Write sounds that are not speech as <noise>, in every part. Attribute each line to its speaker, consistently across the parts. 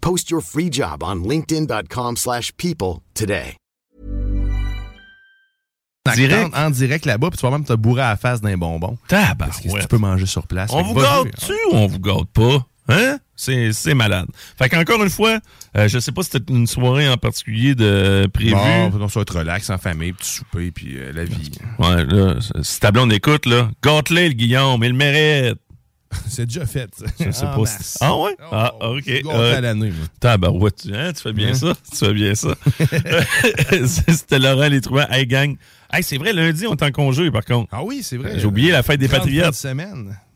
Speaker 1: Post your free job on linkedin.com/people slash people today.
Speaker 2: Direct. En, direct là-bas, puis tu vas même te bourrer à la face d'un bonbon. Parce que tu peux manger sur place.
Speaker 3: On vous gâte-tu ou on vous gâte pas? Hein? C'est c'est malade. Fait qu'encore une fois, euh, je sais pas si c'était une soirée en particulier de prévue.
Speaker 2: Bon, on soit être relax en famille, petit souper, puis euh, la vie.
Speaker 3: Ouais, là, si ta blonde écoute, là, gâte-le, le Guillaume, il le mérite. <laughs>
Speaker 2: C'est déjà fait.
Speaker 3: Je sais
Speaker 2: En
Speaker 3: pas si... Ah ouais? Ah,
Speaker 2: Oh,
Speaker 3: ok. Euh,
Speaker 2: à l'année, moi.
Speaker 3: Tabarouette, tu, hein, tu fais bien
Speaker 2: Hein?
Speaker 3: ça. Tu fais bien ça. <laughs> <laughs> C'était Laurent Les Trouvants. Hey, gang. Hey, c'est vrai, lundi, on est en congé, par contre.
Speaker 2: Ah oui, c'est vrai.
Speaker 3: J'ai oublié la fête des Patriotes.
Speaker 2: fin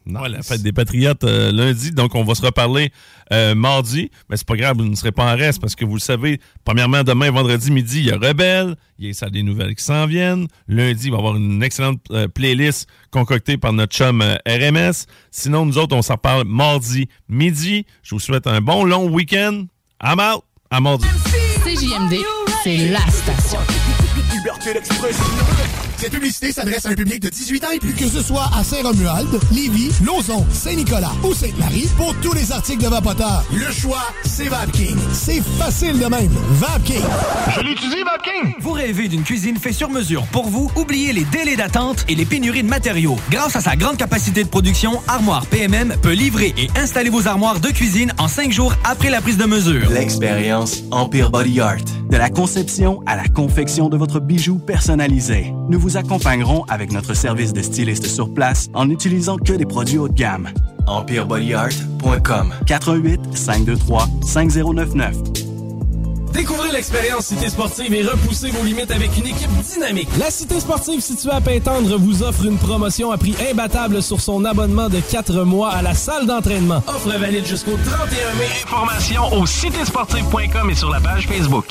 Speaker 2: semaine.
Speaker 3: Ouais, la
Speaker 2: Nice.
Speaker 3: fête des Patriotes euh, lundi, donc on va se reparler euh, mardi. Mais c'est pas grave, vous ne serez pas en reste parce que vous le savez, premièrement, demain, vendredi midi, il y a Rebelle, il y a ça des nouvelles qui s'en viennent. Lundi, il va y avoir une excellente euh, playlist concoctée par notre chum euh, RMS. Sinon, nous autres, on s'en parle mardi midi. Je vous souhaite un bon long week-end. I'm out. À mardi.
Speaker 4: CJMD, c'est la station.
Speaker 5: Liberté d'expression. Cette publicité s'adresse à un public de 18 ans et plus. Que ce soit à Saint-Romuald, Lévis, Lauson, Saint-Nicolas ou Sainte-Marie, pour tous les articles de Vapoteur, le choix, c'est VapKing. C'est facile de même. VapKing. Je l'utilise, VapKing.
Speaker 6: Vous rêvez d'une cuisine faite sur mesure pour vous? Oubliez les délais d'attente et les pénuries de matériaux. Grâce à sa grande capacité de production, Armoire PMM peut livrer et installer vos armoires de cuisine en cinq jours après la prise de mesure.
Speaker 7: L'expérience Empire Body Art. De la conception à la confection de votre bijou personnalisé. Nous vous accompagnerons avec notre service de styliste sur place en n'utilisant que des produits haut de gamme. EmpireBodyArt.com 418 523 5099
Speaker 8: Découvrez l'expérience Cité Sportive et repoussez vos limites avec une équipe dynamique. La Cité Sportive située à Pintendre vous offre une promotion à prix imbattable sur son abonnement de 4 mois à la salle d'entraînement. Offre valide jusqu'au 31 mai. Informations au citésportive.com et sur la page Facebook.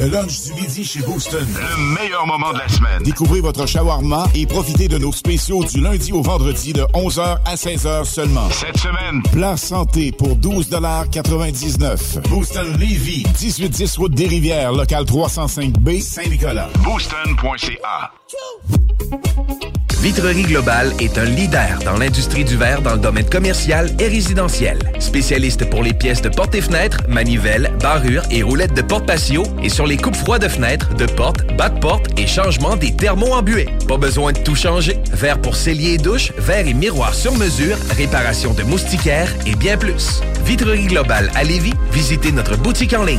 Speaker 9: Le lunch du midi chez Booston. Le meilleur moment de la semaine. Découvrez votre shawarma et profitez de nos spéciaux du lundi au vendredi de 11h à 16h seulement. Cette semaine, plat santé pour 12,99 Booston Levy, 1810 route des Rivières, local 305B, Saint-Nicolas. Booston.ca.
Speaker 10: Vitrerie Globale est un leader dans l'industrie du verre dans le domaine commercial et résidentiel. Spécialiste pour les pièces de portes et fenêtres, manivelles, barrures et roulettes de porte patio et sur les coupes froides de fenêtres, de portes, bas de porte et changement des thermos embués. Pas besoin de tout changer. Verre pour cellier et douche, verre et miroir sur mesure, réparation de moustiquaires et bien plus. Vitrerie Globale à Lévis, visitez notre boutique en ligne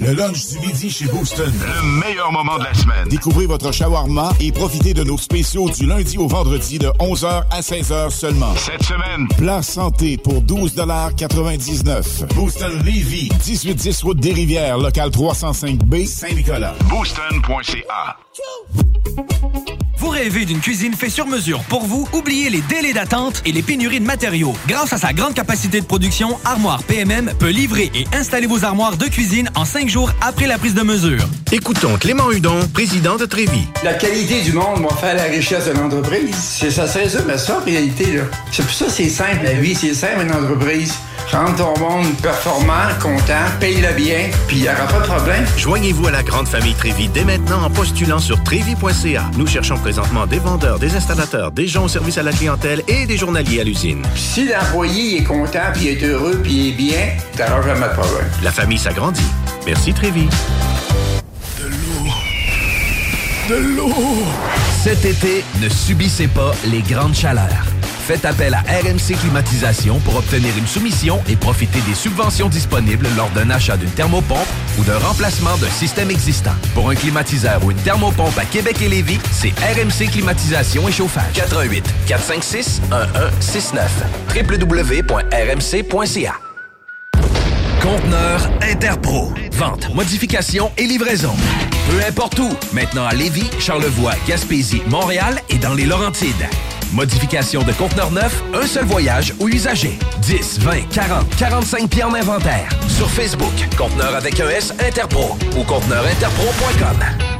Speaker 9: Le lunch du midi chez Booston. Le meilleur moment de la semaine. Découvrez votre shawarma et profitez de nos spéciaux du lundi au vendredi de 11h à 16h seulement. Cette semaine, plat santé pour 12,99 Booston Levy, 1810 route des Rivières, local 305B, Saint-Nicolas. Booston.ca.
Speaker 6: Vous rêvez d'une cuisine faite sur mesure pour vous? Oubliez les délais d'attente et les pénuries de matériaux. Grâce à sa grande capacité de production, Armoire PMM peut livrer et installer vos armoires de cuisine en cinq jours après la prise de mesure.
Speaker 10: Écoutons Clément Hudon, président de Trévis.
Speaker 11: La qualité du monde va faire la richesse de l'entreprise. C'est ça, c'est ça, mais ça, en réalité, là. C'est pour ça que c'est simple, la vie, c'est simple, une entreprise. Rendre ton monde performant, content, paye-le bien, puis il n'y aura pas de problème.
Speaker 10: Joignez-vous à la grande famille Trévis dès maintenant en postulant sur trévis.ca. Nous cherchons présentement des vendeurs, des installateurs, des gens au service à la clientèle et des journaliers à l'usine.
Speaker 11: Si l'employé est content, puis est heureux, puis est bien, t'auras jamais de problème.
Speaker 10: La famille s'agrandit. Merci Trévis.
Speaker 12: De l'eau!
Speaker 10: Cet été, ne subissez pas les grandes chaleurs. Faites appel à RMC Climatisation pour obtenir une soumission et profiter des subventions disponibles lors d'un achat d'une thermopompe ou d'un remplacement d'un système existant. Pour un climatiseur ou une thermopompe à Québec et Lévis, c'est RMC Climatisation et Chauffage. 88 456 1169 www.rmc.ca Conteneur Interpro. Vente, modification et livraison. Peu importe où. Maintenant à Lévis, Charlevoix, Gaspésie, Montréal et dans les Laurentides. Modification de conteneur neuf, un seul voyage ou usager. 10, 20, 40, 45 pieds en inventaire. Sur Facebook, conteneur avec un S Interpro ou conteneurinterpro.com.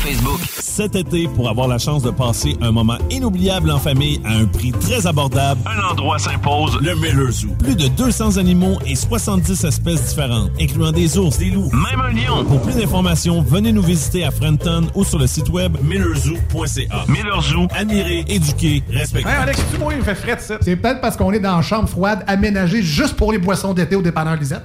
Speaker 13: Facebook.
Speaker 14: Cet été, pour avoir la chance de passer un moment inoubliable en famille à un prix très abordable, un endroit s'impose, le Miller Zoo. Plus de 200 animaux et 70 espèces différentes, incluant des ours, des loups, même un lion. Pour plus d'informations, venez nous visiter à Frenton ou sur le site web millerzoo.ca. Miller Zoo, admirer, éduquer, respecter.
Speaker 15: Hey Alex, tu moi, il me fait fret, ça. C'est peut-être parce qu'on est dans une chambre froide aménagée juste pour les boissons d'été au dépanneur Lisette.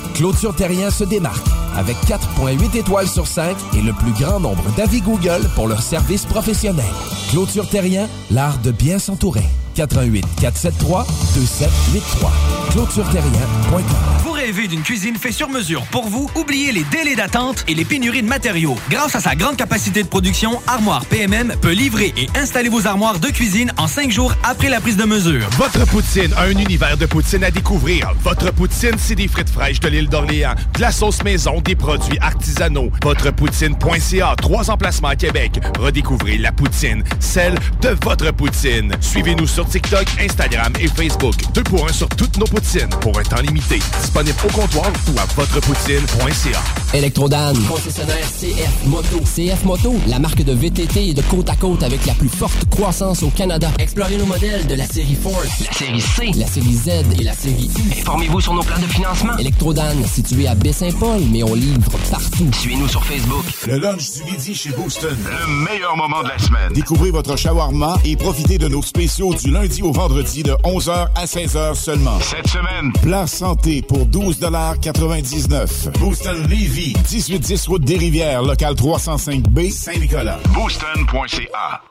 Speaker 16: Clôture Terrien se démarque avec 4.8 étoiles sur 5 et le plus grand nombre d'avis Google pour leur service professionnel. Clôture Terrien, l'art de bien s'entourer. 88 473 2783. ClôtureTerrien.com.
Speaker 6: Vous rêvez d'une cuisine faite sur mesure pour vous? Oubliez les délais d'attente et les pénuries de matériaux. Grâce à sa grande capacité de production, Armoire PMM peut livrer et installer vos armoires de cuisine en cinq jours après la prise de mesure.
Speaker 17: Votre poutine, un univers de poutine à découvrir. Votre poutine, c'est des frites fraîches de l'île d'Orléans, de la sauce maison, des produits artisanaux. Votrepoutine.ca, trois emplacements à Québec. Redécouvrez la poutine, celle de votre poutine. Suivez-nous sur TikTok, Instagram et Facebook. Deux pour un sur toutes nos poutines pour un temps limité. Disponible au comptoir ou à votrepoutine.ca.
Speaker 13: Electrodan, concessionnaire CF Moto. CF Moto, la marque de VTT et de côte à côte avec la plus forte croissance au Canada. Explorez nos modèles de la série Force, la série C, la série Z et la série U. Informez-vous sur nos plans de financement. Electrodan, situé à Baie-Saint-Paul, mais on livre partout. Suivez-nous sur Facebook.
Speaker 9: Le lunch du midi chez Booston. Le meilleur moment de la semaine. Découvrez votre shawarma et profitez de nos spéciaux du lundi au vendredi de 11h à 16h seulement. Cette semaine, plat santé pour 12,99 Booston Levy, 1810 route des Rivières, local 305B, Saint-Nicolas. Booston.ca.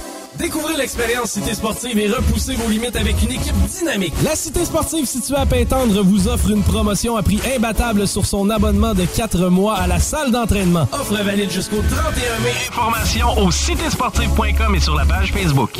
Speaker 8: Découvrez l'expérience Cité Sportive et repoussez vos limites avec une équipe dynamique. La Cité Sportive située à Pintendre vous offre une promotion à prix imbattable sur son abonnement de 4 mois à la salle d'entraînement. Offre valide jusqu'au 31 mai. Informations au citésportive.com et sur la page Facebook.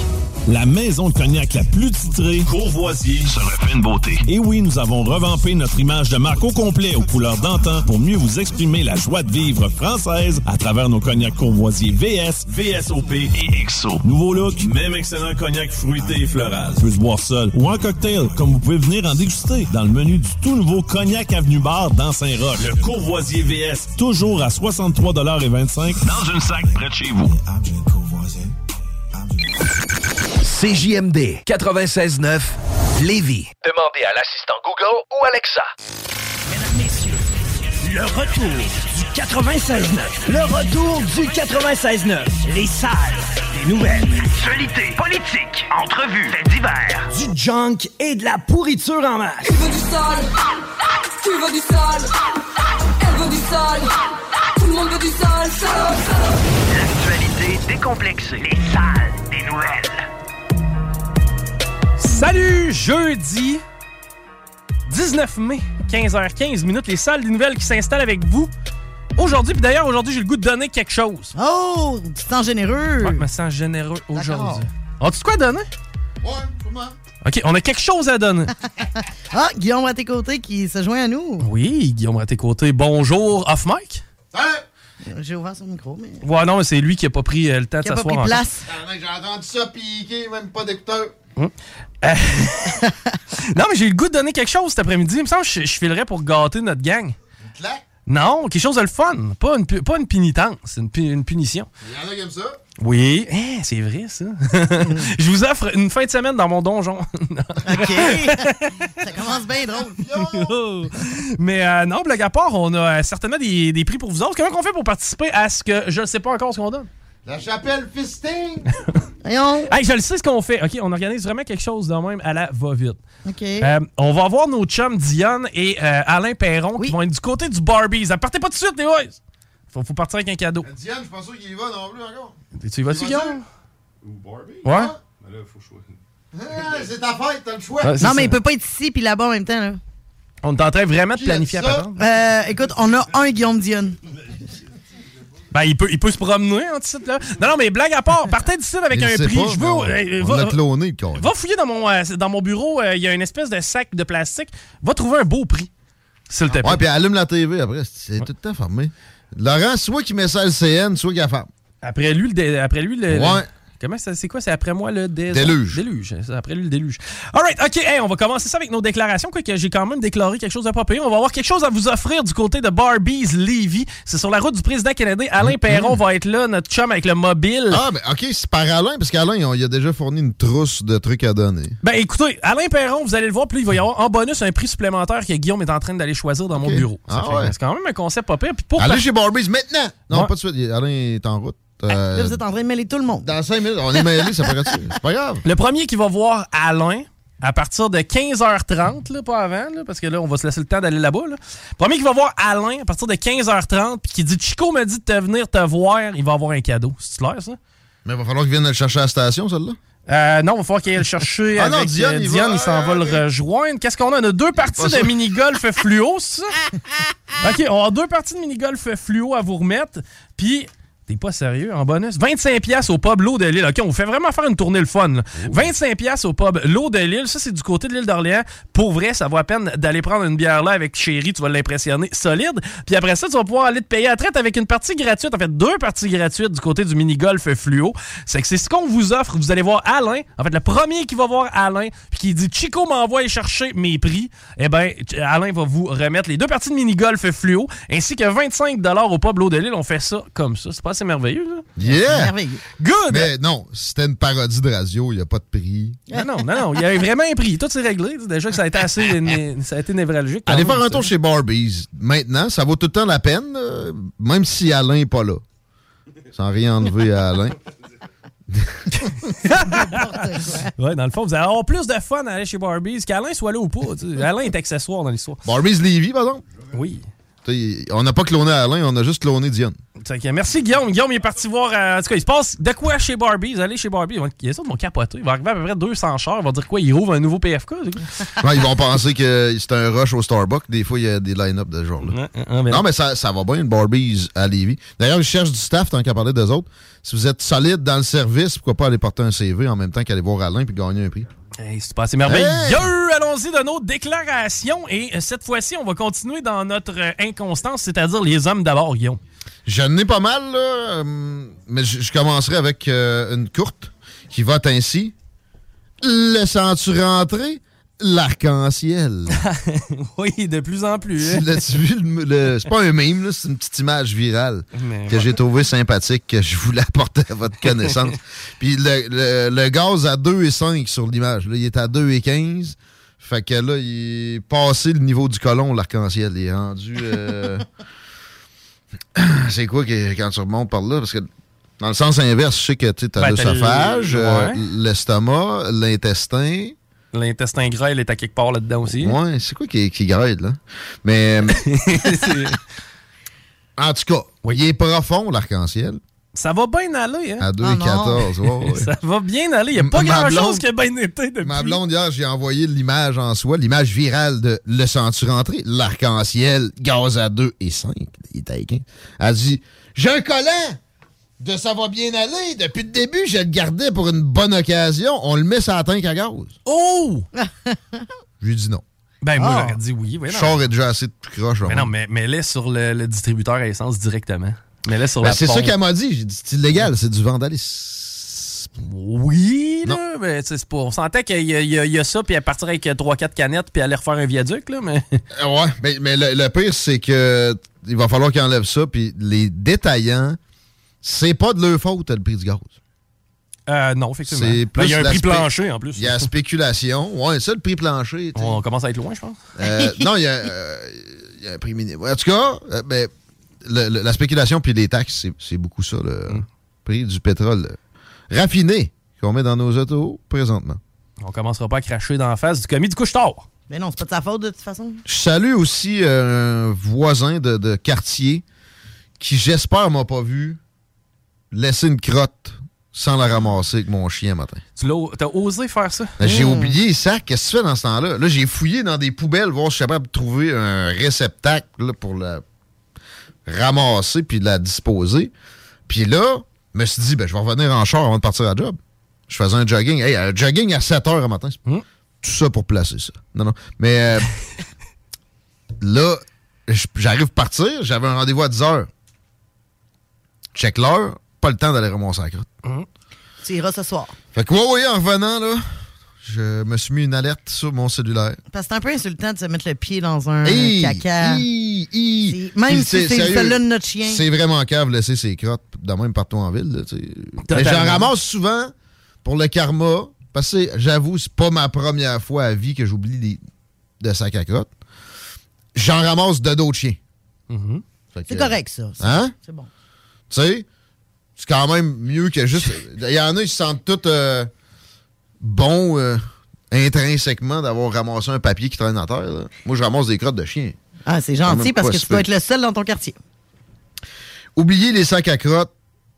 Speaker 14: La maison de cognac la plus titrée, Courvoisier, se refait une beauté. Et oui, nous avons revampé notre image de marque au complet aux couleurs d'antan pour mieux vous exprimer la joie de vivre française à travers nos cognacs Courvoisier VS, VSOP et XO. Nouveau look, même excellent cognac fruité et floral. Peut se boire seul ou en cocktail, comme vous pouvez venir en déguster dans le menu du tout nouveau Cognac Avenue Bar dans Saint-Roch. Le Courvoisier VS, toujours à 63,25 dans une sac près de chez vous.
Speaker 10: CJMD 96.9 Lévis.
Speaker 2: Demandez à l'assistant Google ou Alexa.
Speaker 18: Le retour du 96.9. Le retour du 96.9. Les salles des nouvelles.
Speaker 2: Actualité, politique, entrevues, faits divers.
Speaker 18: Du junk et de la pourriture en masse.
Speaker 19: Tu veux du sale Tu veux du sale Elle veut du sale Tout le monde veut du sale, sale, sale.
Speaker 2: L'actualité décomplexée. Les salles des nouvelles.
Speaker 8: Salut, jeudi 19 mai, 15h15 minutes, les salles des nouvelles qui s'installent avec vous. Aujourd'hui, puis d'ailleurs, aujourd'hui, j'ai le goût de donner quelque chose.
Speaker 20: Oh, tu te sens généreux.
Speaker 8: Ouais, je me sens généreux aujourd'hui. As-tu de quoi donner?
Speaker 20: Ouais, comment?
Speaker 8: OK, on a quelque chose à donner. <laughs>
Speaker 20: ah, Guillaume à tes côtés qui se joint à nous.
Speaker 8: Oui, Guillaume à tes côtés. Bonjour, off mic.
Speaker 20: J'ai ouvert son micro, mais.
Speaker 8: Ouais, non, mais c'est lui qui a pas pris euh, le temps de
Speaker 20: Qui a pas
Speaker 8: s'asseoir.
Speaker 20: place.
Speaker 21: J'ai entendu ça piquer, même pas d'écouteur.
Speaker 8: Hum. <laughs> Euh, non, mais j'ai eu le goût de donner quelque chose cet après-midi. Il me semble que je, je filerais pour gâter notre gang.
Speaker 21: claque?
Speaker 8: Non, quelque chose de le fun. Pas une, pas une pénitence, une, une punition.
Speaker 21: Il y en a qui aiment ça.
Speaker 8: Oui, Eh, c'est vrai ça. <laughs> je vous offre une fin de semaine dans mon donjon. <laughs>
Speaker 20: OK. <laughs> ça commence bien drôle.
Speaker 8: Mais euh, non, blague à part, on a euh, certainement des, des prix pour vous autres. Comment on fait pour participer à ce que je ne sais pas encore ce qu'on donne?
Speaker 21: La chapelle fisting. <laughs>
Speaker 20: Voyons.
Speaker 8: Hey, je le sais ce qu'on fait. OK, on organise vraiment quelque chose de même à la va-vite.
Speaker 20: OK.
Speaker 8: Euh, on va avoir nos chums Diane et euh, Alain Perron qui vont être du côté du Barbies. Ah, Partez pas tout de suite, les boys! Faut, faut partir avec un cadeau.
Speaker 21: Diane, je pas sûr qu'il y va non plus encore.
Speaker 8: Tu y vas-tu? Guillaume?
Speaker 21: Ou Barbie?
Speaker 8: Ouais.
Speaker 21: Mais là, faut choisir. <laughs> Ah, c'est ta fête, t'as le choix.
Speaker 20: Non, mais
Speaker 8: ça.
Speaker 20: il peut pas être ici puis là-bas en même temps. Là.
Speaker 8: On est en train vraiment de planifier à
Speaker 21: ça?
Speaker 8: patente.
Speaker 20: Euh, écoute, on a un Guillaume Dionne. <laughs>
Speaker 8: Ben, il peut, il peut se promener en titre, là. Non, non, mais blague à part, partez d'ici avec un prix.
Speaker 21: pas,
Speaker 8: je veux.
Speaker 21: on-
Speaker 8: euh,
Speaker 21: on
Speaker 8: va-
Speaker 21: l'a cloné.
Speaker 8: Va fouiller dans mon, euh, dans mon bureau, euh, il y a une espèce de sac de plastique. Va trouver un beau prix. S'il te plaît.
Speaker 21: Ouais, puis allume la TV après. C'est tout le temps fermé. Laurent, soit qu'il met ça à LCN, soit qu'il a ferme.
Speaker 8: Après lui, le, après lui, le,
Speaker 21: Ouais.
Speaker 8: le- Comment ça, c'est quoi? C'est après moi le dé-
Speaker 21: Déluge.
Speaker 8: Déluge. C'est après lui le déluge. All right, OK. Hey, on va commencer ça avec nos déclarations. Quoique j'ai quand même déclaré quelque chose payé. On va avoir quelque chose à vous offrir du côté de Barbies Levy. C'est sur la route du président canadien. Alain Perron va être là, notre chum avec le mobile.
Speaker 21: Ah, ben OK, c'est par Alain, parce qu'Alain, il a- déjà fourni une trousse de trucs à donner.
Speaker 8: Ben écoutez, Alain Perron, vous allez le voir, puis il va y avoir en bonus un prix supplémentaire que Guillaume est en train d'aller choisir dans mon bureau.
Speaker 21: Ah ouais.
Speaker 8: C'est quand même un concept pas pire. Puis pour
Speaker 21: Allez chez Barbies maintenant! Non,
Speaker 8: Ouais.
Speaker 21: pas de suite. Alain est en route. Euh,
Speaker 20: Là, vous êtes en train de mêler tout le monde.
Speaker 21: Dans 5 minutes, on est mêlés, ça paraît C'est pas grave.
Speaker 8: Le premier qui va voir Alain à partir de 15h30, là, pas avant, là, parce que là, on va se laisser le temps d'aller là-bas. Là. Premier qui va voir Alain à partir de 15h30, puis qui dit Chico m'a dit de te venir te voir, il va avoir un cadeau. C'est clair, ça?
Speaker 21: Mais il va falloir qu'il vienne le chercher à la station, celle-là.
Speaker 8: Euh, non, il va falloir qu'il aille le chercher <laughs>
Speaker 21: Ah non,
Speaker 8: avec
Speaker 21: Diane,
Speaker 8: euh,
Speaker 21: il
Speaker 8: Diane,
Speaker 21: va.
Speaker 8: il s'en va le rejoindre. Qu'est-ce qu'on a? On a deux parties de mini-golf fluo, c'est ça? <laughs> OK, on a deux parties de mini-golf fluo à vous remettre. Puis, t'es pas sérieux, en bonus? 25$ piastres au pub L'eau de l'île. OK, on vous fait vraiment faire une tournée le fun. là. 25$ piastres au pub L'eau de l'île. Ça, c'est du côté de l'île d'Orléans. Pour vrai, ça vaut la peine d'aller prendre une bière là avec Chéri. Tu vas l'impressionner solide. Puis après ça, tu vas pouvoir aller te payer à traite avec une partie gratuite. En fait, deux parties gratuites du côté du mini-golf fluo. C'est que c'est ce qu'on vous offre. Vous allez voir Alain. En fait, le premier qui va voir Alain puis qui dit Chico m'envoie chercher mes prix, eh ben Alain va vous remettre les deux parties de mini-golf fluo ainsi que 25 au pub L'eau de l'île. On fait ça comme ça. C'est pas merveilleux, là?
Speaker 21: Yeah!
Speaker 20: Merveilleux.
Speaker 8: Good!
Speaker 21: Mais non, c'était une parodie de radio, il n'y a pas de prix.
Speaker 8: Non, non, non, non. Il y a vraiment un prix. Tout s'est réglé. Déjà que ça a été assez né- ça a été névralgique.
Speaker 21: Allez faire un tour chez Barbies. Maintenant, ça vaut tout le temps la peine, euh, même si Alain n'est pas là. Sans rien enlever à Alain. <laughs>
Speaker 8: Ouais, dans le fond, vous allez avoir plus de fun à aller chez Barbies, qu'Alain soit là ou pas. Alain est accessoire dans l'histoire.
Speaker 21: Barbies Levy, pardon?
Speaker 8: Oui.
Speaker 21: T'sais, on n'a pas cloné Alain, on a juste cloné Diane.
Speaker 8: Que merci Guillaume. Guillaume il est parti voir. euh, en tout cas, il se passe de quoi chez Barbies. Allez chez Barbies. Ils vont- Il y a ça de mon capoter. Il va arriver à peu près 200 chars. Ils vont dire quoi? Il rouvre un nouveau PFK. <laughs>
Speaker 21: Ouais, ils vont penser que c'est un rush au Starbucks. Des fois, il y a des line-up de ce genre-là. non, mais ça, ça va bien, une Barbies à Lévis. D'ailleurs, je cherche du staff, tant qu'à parler d'eux autres. Si vous êtes solide dans le service, pourquoi pas aller porter un CV en même temps qu'aller voir Alain puis gagner un prix?
Speaker 8: Hey, c'est passé merveilleux. Allons-y de nos déclarations. Et euh, cette fois-ci, on va continuer dans notre euh, inconstance, c'est-à-dire les hommes d'abord, Guillaume.
Speaker 21: J'en ai pas mal, là, euh, mais je je commencerai avec euh, une courte qui vote ainsi. Laissant-tu rentrer l'arc-en-ciel? <laughs>
Speaker 8: oui, de plus en plus. <laughs> hein.
Speaker 21: L'as-tu vu? le- le- c'est pas un meme, là, c'est une petite image virale
Speaker 8: Mais
Speaker 21: que
Speaker 8: ouais.
Speaker 21: j'ai trouvé sympathique, que je voulais apporter à votre connaissance. <laughs> Puis le, le- le gaz à 2,5 sur l'image. Là, il est à 2,15. Fait que là, il est passé le niveau du colon, l'arc-en-ciel. Il est rendu... euh, <coughs> c'est quoi que, quand tu remontes par là? Parce que dans le sens inverse, je sais que tu as
Speaker 8: Ben, t'as
Speaker 21: l'œsophage,
Speaker 8: le-
Speaker 21: euh, l'estomac, l'intestin.
Speaker 8: L'intestin grêle est à quelque part là-dedans aussi.
Speaker 21: Ouais, c'est quoi qui, qui grêle, là? Mais. euh, <laughs> en tout cas, il est profond, l'arc-en-ciel.
Speaker 8: Ça va bien aller, hein?
Speaker 21: À 2,14. ouais, ouais.
Speaker 8: Ça va bien aller. Il n'y a pas grand-chose qui a bien été depuis.
Speaker 21: Ma blonde, hier, j'ai envoyé l'image en soi, l'image virale de Le sens-tu rentrer? L'arc-en-ciel, gaz à 2 et 5. Il est taquin. Elle dit J'ai un collant de ça va bien aller. Depuis le début, je le gardais pour une bonne occasion. On le met sur la tank à gaz.
Speaker 8: Oh!
Speaker 21: Je lui ai dit non.
Speaker 8: Ben, moi,
Speaker 21: Ah.
Speaker 8: j'aurais dit oui. oui non.
Speaker 21: char est déjà assez de croche.
Speaker 8: Mais non, mais mets-les sur le, le distributeur à essence directement. Mets-les sur
Speaker 21: Ben,
Speaker 8: la
Speaker 21: c'est ça qu'elle m'a dit. J'ai dit c'est illégal, c'est du vandalisme.
Speaker 8: Oui, là, mais c'est pas. On sentait qu'il y, a- y y ça, puis elle partirait avec 3-4 canettes, puis aller refaire un viaduc, là, mais. <laughs>
Speaker 21: Euh, Ouais, mais, mais le, le pire, c'est que il va falloir qu'ils enlèvent ça. Puis les détaillants, c'est pas de leur faute, le prix du gaz.
Speaker 8: Euh, non, effectivement.
Speaker 21: Plus
Speaker 8: il y a un prix plancher en plus.
Speaker 21: Il y a la spéculation. Ouais, ça, le prix plancher.
Speaker 8: On commence à être loin, je pense.
Speaker 21: Euh, <laughs> non, il y, a, euh, il y a un prix minimum. En tout cas, euh, ben, le- le- la spéculation puis les taxes, c'est- beaucoup ça, le
Speaker 8: Mm.
Speaker 21: prix du pétrole raffiné qu'on met dans nos autos présentement.
Speaker 8: On commencera pas à cracher dans la face du commis du couche-tard.
Speaker 20: Mais non, c'est pas de sa faute de toute façon.
Speaker 21: Je salue aussi euh, un voisin de, de quartier qui, j'espère, m'a pas vu laisser une crotte sans la ramasser avec mon chien matin.
Speaker 8: Tu l'as, t'as osé faire ça?
Speaker 21: Ben, J'ai
Speaker 8: Mmh.
Speaker 21: oublié ça. Qu'est-ce que tu fais dans ce temps-là? Là, j'ai fouillé dans des poubelles, voir si je suis capable de trouver un réceptacle là, pour la ramasser puis la disposer. Puis là, je me suis dit, ben, je vais revenir en char avant de partir à la job. Je faisais un jogging. Hey, un jogging à 7 heures le matin. c'est Tout ça pour placer ça. Non, non. Mais euh, <laughs> là, j'arrive à partir. J'avais un rendez-vous à 10 heures. Check l'heure. Pas le temps d'aller ramasser la crotte.
Speaker 20: Tu iras ce soir.
Speaker 21: Fait que, ouais, ouais, en revenant, là, je me suis mis une alerte sur mon cellulaire.
Speaker 20: Parce que c'est un peu insultant de se mettre le pied dans un
Speaker 21: Hey,
Speaker 20: caca.
Speaker 21: hi, hi.
Speaker 20: C'est- Même si c'est celle-là de notre chien.
Speaker 21: C'est vraiment cave de laisser ses crottes de même partout en ville.
Speaker 20: Totalement.
Speaker 21: j'en ramasse souvent pour le karma. Parce que j'avoue, c'est pas ma première fois à vie que j'oublie des- de sacs à crottes. J'en ramasse de d'autres chiens.
Speaker 20: Mm-hmm. C'est correct, ça. C'est-
Speaker 21: Hein?
Speaker 20: C'est bon.
Speaker 21: Tu sais, c'est quand même mieux que juste. Il y en a qui se sentent tous euh, bons euh, intrinsèquement d'avoir ramassé un papier qui traîne à terre. là. Moi, je ramasse des crottes de chiens.
Speaker 20: Ah, c'est gentil parce que tu dois
Speaker 21: peu.
Speaker 20: être le seul dans ton quartier.
Speaker 21: Oubliez les sacs à crottes,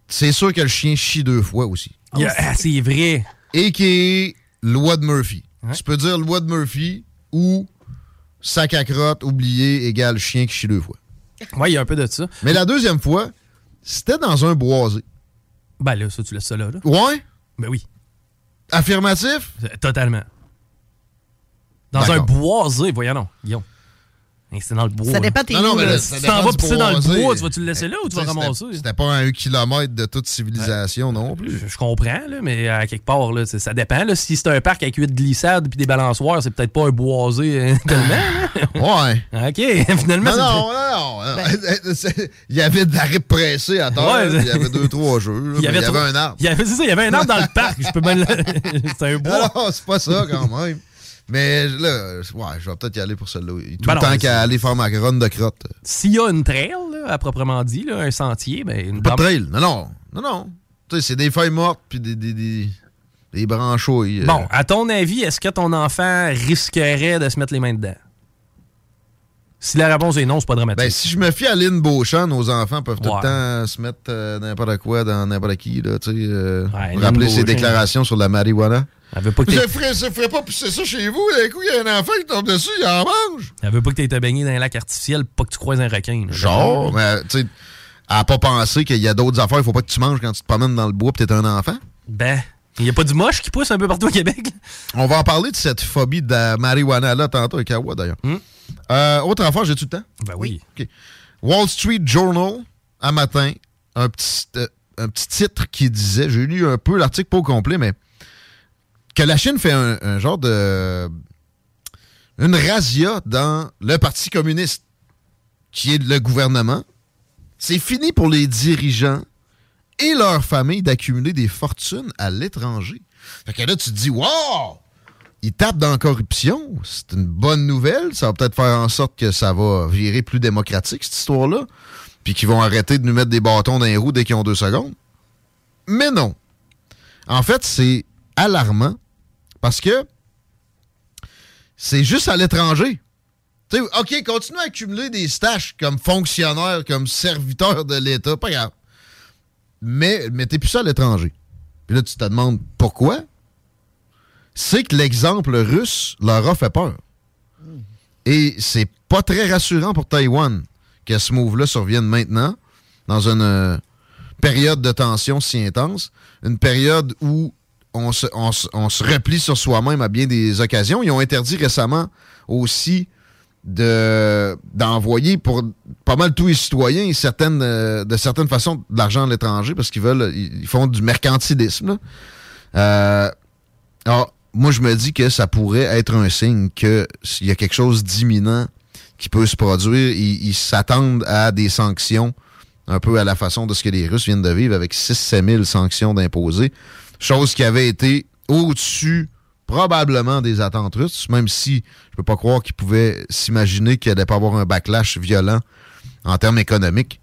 Speaker 21: c'est sûr que le chien chie deux fois aussi.
Speaker 8: Il y a- ah, c'est vrai.
Speaker 21: Et qui est loi de Murphy. Tu peux dire loi de Murphy ou sac à crottes oublié égale chien qui chie deux fois.
Speaker 8: Ouais, il y a un peu de ça.
Speaker 21: Mais la deuxième fois, c'était dans un boisé.
Speaker 8: Ben là, ça, tu laisses ça là. là.
Speaker 21: Ouais?
Speaker 8: Ben oui.
Speaker 21: Affirmatif?
Speaker 8: Totalement. Dans un boisé, voyons non, Guillaume. C'est dans le bois.
Speaker 20: Ça dépend tes
Speaker 21: Non, non, mais
Speaker 8: là.
Speaker 21: là,
Speaker 8: Si
Speaker 21: ça
Speaker 8: tu t'en
Speaker 21: dépend
Speaker 8: vas pisser dans le bois, tu vas-tu le laisser là ou tu vas ramasser?
Speaker 21: C'était pas à un kilomètre de toute civilisation non plus.
Speaker 8: Je, je comprends, là, mais à quelque part, là, ça dépend. Là, si c'est un parc avec huit glissades puis des balançoires, c'est peut-être pas un boisé euh, <laughs> tellement.
Speaker 21: Ouais.
Speaker 8: là. OK, <laughs> finalement,
Speaker 21: Non,
Speaker 8: c'est-
Speaker 21: non, non, non. <laughs> C'est- Il y avait de la rip pressée à terre.
Speaker 8: Ouais,
Speaker 21: il y avait deux, trois jeux. Il y avait, un arbre.
Speaker 8: Il y avait, c'est ça, il y avait un arbre dans le parc. Je peux le- C'est un bois.
Speaker 21: Non, c'est pas ça quand même. Mais là, ouais, je vais peut-être y aller pour celle-là. Tout
Speaker 8: Ben
Speaker 21: le
Speaker 8: non,
Speaker 21: temps qu'à aller faire ma run de crotte.
Speaker 8: S'il y a une trail, là, à proprement dit, là, un sentier, ben une
Speaker 21: Pas de trail. Non, non. Non, non. Tu sais, c'est des feuilles mortes puis des, des, des, des branchouilles. euh.
Speaker 22: Bon, à ton avis, est-ce que ton enfant risquerait de se mettre les mains dedans? Si la réponse est non, c'est pas dramatique.
Speaker 21: Ben, si je me fie à Lynn Beauchamp, nos enfants peuvent tout
Speaker 22: Ouais.
Speaker 21: le temps se mettre euh, n'importe quoi dans n'importe qui. Là, tu sais, euh,
Speaker 22: Lynn
Speaker 21: rappeler ses
Speaker 22: Beauchamp.
Speaker 21: déclarations sur la marijuana.
Speaker 22: Elle veut pas que
Speaker 21: ferez, ça ferait pas pousser ça chez vous. D'un coup, il y a un enfant qui tombe dessus, il en mange.
Speaker 22: Elle veut pas que tu été baigné dans un lac artificiel, pas que tu croises un requin. là.
Speaker 21: Genre, mais, tu sais, elle n'a pas pensé qu'il y a d'autres affaires. Il faut pas que tu manges quand tu te promènes dans le bois et tu es un enfant?
Speaker 22: Ben, il y a pas du moche qui pousse un peu partout au Québec?
Speaker 21: On va en parler de cette phobie de la marijuana-là tantôt avec Awa, d'ailleurs. Euh, autre affaire, j'ai tout le temps?
Speaker 22: Ben oui.
Speaker 21: OK. Wall Street Journal, un matin, un petit, euh, un petit titre qui disait, j'ai lu un peu l'article pas au complet, mais que la Chine fait un, genre de... une razzia dans le Parti communiste, qui est le gouvernement. C'est fini pour les dirigeants et leurs familles d'accumuler des fortunes à l'étranger. Fait que là, tu te dis, wow! Ils tapent dans la corruption. C'est une bonne nouvelle. Ça va peut-être faire en sorte que ça va virer plus démocratique, cette histoire-là. Puis qu'ils vont arrêter de nous mettre des bâtons dans les roues dès qu'ils ont deux secondes. Mais non. En fait, c'est alarmant parce que c'est juste à l'étranger. Tu sais, OK, continue à accumuler des stages comme fonctionnaire, comme serviteur de l'État, pas grave. Mais mettez plus ça à l'étranger. Puis là, tu te demandes pourquoi? C'est que l'exemple russe leur a fait peur. Et c'est pas très rassurant pour Taïwan que ce move-là survienne maintenant, dans une euh, période de tension si intense, une période où on se, on replie sur soi-même à bien des occasions. Ils ont interdit récemment aussi de d'envoyer pour pas mal tous les citoyens euh, de certaines façons de l'argent à l'étranger parce qu'ils veulent ils font du mercantilisme. Euh, alors, moi, je me dis que ça pourrait être un signe que s'il y a quelque chose d'imminent qui peut se produire, ils s'attendent à des sanctions un peu à la façon de ce que les Russes viennent de vivre avec 6-7 000 sanctions d'imposer. Chose qui avait été au-dessus probablement des attentes russes, même si je peux pas croire qu'ils pouvaient s'imaginer qu'il allait pas avoir un backlash violent en termes économiques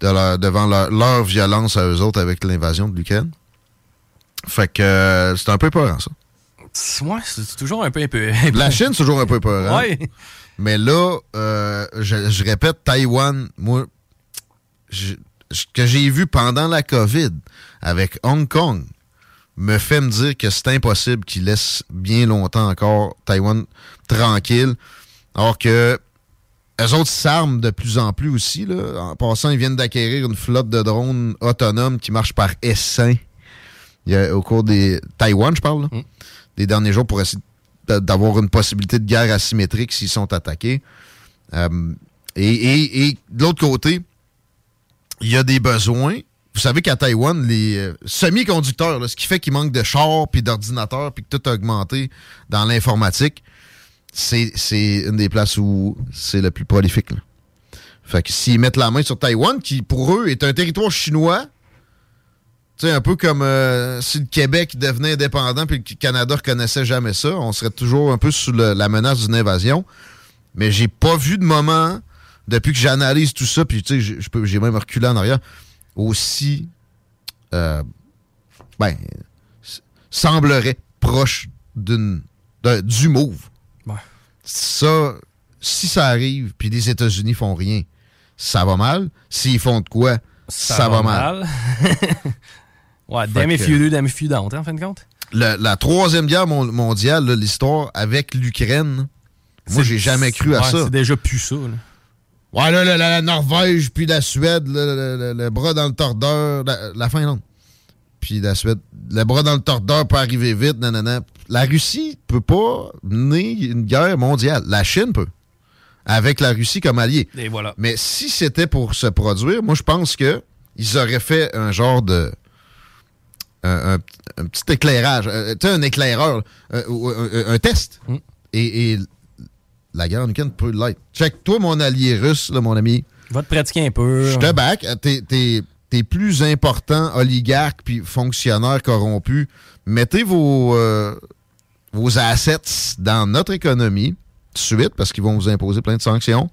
Speaker 21: de leur- devant leur, leur violence à eux autres avec l'invasion de l'Ukraine. Fait que euh, c'est un peu peurant, ça.
Speaker 22: Ouais, c'est toujours un peu... Un peu
Speaker 21: La Chine, c'est toujours un peu peurant.
Speaker 22: Ouais.
Speaker 21: Mais là, euh, je, je répète, Taïwan, moi, je- ce que j'ai vu pendant la COVID avec Hong Kong me fait me dire que c'est impossible qu'ils laissent bien longtemps encore Taïwan tranquille. Alors que eux autres s'arment de plus en plus aussi. Là. En passant, ils viennent d'acquérir une flotte de drones autonomes qui marche par essaim. Il y a, au cours des. Taïwan, je parle, là, des derniers jours pour essayer d'a- d'avoir une possibilité de guerre asymétrique s'ils sont attaqués. Euh, et, et- et de l'autre côté, il y a des besoins. Vous savez qu'à Taïwan, les euh, semi-conducteurs, ce qui fait qu'il manque de chars puis d'ordinateurs puis que tout a augmenté dans l'informatique, c'est une des places où c'est le plus prolifique. Fait que s'ils mettent la main sur Taïwan, qui pour eux est un territoire chinois, tu sais, un peu comme euh, si le Québec devenait indépendant puis le Canada reconnaissait jamais ça, on serait toujours un peu sous la menace d'une invasion. Mais j'ai pas vu de moment, depuis que j'analyse tout ça, puis tu sais, j'ai même reculé en arrière, aussi, euh, ben, semblerait proche d'une d'un- du move. Ça, si ça arrive, puis les États-Unis font rien, ça va mal. S'ils font de quoi, ça, va, mal. <laughs>
Speaker 22: ouais, damn if you do, damn if you don't, hein, en fin de compte.
Speaker 21: Le- la troisième guerre mon- mondiale, l'histoire avec l'Ukraine, moi, j'ai jamais cru à
Speaker 22: Ouais,
Speaker 21: ça.
Speaker 22: C'est déjà plus ça. là.
Speaker 21: Ouais, là, la, la- la Norvège, puis la Suède, le, le- le- le bras dans le tordeur, la, la Finlande. Puis la Suède, le bras dans le tordeur peut arriver vite, nanana. La Russie peut pas mener une guerre mondiale. La Chine peut, avec la Russie comme allié.
Speaker 22: Et voilà.
Speaker 21: Mais si c'était pour se produire, moi, je pense que ils auraient fait un genre de... Un, un- un petit éclairage, euh, tu sais, un éclaireur, euh, ou un, test. Et, et la guerre en Ukraine peut l'être. Check, toi, mon allié russe, là, mon ami.
Speaker 22: Va te pratiquer un peu.
Speaker 21: Je te back. T'es, t'es- t'es plus important oligarque puis fonctionnaire corrompu. Mettez vos, euh, vos assets dans notre économie tout de suite parce qu'ils vont vous imposer plein de sanctions.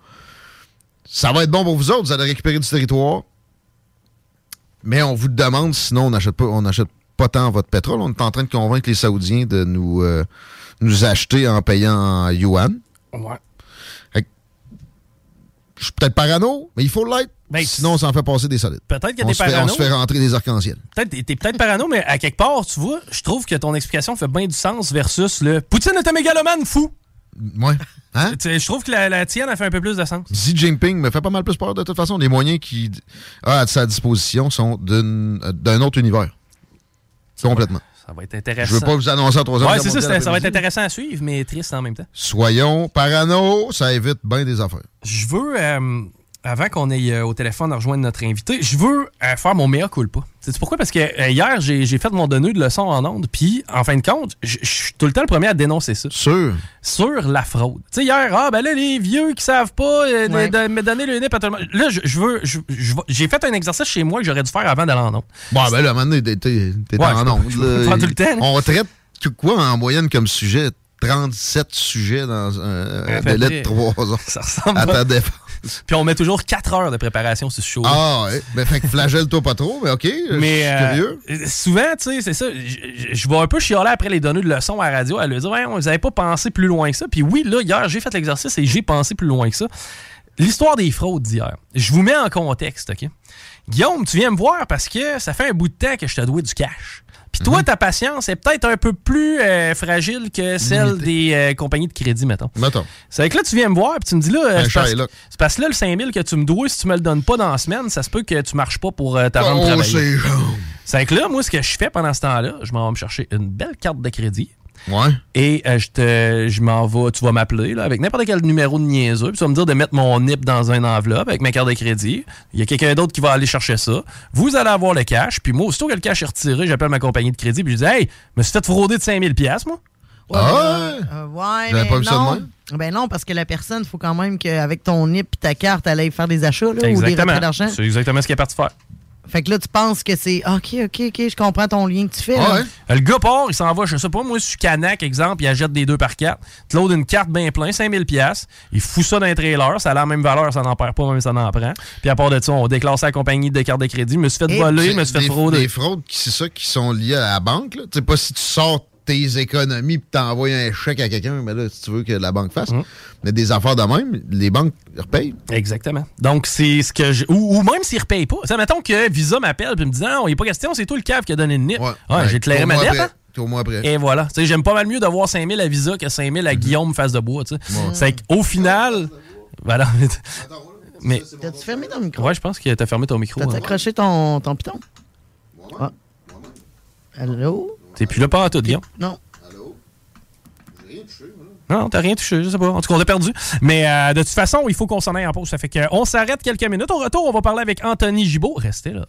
Speaker 21: Ça va être bon pour vous autres. Vous allez récupérer du territoire. Mais on vous demande, sinon on n'achète pas, on pas tant votre pétrole. On est en train de convaincre les Saoudiens de nous, euh, nous acheter en payant en yuan.
Speaker 8: Ouais.
Speaker 21: Fait que, Je suis peut-être parano, mais il faut l'être. Sinon, on s'en fait passer des solides.
Speaker 8: Ben, Peut-être
Speaker 21: on
Speaker 8: t'es
Speaker 21: se fait-
Speaker 8: parano.
Speaker 21: On se fait rentrer des arcs-en-ciel.
Speaker 8: Peut-être, t'es peut-être parano, mais à quelque part, tu vois, je trouve que ton explication fait bien du sens versus le Poutine est un mégalomane fou.
Speaker 21: Ouais. Hein? <laughs>
Speaker 8: Je trouve que la, la tienne a fait un peu plus de sens.
Speaker 21: Xi Jinping me fait pas mal plus peur de toute façon. Les moyens qu'il a à sa disposition sont euh, d'un autre univers. Complètement.
Speaker 8: Ça va être intéressant.
Speaker 21: Je veux pas vous annoncer en troisième
Speaker 8: Ouais, c'est ça, ça va être intéressant à suivre, mais triste en même temps.
Speaker 21: Soyons parano, ça évite bien des affaires.
Speaker 8: Je veux, euh, avant qu'on aille euh, au téléphone à rejoindre notre invité, je veux euh, faire mon mea culpa. C'est pourquoi? Parce que euh, hier, j'ai j'ai fait mon donneux de leçon en ondes, puis en fin de compte, je suis tout le temps le premier à dénoncer ça.
Speaker 21: Sur?
Speaker 8: Sur la fraude. Tu sais, hier, ah, ben là, les vieux qui savent pas euh, de-
Speaker 20: Ouais.
Speaker 8: de, me donner le nip à tout le monde. Là, je, veux, j'ai fait un exercice chez moi que j'aurais dû faire avant d'aller en ondes.
Speaker 21: Bon, ben là, à un moment donné, t'es t'es- t'es
Speaker 8: Ouais,
Speaker 21: en
Speaker 8: je-
Speaker 21: onde.
Speaker 8: je peux
Speaker 21: là.
Speaker 8: faire tout le temps, là.
Speaker 21: On traite quoi en moyenne comme sujet? 37 sujets dans un, un délai de 3 ans.
Speaker 8: Ça ressemble
Speaker 21: À
Speaker 8: pas.
Speaker 21: ta défense. <laughs>
Speaker 8: Puis on met toujours 4 heures de préparation sur ce show.
Speaker 21: Ah, ouais. Ben, fait que flagelle-toi pas trop, mais OK.
Speaker 8: Mais euh, souvent, tu sais, c'est ça. Je- vais un peu chialer après les données de leçons à la radio à lui dire Ouais, vous avez pas pensé plus loin que ça. Puis oui, là, hier, j'ai fait l'exercice et j'ai pensé plus loin que ça. L'histoire des fraudes d'hier. Je vous mets en contexte, OK? Guillaume, tu viens me voir parce que ça fait un bout de temps que je te dois du cash. Puis toi,
Speaker 21: Mhm.
Speaker 8: ta patience est peut-être un peu plus euh, fragile que celle des euh, compagnies de crédit, mettons.
Speaker 21: Mettons.
Speaker 8: C'est que là, tu viens me voir puis tu me dis là, euh, c'est parce,
Speaker 21: là.
Speaker 8: c'est parce que là, le 5000 que tu me dois, si tu me le donnes pas dans la semaine, ça se peut que tu marches pas pour ta rendre
Speaker 21: Oh,
Speaker 8: travailler.
Speaker 21: c'est
Speaker 8: C'est que là, moi, ce que je fais pendant ce temps-là, je m'en vais me chercher une belle carte de crédit.
Speaker 21: Ouais.
Speaker 8: Et euh, je te, je m'en vais, tu vas m'appeler là, avec n'importe quel numéro de niaiseux, puis tu vas me dire de mettre mon NIP dans une enveloppe avec ma carte de crédit. Il y a quelqu'un d'autre qui va aller chercher ça. Vous allez avoir le cash, puis moi, aussitôt que le cash est retiré, j'appelle ma compagnie de crédit, puis je dis Hey, me suis fait frauder de 5000 pièces moi.
Speaker 20: Ouais,
Speaker 21: Ah
Speaker 20: mais, euh, ouais,
Speaker 21: J'avais pas vu ça de
Speaker 20: non.
Speaker 21: même.
Speaker 20: Ben non, parce que la personne, il faut quand même qu'avec ton NIP et ta carte, elle aille faire des achats là, ou des retraits d'argent.
Speaker 8: C'est exactement ce qu'il est parti faire.
Speaker 20: Fait que là, tu penses que c'est OK, OK, OK, je comprends ton lien que tu fais.
Speaker 8: Le gars part, il s'en va, je sais pas, moi, sur Canac, exemple, il achète des deux par quatre. Tu loads une carte bien plein, 5000 pièces. Il fout ça dans un trailer, ça a la même valeur, ça n'en perd pas, même ça n'en prend. Puis à part de ça, on déclare ça à la compagnie de carte de crédit. Je me suis fait
Speaker 21: Et
Speaker 8: voler, je me suis fait frauder.
Speaker 21: Des fraudes, c'est ça, qui sont liées à la banque. Tu sais pas si tu sors tes économies et t'envoies un chèque à quelqu'un, mais là, si tu veux que la banque fasse. Mais des affaires de même, les banques repayent.
Speaker 8: Exactement. Donc, c'est ce que je. Ou, ou même s'ils ne repayent pas. Sais, mettons que Visa m'appelle et me dit Non, il n'y a pas question, c'est toi le cave qui a donné le NIP. Ouais,
Speaker 21: Ouais,
Speaker 8: j'ai éclairé ma dette. hein?
Speaker 21: Après.
Speaker 8: Et voilà. Tu sais, j'aime pas mal mieux d'avoir 5000 à Visa que 5000 à Guillaume face de bois. tu sais. C'est qu'au final. Voilà. <laughs> Mais.
Speaker 20: T'as-tu fermé ton micro?
Speaker 8: Ouais, je pense que t'as fermé ton micro.
Speaker 20: T'as-tu
Speaker 8: hein.
Speaker 20: accroché ton, ton piton? Ah. Allô?
Speaker 8: T'es plus là pas à tout, Guillaume.
Speaker 20: Non.
Speaker 8: Non, t'as rien touché, je sais pas. En tout cas, on a perdu. Mais euh, de toute façon, il faut qu'on s'en aille en pause. Ça fait qu'on s'arrête quelques minutes. Au retour, on va parler avec Anthony Gibault. Restez là.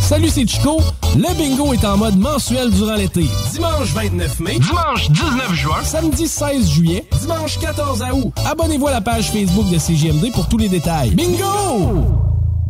Speaker 8: Salut, c'est Chico. Le bingo est en mode mensuel durant l'été. Dimanche 29 mai, dimanche 19 juin, samedi 16 juillet, dimanche 14 août. Abonnez-vous à la page Facebook de CGMD pour tous les détails. Bingo!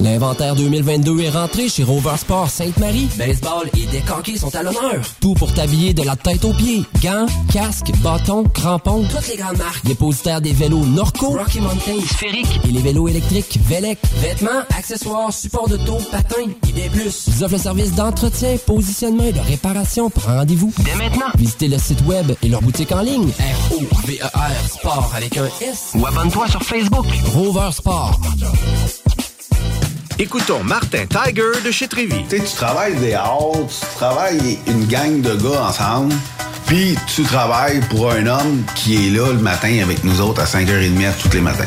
Speaker 13: L'inventaire 2022 est rentré chez Rover Sport Sainte-Marie. Baseball et décanqués sont à l'honneur. Tout pour t'habiller de la tête aux pieds. Gants, casques, bâtons, crampons. Toutes les grandes marques. Dépositaire des vélos Norco, Rocky Mountain, Sphérique et les vélos électriques Velec. Vêtements, accessoires, supports de dos, patins et des plus. Ils offrent le service d'entretien, positionnement et de réparation. Prends rendez-vous dès maintenant. Visitez le site web et leur boutique en ligne. R-O-V-E-R Sport avec un S. Ou abonne-toi sur Facebook. Rover Sport.
Speaker 2: Écoutons Martin Tiger de chez Trévy.
Speaker 23: Tu sais, tu travailles des heures, tu travailles une gang de gars ensemble, puis tu travailles pour un homme qui est là le matin avec nous autres à 5h30 tous les matins.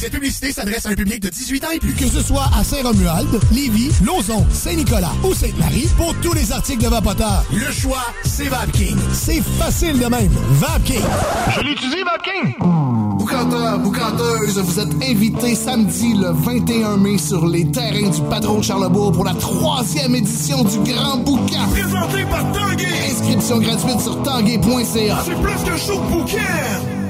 Speaker 24: Cette publicité s'adresse à un public de 18 ans et plus. Que ce soit à Saint-Romuald, Lévis, Lauson, Saint-Nicolas ou Sainte-Marie, pour tous les articles de Vapoteur, le choix, c'est VapKing. C'est facile de même. VapKing.
Speaker 17: Je l'utilise, VapKing!
Speaker 5: Boucanteur, boucanteuse, vous êtes invités samedi le 21 mai sur les terrains du Patron de Charlebourg pour la troisième édition du Grand Boucan.
Speaker 17: Présenté par Tanguay!
Speaker 5: Inscription gratuite sur tanguay.ca.
Speaker 17: C'est plus qu'un show de bouquin!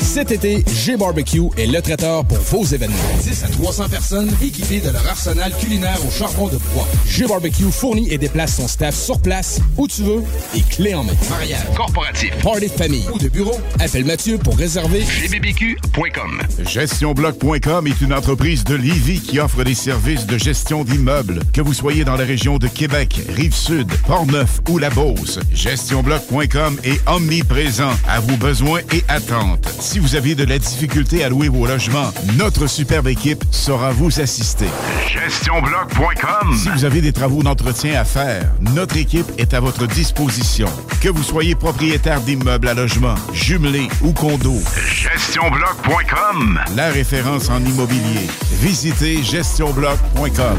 Speaker 25: Cet été, G-Barbecue est le traiteur pour vos événements. 10 à 300 personnes équipées de leur arsenal culinaire au charbon de bois. G-Barbecue fournit et déplace son staff sur place, où tu veux, et clé en main. Mariage,
Speaker 10: corporatif,
Speaker 25: party de famille ou de bureau, appelle Mathieu pour réserver
Speaker 10: gbbq.com.
Speaker 9: GestionBloc.com est une entreprise de Lévis qui offre des services de gestion d'immeubles. Que vous soyez dans la région de Québec, Rive-Sud, Portneuf ou La Beauce, GestionBloc.com est omniprésent à vos besoins et attentes. Si vous avez de la difficulté à louer vos logements, notre superbe équipe saura vous assister.
Speaker 17: GestionBloc.com
Speaker 9: Si vous avez des travaux d'entretien à faire, notre équipe est à votre disposition. Que vous soyez propriétaire d'immeubles à logement, jumelés ou condos,
Speaker 17: GestionBloc.com
Speaker 9: la référence en immobilier. Visitez gestionbloc.com.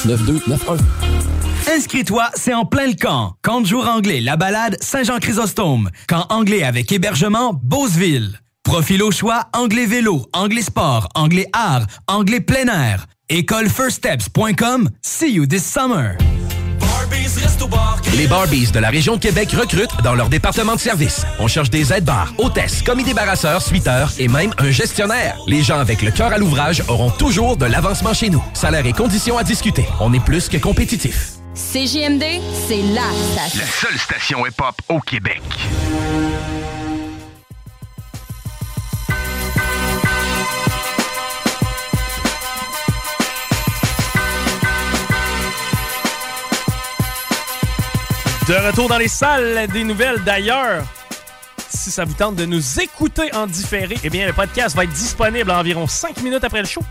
Speaker 13: 9291.
Speaker 6: Inscris-toi, c'est en plein le camp. Camp de jour anglais, la balade Saint-Jean-Chrysostome. Camp anglais avec hébergement Beauceville. Profil au choix, anglais vélo, anglais sport, anglais art, anglais plein air. Écolefirststeps.com. See you this summer.
Speaker 10: Les Barbies de la région de Québec recrutent dans leur département de service. On cherche des aides-bars, hôtesses, commis débarrasseurs, suiteurs et même un gestionnaire. Les gens avec le cœur à l'ouvrage auront toujours de l'avancement chez nous. Salaire et conditions à discuter. On est plus que compétitif.
Speaker 4: CJMD, c'est la station.
Speaker 17: La seule station hip-hop au Québec.
Speaker 8: De retour dans les salles des nouvelles d'ailleurs. Si ça vous tente de nous écouter en différé, eh bien, le podcast va être disponible environ 5 minutes après le show.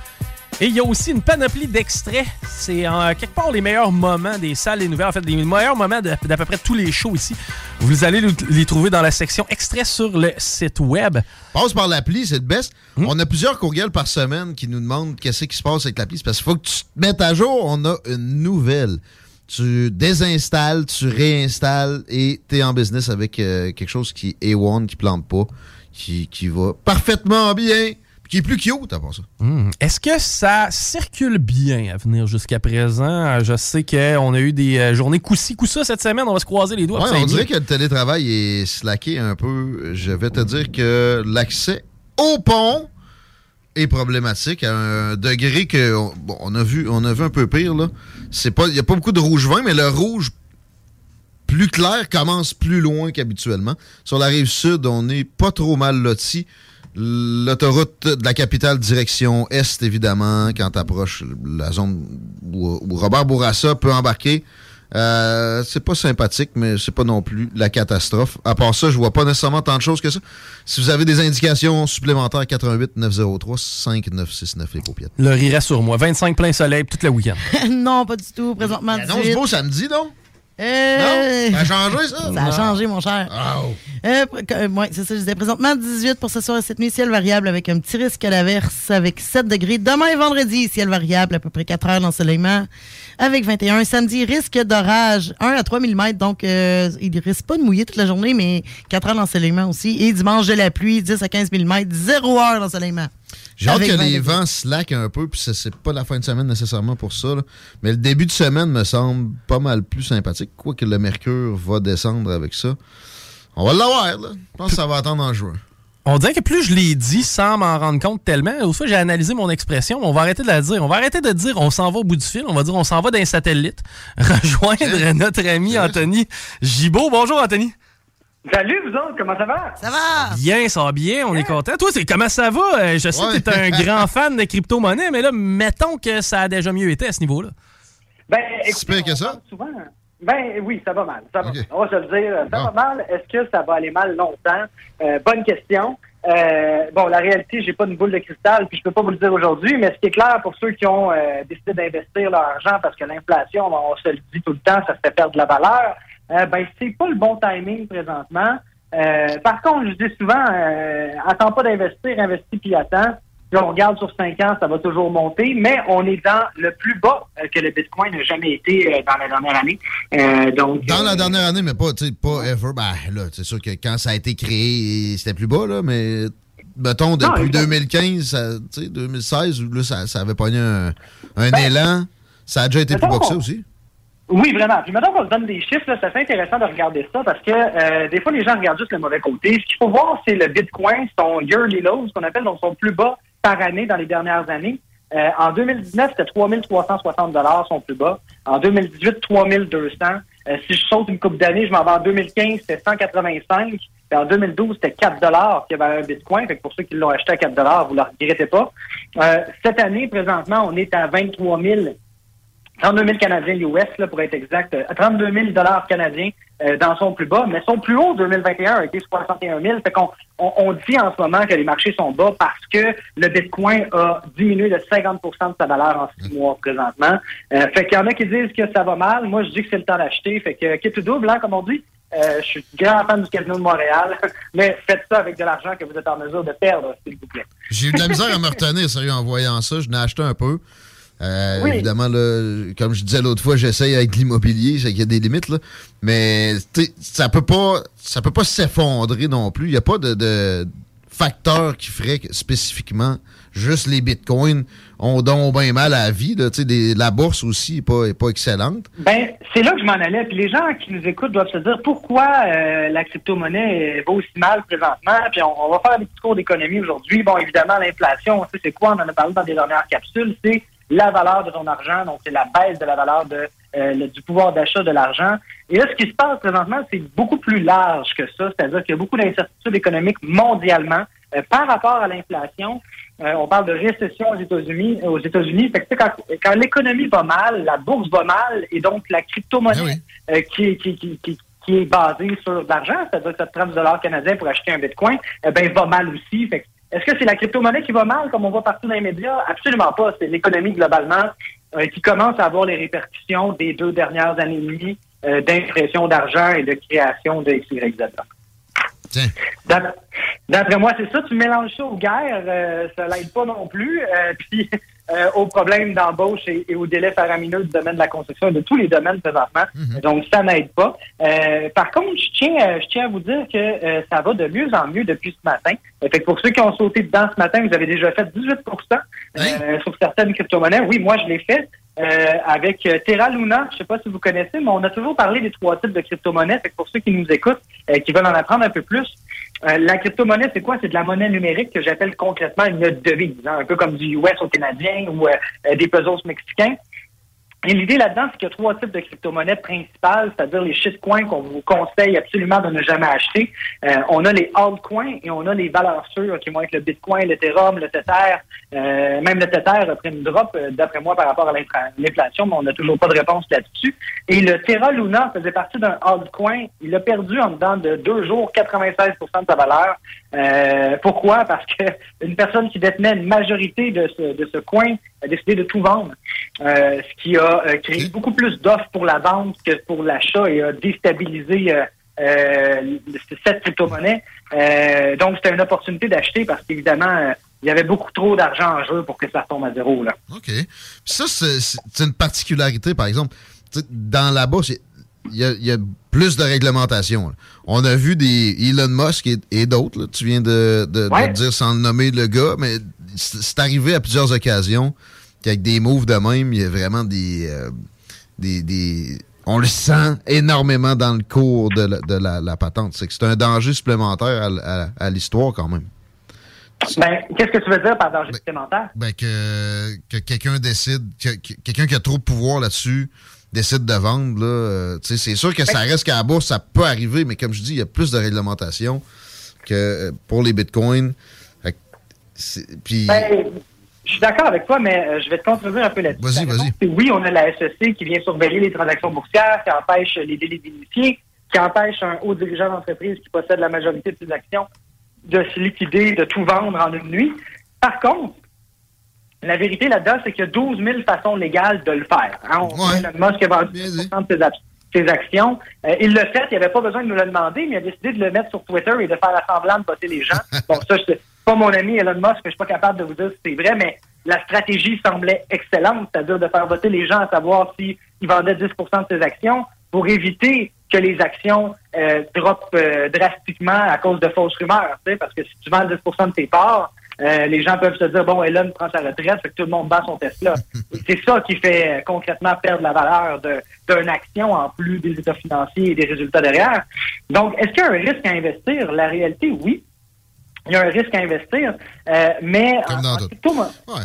Speaker 8: Et il y a aussi une panoplie d'extraits. C'est en quelque part les meilleurs moments des salles des nouvelles. En fait, les meilleurs moments d'à peu près tous les shows ici. Vous allez les trouver dans la section extraits sur le site web.
Speaker 21: Passe par l'appli, c'est le best.
Speaker 8: Hmm?
Speaker 21: On a plusieurs courriels par semaine qui nous demandent qu'est-ce qui se passe avec l'appli. Parce qu'il faut que tu te mettes à jour. On a une nouvelle. Tu désinstalles, tu réinstalles et tu es en business avec euh, quelque chose qui est A1, qui plante pas, qui, qui va parfaitement bien, qui est plus cute à part ça.
Speaker 8: Hmm. Est-ce que ça circule bien à venir jusqu'à présent? Euh, Je sais qu'on a eu des euh, journées coup-ci, coup-ça cette semaine. On va se croiser les doigts.
Speaker 21: Ouais, on dirait que le télétravail est slacké un peu. Je vais te dire que l'accès au pont problématique à un degré que on, bon, on a vu on a vu un peu pire là. C'est pas il y a pas beaucoup de rouge vin mais le rouge plus clair commence plus loin qu'habituellement. Sur la rive sud, on n'est pas trop mal loti. L'autoroute de la capitale direction est, évidemment, quand tu approches la zone où Robert Bourassa peut embarquer. Euh, c'est pas sympathique, mais c'est pas non plus la catastrophe. À part ça, je vois pas nécessairement tant de choses que ça. Si vous avez des indications supplémentaires, 88 903 5969 les paupiètes.
Speaker 8: Le rirait sur moi. 25 plein soleil tout le week-end. <laughs>
Speaker 20: non, pas du tout. Présentement,
Speaker 21: annonce
Speaker 20: 18.
Speaker 21: beau samedi, non?
Speaker 20: Euh,
Speaker 21: Non? Ça a changé, ça?
Speaker 20: Ça a
Speaker 21: Non.
Speaker 20: changé, mon cher. Euh, euh, ouais, c'est ça, je disais présentement 18 pour ce soir et cette nuit, ciel variable avec un petit risque à l'averse avec 7 degrés. Demain et vendredi, ciel variable, à peu près 4 heures d'ensoleillement avec 21. Samedi, risque d'orage 1 à 3 mm, donc euh, il risque pas de mouiller toute la journée, mais 4 heures d'ensoleillement aussi. Et dimanche, de la pluie, 10 à 15 mm, 0 heure d'ensoleillement.
Speaker 21: J'ai hâte que
Speaker 20: 20
Speaker 21: les vents slack un peu, puis c'est pas la fin de semaine nécessairement pour ça. là. Mais le début de semaine me semble pas mal plus sympathique, quoique le mercure va descendre avec ça. On va l'avoir, là. Je pense que ça va attendre en juin.
Speaker 22: On dirait que plus je l'ai dit sans m'en rendre compte tellement, au fois j'ai analysé mon expression, on va arrêter de la dire. On va arrêter de dire on s'en va au bout du fil, on va dire on s'en va d'un satellite. <laughs> Rejoindre notre ami Anthony Gibault. Bonjour Anthony.
Speaker 26: Salut, vous autres, comment ça va?
Speaker 20: Ça va!
Speaker 22: Bien, ça va bien, on est content. Toi, c'est comment ça va? Euh, Je sais que tu es un <laughs> grand fan de crypto-monnaie, mais là, mettons que ça a déjà mieux été à ce niveau-là.
Speaker 26: Ben, écoutez, on parle souvent. Ben oui, ça va mal. Ça va. On va se le dire, ça va mal. Est-ce que ça va aller mal longtemps? Euh, bonne question. Euh, bon, la réalité, j'ai pas une boule de cristal, puis je peux pas vous le dire aujourd'hui, mais ce qui est clair pour ceux qui ont euh, décidé d'investir leur argent parce que l'inflation, on se le dit tout le temps, ça fait perdre de la valeur. Euh, ben c'est pas le bon timing présentement. Euh, par contre, je dis souvent, euh, attends pas d'investir, investis puis attends. Si on regarde sur 5 ans, ça va toujours monter, mais on est dans le plus bas euh, que le Bitcoin n'a jamais été euh, dans la dernière année. Euh, donc,
Speaker 21: Dans la dernière année, mais pas, tu sais, pas ever. Ben là, c'est sûr que quand ça a été créé, c'était plus bas, là, mais mettons, depuis
Speaker 26: exact.
Speaker 21: 2015, ça, tu sais, 2016, où là, ça, ça avait pogné un, un élan. Ça a déjà été plus bas que ça aussi.
Speaker 26: Oui, vraiment. Puis maintenant qu'on se donne des chiffres, là, ça fait intéressant de regarder ça parce que euh, des fois, les gens regardent juste le mauvais côté. Ce qu'il faut voir, c'est le Bitcoin, son yearly low, ce qu'on appelle donc son plus bas par année dans les dernières années. Euh, en 2019, c'était 3360 dollars son plus bas. En 2018, 3200. Euh, si je saute une coupe d'années, je m'en vais en 2015, c'était 185. Puis en 2012, c'était 4 dollars qu'il y avait un Bitcoin. Fait que pour ceux qui l'ont acheté à 4 dollars, vous ne le regrettez pas. Euh, cette année, présentement, on est à 23 000 32 000 Canadiens US, pour être exact, euh, 32 000 dollars canadiens euh, dans son plus bas, mais son plus haut 2021 a été 61 000. Fait qu'on on, on dit en ce moment que les marchés sont bas parce que le Bitcoin a diminué de 50% de sa valeur en six mois présentement. Euh, fait qu'il y en a qui disent que ça va mal. Moi, je dis que c'est le temps d'acheter. Fait que quitte ou double, hein, comme on dit. Euh, je suis grand fan du Casino de Montréal, <laughs> mais faites ça avec de l'argent que vous êtes en mesure de perdre, s'il vous plaît.
Speaker 21: J'ai eu de la misère à me retenir, sérieux, en voyant ça. Je n'ai acheté un peu. Euh,
Speaker 26: Oui.
Speaker 21: Évidemment, là, comme je disais l'autre fois, j'essaye avec l'immobilier, c'est qu'il y a des limites, là. Mais ça peut pas ça peut pas s'effondrer non plus. Il n'y a pas de, de facteur qui ferait que spécifiquement juste les bitcoins ont donc bien mal à la vie. Là. Tu sais, des- la bourse aussi n'est pas, est pas excellente.
Speaker 26: Ben, c'est là que je m'en allais. Puis les gens qui nous écoutent doivent se dire pourquoi euh, la crypto-monnaie va aussi mal présentement. Puis on, on va faire des petits cours d'économie aujourd'hui. Bon, évidemment, l'inflation, on sait c'est quoi, on en a parlé dans des dernières capsules, c'est la valeur de ton argent, donc c'est la baisse de la valeur de, euh, le- du pouvoir d'achat de l'argent. Et là, ce qui se passe présentement, c'est beaucoup plus large que ça, c'est-à-dire qu'il y a beaucoup d'incertitudes économiques mondialement euh, par rapport à l'inflation. Euh, on parle de récession aux États-Unis. Aux États-Unis, quand, quand l'économie va mal, la bourse va mal, et donc la crypto-monnaie qui, qui, qui, qui, qui est basée sur de l'argent, c'est-à-dire que ça te prend du dollar canadien pour acheter un bitcoin, eh ben va mal aussi. Fait que, est-ce que c'est la crypto-monnaie qui va mal, comme on voit partout dans les médias? Absolument pas. C'est l'économie globalement euh, qui commence à avoir les répercussions des deux dernières années et demie euh, d'impression d'argent et de création de XYZ. D'ap- D'après moi, c'est ça. Tu mélanges ça aux guerres, euh, ça l'aide pas non plus. <laughs> puis euh, aux problèmes d'embauche et, et aux délais faramineux du domaine de la construction et de tous les domaines présentement. Donc, ça n'aide pas. Euh, par contre, je tiens, euh, je tiens à vous dire que euh, ça va de mieux en mieux depuis ce matin. Euh, fait que pour ceux qui ont sauté dedans ce matin, vous avez déjà fait 18% euh, sur certaines crypto-monnaies. Oui, moi, je l'ai fait. euh, avec Terra Luna, je sais pas si vous connaissez, mais on a toujours parlé des trois types de crypto-monnaies. Fait que pour ceux qui nous écoutent, euh, qui veulent en apprendre un peu plus, euh, la crypto-monnaie, c'est quoi? C'est de la monnaie numérique que j'appelle concrètement une devise, hein, un peu comme du US au Canadien ou euh, euh, des pesos mexicains. Et l'idée là-dedans, c'est qu'il y a trois types de crypto-monnaies principales, c'est-à-dire les shitcoins qu'on vous conseille absolument de ne jamais acheter. Euh, on a les altcoins et on a les valeurs sûres qui vont être le Bitcoin, l'Ethereum, le Tether. Euh, même le Tether a pris une drop, euh, d'après moi, par rapport à l'inflation, mais on n'a toujours pas de réponse là-dessus. Et le Terra Luna faisait partie d'un altcoin. Il a perdu en dedans de deux jours 96% de sa valeur. Euh, pourquoi? Parce que une personne qui détenait une majorité de ce, de ce coin a décidé de tout vendre, euh, ce qui a euh, créé beaucoup plus d'offres pour la vente que pour l'achat et a déstabilisé euh, cette crypto-monnaie. Euh, donc, c'était une opportunité d'acheter parce qu'évidemment, il y avait beaucoup trop d'argent en jeu pour que ça tombe à zéro. Là.
Speaker 21: OK. Puis ça, c'est une particularité, par exemple. Dans la bourse, il y, a- il y a plus de réglementation. là. On a vu des Elon Musk et, et d'autres, tu viens de, de- de
Speaker 26: Ouais.
Speaker 21: dire sans le nommer le gars, mais c'est arrivé à plusieurs occasions qu'avec des moves de même, il y a vraiment des, euh, des, des- On le sent énormément dans le cours de la, de la- la patente. C'est que c'est un danger supplémentaire à, l- à- à l'histoire quand même.
Speaker 26: Ben, qu'est-ce que tu veux dire par danger supplémentaire?
Speaker 21: Ben, que, que quelqu'un décide, que, que- quelqu'un qui a trop de pouvoir là-dessus décide de vendre, là, euh, tu sais, c'est sûr que ça reste qu'à la bourse, ça peut arriver, mais comme je dis, il y a plus de réglementation que euh, pour les bitcoins. Puis,
Speaker 26: Ben, je suis d'accord avec toi, mais euh, je vais te contredire un peu là-dessus.
Speaker 21: Vas-y, vas-y.
Speaker 26: Oui, on a la SEC qui vient surveiller les transactions boursières, qui empêche les délits d'initiés, qui empêche un haut dirigeant d'entreprise qui possède la majorité de ses actions de se liquider, de tout vendre en une nuit. Par contre, la vérité là-dedans, c'est qu'il y a 12 000 façons légales de le faire. Hein, on Elon Musk a vendu 10% de ses, ac- ses actions. Euh, il l'a fait, il n'avait pas besoin de nous le demander, mais il a décidé de le mettre sur Twitter et de faire la semblant de voter les gens. <laughs> Bon, ça, c'est pas mon ami Elon Musk, mais je suis pas capable de vous dire si c'est vrai, mais la stratégie semblait excellente, c'est-à-dire de faire voter les gens à savoir s'ils vendaient 10% de ses actions pour éviter que les actions euh, droppent euh, drastiquement à cause de fausses rumeurs. Parce que si tu vends 10% de tes parts, euh, les gens peuvent se dire, bon, Elon prend sa retraite, fait que tout le monde vend son Tesla. <laughs> C'est ça qui fait euh, concrètement perdre la valeur d'une action en plus des états financiers et des résultats derrière. Donc, est-ce qu'il y a un risque à investir? La réalité, oui. Il y a un risque à investir, euh, mais
Speaker 21: Comme dans
Speaker 26: en-
Speaker 21: tout.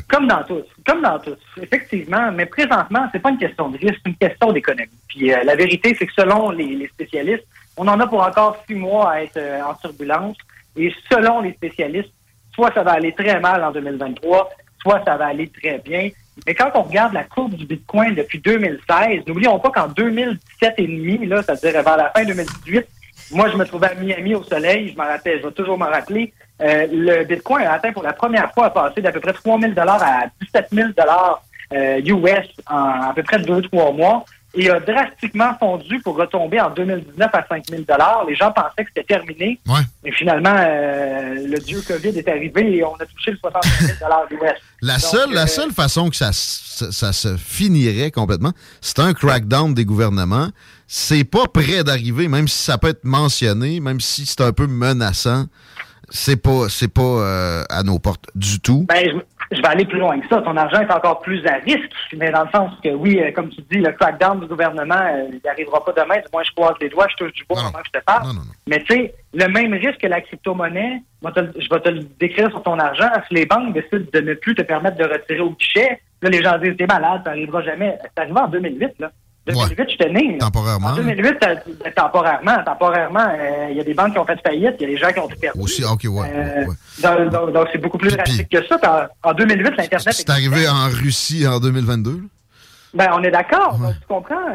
Speaker 26: comme dans tout, comme dans tout, effectivement. Mais présentement, c'est pas une question de risque, c'est une question d'économie. Puis euh, la vérité, c'est que selon les, les spécialistes, on en a pour encore six mois à être euh, en turbulence. Et selon les spécialistes, soit ça va aller très mal en 2023, soit ça va aller très bien. Mais quand on regarde la courbe du Bitcoin depuis 2016, n'oublions pas qu'en 2017 et demi, là, c'est-à-dire vers la fin 2018, moi, je me trouvais à Miami au soleil, je m'en rappelle, je vais toujours m'en rappeler. Euh, le Bitcoin a atteint pour la première fois à passer d'à peu près 3 000 à 17 000 euh, US en à peu près 2-3 mois et a drastiquement fondu pour retomber en 2019 à 5 000 Les gens pensaient que c'était terminé. Mais finalement, euh, le dieu COVID est arrivé et on a touché le 65 000 US.
Speaker 21: la,
Speaker 26: Donc,
Speaker 21: seule,
Speaker 26: euh,
Speaker 21: la seule façon que ça, ça, se finirait complètement, c'est un crackdown des gouvernements. C'est pas près d'arriver, même si ça peut être mentionné, même si c'est un peu menaçant. C'est pas, c'est pas euh, à nos portes du tout.
Speaker 26: Ben, je, je vais aller plus loin que ça. Ton argent est encore plus à risque, mais dans le sens que, oui, euh, comme tu dis, le crackdown du gouvernement, euh, il n'arrivera pas demain. Du moins, je croise les doigts, je touche du bois pendant que je te parle. Mais tu sais, le même risque que la crypto-monnaie, je vais te le décrire sur ton argent. Si les banques décident de ne plus te permettre de retirer au guichet, là, les gens disent, t'es malade, ça n'arrivera jamais. C'est arrivé en 2008, là. 2008, j'étais né. là.
Speaker 21: Temporairement.
Speaker 26: En 2008, ça- temporairement, temporairement, euh, il y a des banques qui ont fait faillite, il y a des gens qui ont tout perdu.
Speaker 21: Aussi, ok, ouais.
Speaker 26: Euh, donc, c'est beaucoup plus drastique que ça. En, en 2008, l'Internet...
Speaker 21: C'est arrivé en Russie en 2022. là?
Speaker 26: Ben, on est d'accord. Tu comprends?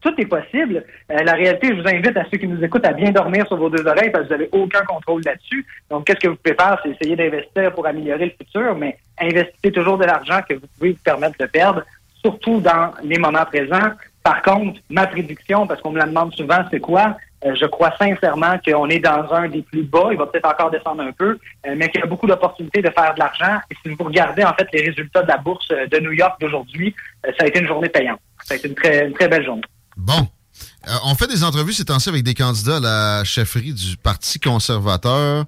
Speaker 26: Tout est possible. Euh, la réalité, je vous invite à ceux qui nous écoutent à bien dormir sur vos deux oreilles parce que vous n'avez aucun contrôle là-dessus. Donc, qu'est-ce que vous pouvez faire? C'est essayer d'investir pour améliorer le futur, mais investissez toujours de l'argent que vous pouvez vous permettre de perdre, surtout dans les moments présents. Par contre, ma prédiction, parce qu'on me la demande souvent, c'est quoi? Euh, je crois sincèrement qu'on est dans un des plus bas. Il va peut-être encore descendre un peu, euh, mais qu'il y a beaucoup d'opportunités de faire de l'argent. Et si vous regardez en fait les résultats de la bourse euh, de New York d'aujourd'hui, ça a été une journée payante. Ça a été une très, une très belle journée.
Speaker 21: Bon. On fait des entrevues ces temps-ci avec des candidats à la chefferie du Parti conservateur.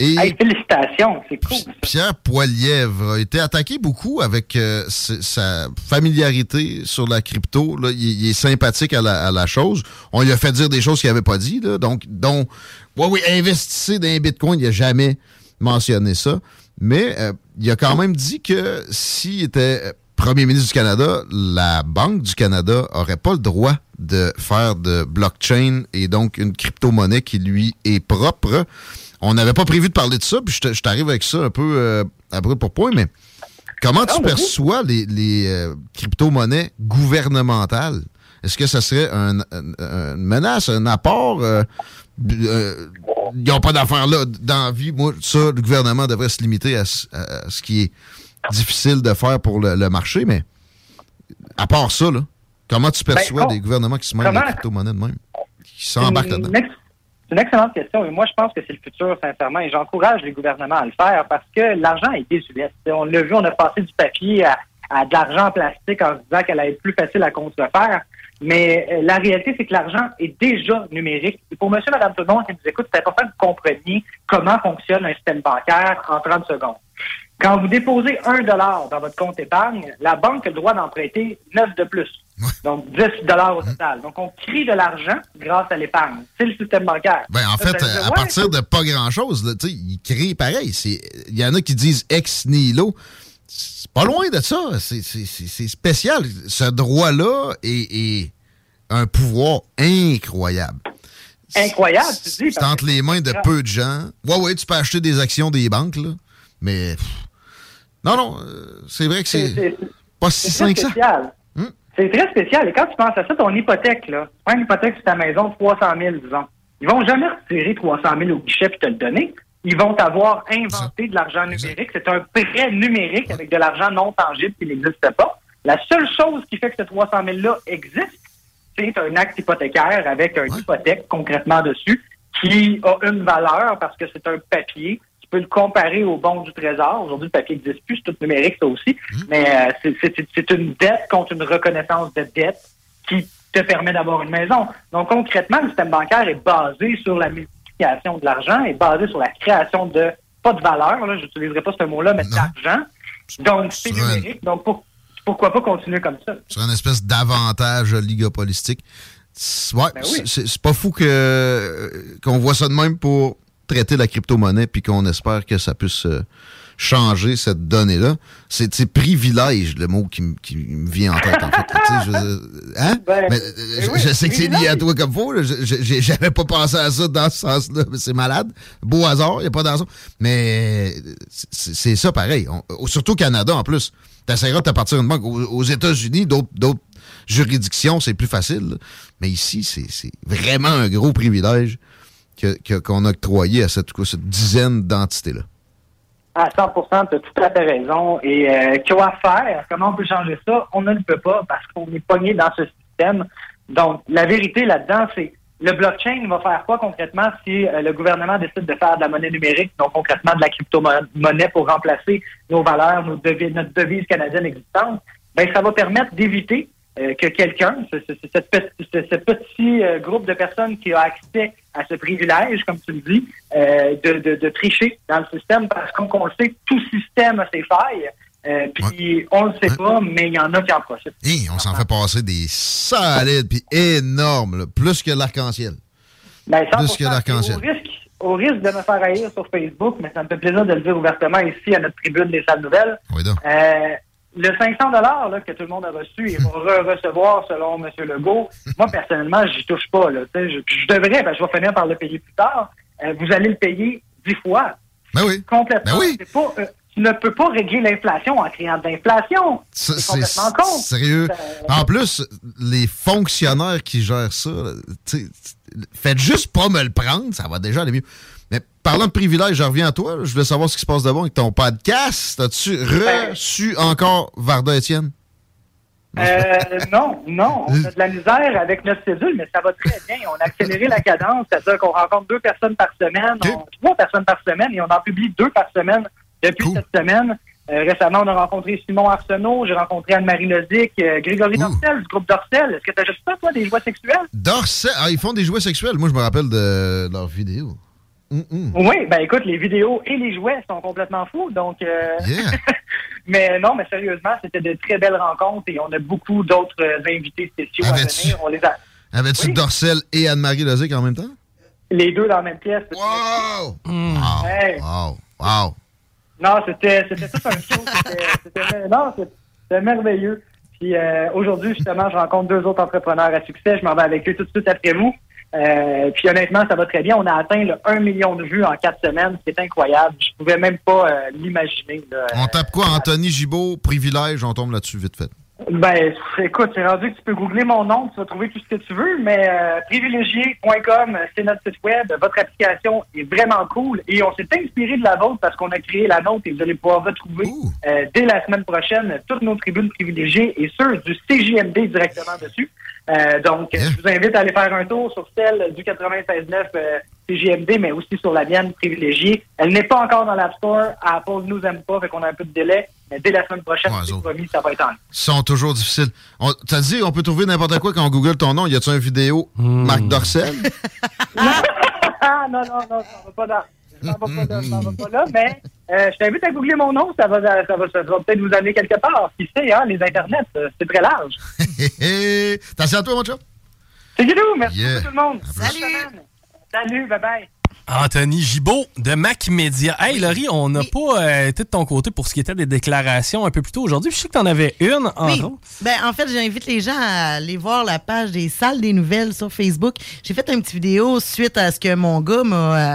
Speaker 21: Et
Speaker 26: félicitations, c'est cool.
Speaker 21: Pierre Poilièvre a été attaqué beaucoup avec euh, sa familiarité sur la crypto. là. Il, il est sympathique à la, à la chose. On lui a fait dire des choses qu'il n'avait pas dit. Là. Donc, dont, ouais, oui, investissez dans les bitcoins. Il n'a jamais mentionné ça. Mais euh, il a quand même dit que s'il était euh, premier ministre du Canada, la Banque du Canada aurait pas le droit de faire de blockchain et donc une crypto-monnaie qui lui est propre. On n'avait pas prévu de parler de ça, puis je t'arrive avec ça un peu euh, à brûle pour point, mais comment tu perçois les, les, euh, crypto-monnaies gouvernementales? Est-ce que ça serait un- un- une menace, un apport? euh, euh, ils n'ont pas d'affaires là dans la vie. Moi, ça, le gouvernement devrait se limiter à, ce- à ce qui est difficile de faire pour le, le marché, mais à part ça, là, comment tu perçois
Speaker 26: Ben,
Speaker 21: des gouvernements qui se mêlent de la
Speaker 26: comment-
Speaker 21: crypto-monnaie de même? Qui s'embarquent
Speaker 26: une,
Speaker 21: là-dedans?
Speaker 26: Une excellente question et moi je pense que c'est le futur sincèrement et j'encourage les gouvernements à le faire parce que l'argent est désuet. On l'a vu, on a passé du papier à, de l'argent en plastique en se disant qu'elle allait être plus facile à contrefaire. Mais euh, la réalité, c'est que l'argent est déjà numérique. Et pour monsieur, madame, tout le qui nous écoute, c'est important que vous compreniez comment fonctionne un système bancaire en 30 secondes. Quand vous déposez un dollar dans votre compte épargne, la banque a le droit d'en prêter 9 de plus. Donc 10 dollars au total. Donc on crée de l'argent grâce à l'épargne. C'est le système bancaire.
Speaker 21: Ben, en
Speaker 26: Ça,
Speaker 21: fait,
Speaker 26: dire,
Speaker 21: à
Speaker 26: ouais,
Speaker 21: partir de pas grand-chose, ils créent pareil. Il y en a qui disent ex nihilo. C'est pas loin de ça. C'est- spécial. Ce droit-là est, est un pouvoir incroyable.
Speaker 26: incroyable, tu dis.
Speaker 21: C'est entre les mains de peu de gens. Ouais, ouais, tu peux acheter des actions des banques, là. Mais. pff, Non, non, euh, c'est vrai que c'est pas si sain que ça.
Speaker 26: C'est très spécial. Et quand tu penses à ça, ton hypothèque, là, tu prends une hypothèque sur ta maison de 300 000, disons. Ils vont jamais retirer 300 000 au guichet et te le donner. Ils vont t'avoir inventé de l'argent numérique. C'est un prêt numérique avec de l'argent non tangible qui n'existe pas. La seule chose qui fait que ce 300 000-là existe, c'est un acte hypothécaire avec une hypothèque concrètement dessus qui a une valeur parce que c'est un papier. Peux le comparer au bon du trésor. Aujourd'hui, le papier n'existe plus, c'est tout numérique, ça aussi. Mais euh, c'est- une dette contre une reconnaissance de dette qui te permet d'avoir une maison. Donc, concrètement, le système bancaire est basé sur la multiplication de l'argent, est basé sur la création de, pas de valeur, là, j'utiliserai pas ce mot-là, mais d'argent. Donc, c'est numérique. Donc, pour- pourquoi pas continuer comme ça?
Speaker 21: sur une espèce d'avantage oligopolistique. Ouais,
Speaker 26: Ben oui.
Speaker 21: c'est- c'est pas fou que euh, qu'on voit ça de même pour traiter la crypto-monnaie puis qu'on espère que ça puisse euh, changer cette donnée-là. C'est privilège, le mot qui, me vient en tête, en fait. Je hein?
Speaker 26: Ben,
Speaker 21: Mais, euh, je,
Speaker 26: oui,
Speaker 21: je sais que c'est lié à toi comme j'ai- J'avais pas pensé à ça dans ce sens-là. C'est malade. Beau hasard, il n'y a pas d'hasard. Mais c'est ça pareil. On- surtout au Canada, en plus. Tu essaieras de te partir une banque. Aux, aux États-Unis, d'autres juridictions, c'est plus facile. là. Mais ici, c'est vraiment un gros privilège qu'on a octroyé à cette, cette dizaine d'entités-là.
Speaker 26: À 100 tu as tout à fait raison. Et euh, quoi faire? Comment on peut changer ça? On ne le peut pas parce qu'on est pogné dans ce système. Donc, la vérité là-dedans, c'est le blockchain va faire quoi concrètement si euh, le gouvernement décide de faire de la monnaie numérique, donc concrètement de la crypto-monnaie pour remplacer nos valeurs, nos devises, notre devise canadienne existante? Ben, ça va permettre d'éviter euh, que quelqu'un, ce, ce- petit euh, groupe de personnes qui a accès à ce privilège, comme tu le dis, euh, de, de- de tricher dans le système, parce que, comme on le sait, tout système a ses failles. Puis on le sait pas, mais il y en a qui en profitent.
Speaker 21: On s'en fait passer des solides puis énormes, là, plus que l'arc-en-ciel.
Speaker 26: Ben,
Speaker 21: Plus
Speaker 26: 100%,
Speaker 21: que l'arc-en-ciel.
Speaker 26: Au risque, au risque de me faire haïr sur Facebook, mais ça me fait plaisir de le dire ouvertement ici à notre tribune des salles nouvelles.
Speaker 21: Oui,
Speaker 26: le 500 dollars que tout le monde a reçu et va re-recevoir selon M. Legault, moi personnellement, j'y touche pas. Là, je, devrais, ben, je vais finir par le payer plus tard. Euh, vous allez le payer dix fois.
Speaker 21: Ben oui.
Speaker 26: Complètement.
Speaker 21: Ben oui.
Speaker 26: Pas, euh, tu ne peux pas régler l'inflation en créant de l'inflation. C'est complètement con.
Speaker 21: Sérieux. En plus, les fonctionnaires qui gèrent ça, faites juste pas me le prendre, ça va déjà aller mieux. Parlant de privilèges, je reviens à toi. Je voulais savoir ce qui se passe de bon avec ton podcast. As-tu reçu encore Varda Étienne?
Speaker 26: Euh, non, non, on a de la misère avec notre cédule, mais ça va très bien. On a accéléré la cadence, c'est-à-dire qu'on rencontre deux personnes par semaine, on- trois personnes par semaine, et on en publie deux par semaine depuis cette semaine. Euh, récemment, on a rencontré Simon Arsenault, j'ai rencontré Anne-Marie Lozic, euh, Grégory Dorcel, du groupe Dorcel. Est-ce que tu as juste ça, toi, des joies sexuelles?
Speaker 21: Dorset. Ah, ils font des jouets sexuels. Moi, je me rappelle de leurs vidéos.
Speaker 26: Oui, ben écoute, les vidéos et les jouets sont complètement fous, donc... euh, <laughs> mais non, mais sérieusement, c'était de très belles rencontres et on a beaucoup d'autres invités spéciaux à venir. On les a...
Speaker 21: Avais-tu Dorcel et Anne-Marie Lozic en même temps?
Speaker 26: Les deux dans la même pièce.
Speaker 21: Wow!
Speaker 26: Hey.
Speaker 21: Wow! Wow!
Speaker 26: Non, c'était tout un show. Non, c'était merveilleux. Puis euh, aujourd'hui, justement, je rencontre deux autres entrepreneurs à succès. Je m'en vais avec eux tout de suite après vous. Euh, puis honnêtement, ça va très bien. On a atteint le 1 million de vues en quatre semaines. C'est incroyable. Je pouvais même pas euh, l'imaginer.
Speaker 21: On tape quoi? Anthony Gibault, privilège, on tombe là-dessus vite fait.
Speaker 26: Ben, écoute, c'est rendu que tu peux googler mon nom, tu vas trouver tout ce que tu veux, mais euh, privilégié.com, c'est notre site web. Votre application est vraiment cool et on s'est inspiré de la vôtre parce qu'on a créé la nôtre et vous allez pouvoir retrouver euh, dès la semaine prochaine toutes nos tribunes privilégiées et ceux du CJMD directement dessus. Euh, donc, je vous invite à aller faire un tour sur celle du 96.9 euh, CJMD, mais aussi sur la mienne privilégiée. Elle n'est pas encore dans l'App Store. Apple nous aime pas, fait qu'on a un peu de délai. Mais dès la semaine prochaine,
Speaker 21: Ouais,
Speaker 26: c'est promis, ça va être en ligne.
Speaker 21: Ils sont toujours difficiles. T'as dit, on peut trouver n'importe quoi quand on google ton nom. Y a-tu une vidéo Marc Dorcel?
Speaker 26: Ah, <laughs> non, non, non, ça va pas là. Ça va pas là, ça va pas là, mais euh, je t'invite à googler mon nom, ça va, ça va, ça va peut-être vous amener quelque part. Qui sait, hein, les internets, euh, c'est très large. <laughs>
Speaker 21: Attention à toi, mon chum.
Speaker 26: C'est Guido, merci
Speaker 21: Yeah.
Speaker 26: beaucoup tout le monde. Salut! Salut, bye bye.
Speaker 8: Anthony Gibault de Mac Media. Hey, Laurie, on n'a pas euh, été de ton côté pour ce qui était des déclarations un peu plus tôt aujourd'hui. Je sais que tu en avais une en
Speaker 20: Oui. Ben, en fait, j'invite les gens à aller voir la page des salles des nouvelles sur Facebook. J'ai fait une petite vidéo suite à ce que mon gars m'a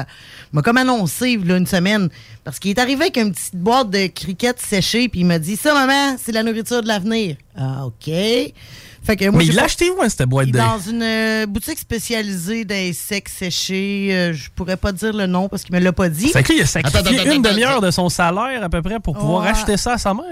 Speaker 20: euh, comme annoncé là, une semaine. Parce qu'il est arrivé avec une petite boîte de cricket séchée, puis il m'a dit Ça, maman, c'est la nourriture de l'avenir. Ah, OK. Fait que moi,
Speaker 8: Mais il l'a acheté où, hein, cette boîte de...
Speaker 20: Dans une euh, boutique spécialisée d'insectes séchés. Euh, je pourrais pas dire le nom parce qu'il me l'a pas dit.
Speaker 8: C'est que lui, il a sacrifié
Speaker 20: Attends, attends,
Speaker 8: une
Speaker 20: attends,
Speaker 8: demi-heure de son salaire à peu près pour pouvoir
Speaker 20: Ouais.
Speaker 8: acheter ça à sa mère.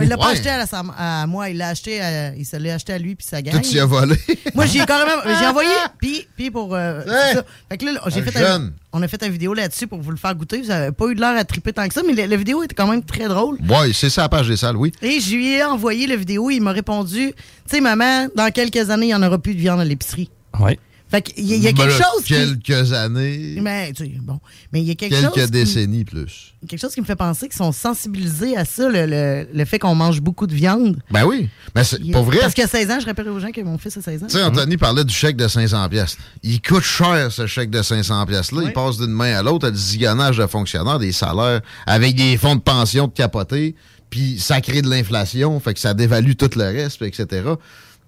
Speaker 20: Il l'a pas acheté à, la- à moi, il l'a acheté à, il se l'est acheté à lui puis sa gang.
Speaker 21: Tout y a volé.
Speaker 20: Moi, j'ai carrément, j'ai envoyé, <laughs> puis, puis pour, euh, ça. Fait que là, j'ai
Speaker 21: Un
Speaker 20: fait un,
Speaker 21: jeune.
Speaker 20: On a fait une vidéo là-dessus pour vous le faire goûter. Vous avez pas eu de l'air à triper tant que ça, mais la, la vidéo était quand même très drôle.
Speaker 21: Ouais, c'est ça la page des salles, oui.
Speaker 20: Et je lui ai envoyé la vidéo, il m'a répondu, tu sais, maman, dans quelques années, il n'y en aura plus de viande à l'épicerie.
Speaker 8: Oui.
Speaker 20: Fait qu'il y, y a
Speaker 21: Ben
Speaker 20: quelque chose qui...
Speaker 21: Quelques années,
Speaker 20: Mais, tu sais, bon. Mais il y a quelque
Speaker 21: quelques
Speaker 20: chose qui-
Speaker 21: décennies plus.
Speaker 20: quelque chose qui me fait penser qu'ils sont sensibilisés à ça, le, le- le fait qu'on mange beaucoup de viande.
Speaker 21: Ben oui. Mais c'est pas vrai.
Speaker 20: Parce qu'à 16 ans, je rappelle aux gens que mon fils a 16 ans.
Speaker 21: Tu sais, Anthony parlait du chèque de 500 pièces. Il coûte cher, ce chèque de 500 pièces là Il passe d'une main à l'autre à du zigonnage de fonctionnaires, des salaires, avec des fonds de pension de capoter, puis ça crée de l'inflation, fait que ça dévalue tout le reste, etc.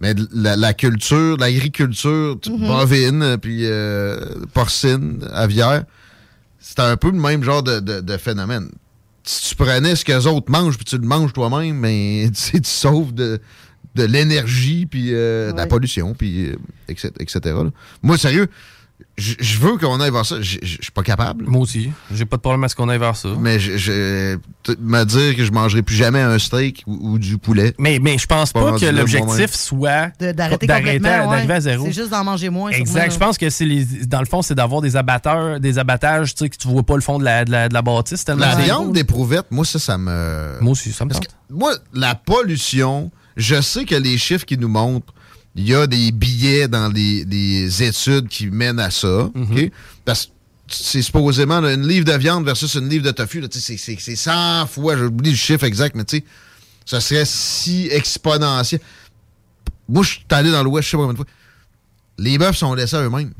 Speaker 21: Mais la, la culture, l'agriculture, tu-
Speaker 20: Mhm.
Speaker 21: bovine, puis euh, porcine, aviaire, c'est un peu le même genre de, de- de phénomène. Si tu prenais ce que les autres mangent, puis tu le manges toi-même, mais <laughs> tu sais, tu sauves de, de l'énergie, puis euh, de la pollution, puis euh, etc. etc., là. Moi, sérieux, je veux qu'on aille voir ça. Je suis pas capable.
Speaker 8: Moi aussi. J'ai pas de problème à ce qu'on aille vers ça.
Speaker 21: Mais je, me dire que je mangerai plus jamais un steak ou, ou du poulet.
Speaker 8: Mais, mais je pense pas, que l'objectif soit
Speaker 20: D'arrêter ouais.
Speaker 8: d'arriver à zéro.
Speaker 20: C'est juste d'en manger moins.
Speaker 8: Exact. Je pense que c'est les, dans le fond, c'est d'avoir des abatteurs, des abattages, tu sais, que tu vois pas le fond de la, de la, de la bâtisse.
Speaker 21: La viande d'éprouvettes, moi, ça, ça me.
Speaker 8: Moi aussi, ça me tente.
Speaker 21: que, moi, la pollution, je sais que les chiffres qui nous montrent, il y a des billets dans les, les études qui mènent à ça. OK? Parce que c'est supposément là, une livre de viande versus une livre de tofu. C'est c'est- c'est 100 fois, j'oublie le chiffre exact, mais tu sais, ça serait si exponentiel. Moi, je suis allé dans l'Ouest, je sais pas combien de fois. Les bœufs sont laissés à eux-mêmes.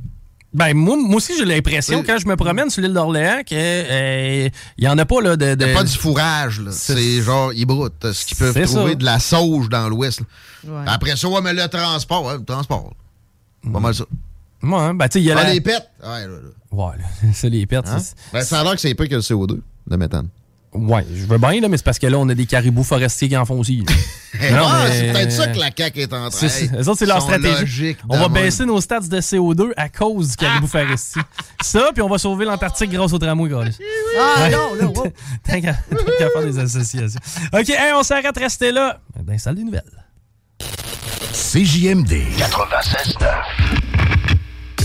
Speaker 8: Ben, moi, moi aussi, j'ai l'impression,
Speaker 21: Oui.
Speaker 8: quand je me promène sur l'île d'Orléans, qu'il n'y en a pas là, de. de-
Speaker 21: Il n'y a pas du fourrage, là. C'est genre, ils broutent. Ce qu'ils peuvent
Speaker 8: C'est
Speaker 21: trouver
Speaker 8: ça.
Speaker 21: de la sauge dans l'Ouest.
Speaker 20: Ouais.
Speaker 21: Après ça, ouais, mais le transport, ouais, le transport. Pas mal ça.
Speaker 8: Moi, hein, ben, tu sais, il y a
Speaker 21: Ah,
Speaker 8: la-
Speaker 21: les pets? Ouais, là, là.
Speaker 8: Ouais, là, <laughs> ça, les pertes.
Speaker 21: Hein?
Speaker 8: c'est-
Speaker 21: Ben, ça a l'air que c'est pire que le CO2 de méthane.
Speaker 8: Ouais, je veux bien, là, mais c'est parce que là, on a des caribous forestiers qui en font aussi. <laughs> Non,
Speaker 21: ah,
Speaker 8: mais-
Speaker 21: c'est peut-être ça que la CAQ est en train
Speaker 8: C'est ça. C'est leur stratégie. On
Speaker 21: de
Speaker 8: va
Speaker 21: même.
Speaker 8: baisser nos stats de CO2 à cause du caribou forestier. Ça, puis on va sauver l'Antarctique grâce au tramway, gars.
Speaker 20: Ah,
Speaker 8: Ouais.
Speaker 20: non, là, wow. <laughs>
Speaker 8: Tant qu'à faire des associations. OK, hey, on s'arrête, rester là. Dans les salles des nouvelles.
Speaker 10: CJMD 96.9.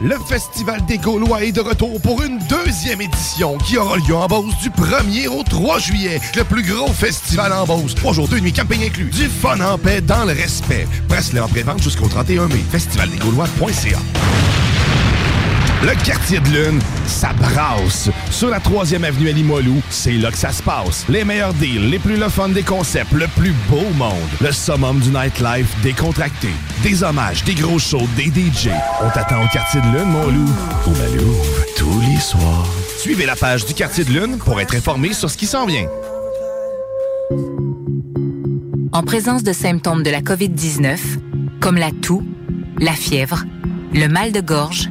Speaker 17: Le Festival des Gaulois est de retour pour une deuxième édition qui aura lieu en Beauce du 1er au 3 juillet. Le plus gros festival en Beauce. Trois jours, deux nuits, camping inclus. Du fun en paix dans le respect. Presse-le en pré-vente jusqu'au 31 mai. Festivaldesgaulois.ca le quartier de lune, ça brasse. Sur la 3e avenue à Limoilou, c'est là que ça se passe. Les meilleurs deals, les plus le des concepts, le plus beau monde. Le summum du nightlife décontracté. Des hommages, des gros shows, des DJ. On t'attend au quartier de lune, mon loup. Au Malou, tous les soirs. Suivez la page du quartier de lune pour être informé sur ce qui s'en vient.
Speaker 27: En présence de symptômes de la COVID-19, comme la toux, la fièvre, le mal de gorge,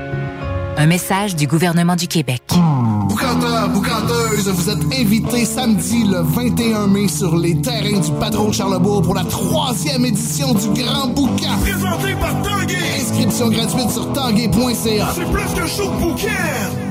Speaker 27: Un message du gouvernement du Québec.
Speaker 5: Boucanteur, boucanteuse, vous êtes invités samedi le 21 mai sur les terrains du Patron de Charlebourg pour la troisième édition du Grand Boucan.
Speaker 28: Présenté par Tanguay.
Speaker 5: Inscription gratuite sur tanguay.ca.
Speaker 28: C'est plus qu'un show de bouquin.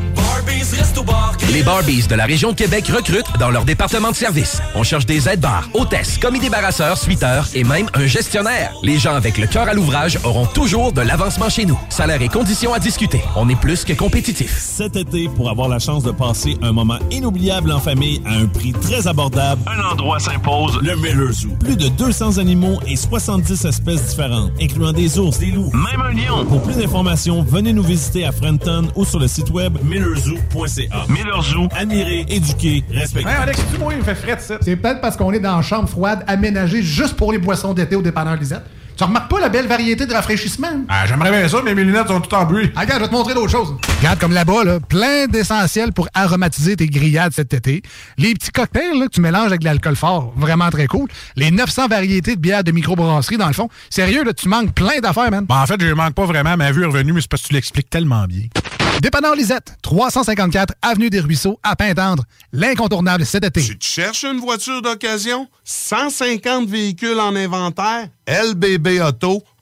Speaker 6: Les Barbies de la région de Québec recrutent dans leur département de service. On cherche des aides-bars, hôtesses, commis débarrasseurs, suiteurs et même un gestionnaire. Les gens avec le cœur à l'ouvrage auront toujours de l'avancement chez nous. Salaire et conditions à discuter. On est plus que compétitif.
Speaker 14: Cet été, pour avoir la chance de passer un moment inoubliable en famille à un prix très abordable,
Speaker 6: un endroit s'impose,
Speaker 14: le Miller Zoo. Plus de 200 animaux et 70 espèces différentes, incluant des ours, des loups,
Speaker 6: même un lion.
Speaker 14: Pour plus d'informations, venez nous visiter à Frenton ou sur le site web millerzoo.ca.
Speaker 6: Miller Zoo.
Speaker 14: Admirer, éduquer, respecter.
Speaker 15: Hey Alex, tu moi, il me fait frais de ça. C'est peut-être parce qu'on est dans une chambre froide aménagée juste pour les boissons d'été au dépanneur Lisette. Tu remarques pas la belle variété de rafraîchissement? Ah, j'aimerais bien ça, mais mes lunettes sont toutes en bruit. Ah, regarde, je vais te montrer d'autres choses. Regarde, comme là-bas, là, plein d'essentiels pour aromatiser tes grillades cet été. Les petits cocktails là, que tu mélanges avec de l'alcool fort, vraiment très cool. Les 900 variétés de bières de microbrasserie, dans le fond. Sérieux, là, tu manques plein d'affaires, man.
Speaker 29: en fait, je manque pas vraiment. Ma vue est revenue, mais c'est parce que tu l'expliques tellement bien.
Speaker 15: Dépanneur Lisette, 354 Avenue des Ruisseaux, à Pintendre. L'incontournable cet été.
Speaker 30: Tu cherches une voiture d'occasion? 150 véhicules en inventaire? LBBauto.com.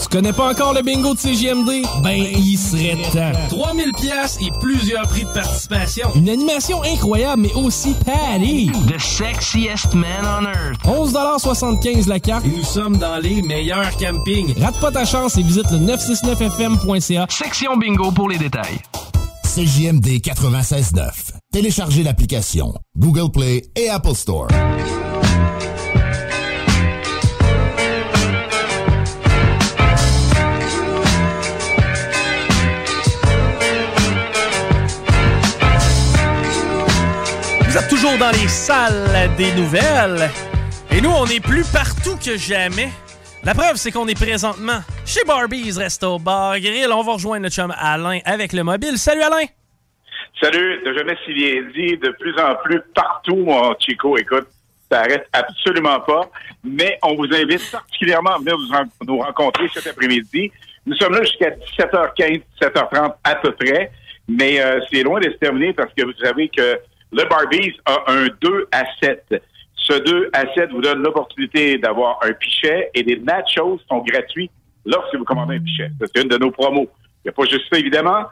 Speaker 8: Tu connais pas encore le bingo de CGMD? Ben, il serait temps. 3000 pièces et plusieurs prix de participation. Une animation incroyable, mais aussi patty.
Speaker 6: The sexiest man on earth.
Speaker 8: 11,75 la carte et nous sommes dans les meilleurs campings. Rate pas ta chance et visite le 969fm.ca.
Speaker 6: Section bingo pour les détails.
Speaker 31: CJMD 96.9. Téléchargez l'application Google Play et Apple Store.
Speaker 8: Toujours dans les salles des nouvelles. Et nous, on est plus partout que jamais. La preuve, c'est qu'on est présentement chez Barbie's Resto Bar Grill. On va rejoindre notre chum Alain avec le mobile. Salut Alain!
Speaker 32: Salut, de jamais si bien dit, de plus en plus partout, mon Chico, écoute, ça arrête absolument pas, mais on vous invite particulièrement à venir nous, ren- nous rencontrer cet après-midi. Nous sommes là jusqu'à 17h15, 17h30 à peu près, mais euh, c'est loin de se terminer parce que vous savez que le Barbies a un 2 à 7. Ce 2 à 7 vous donne l'opportunité d'avoir un pichet et les nachos sont gratuits lorsque vous commandez un pichet. C'est une de nos promos. Il n'y a pas juste ça, évidemment.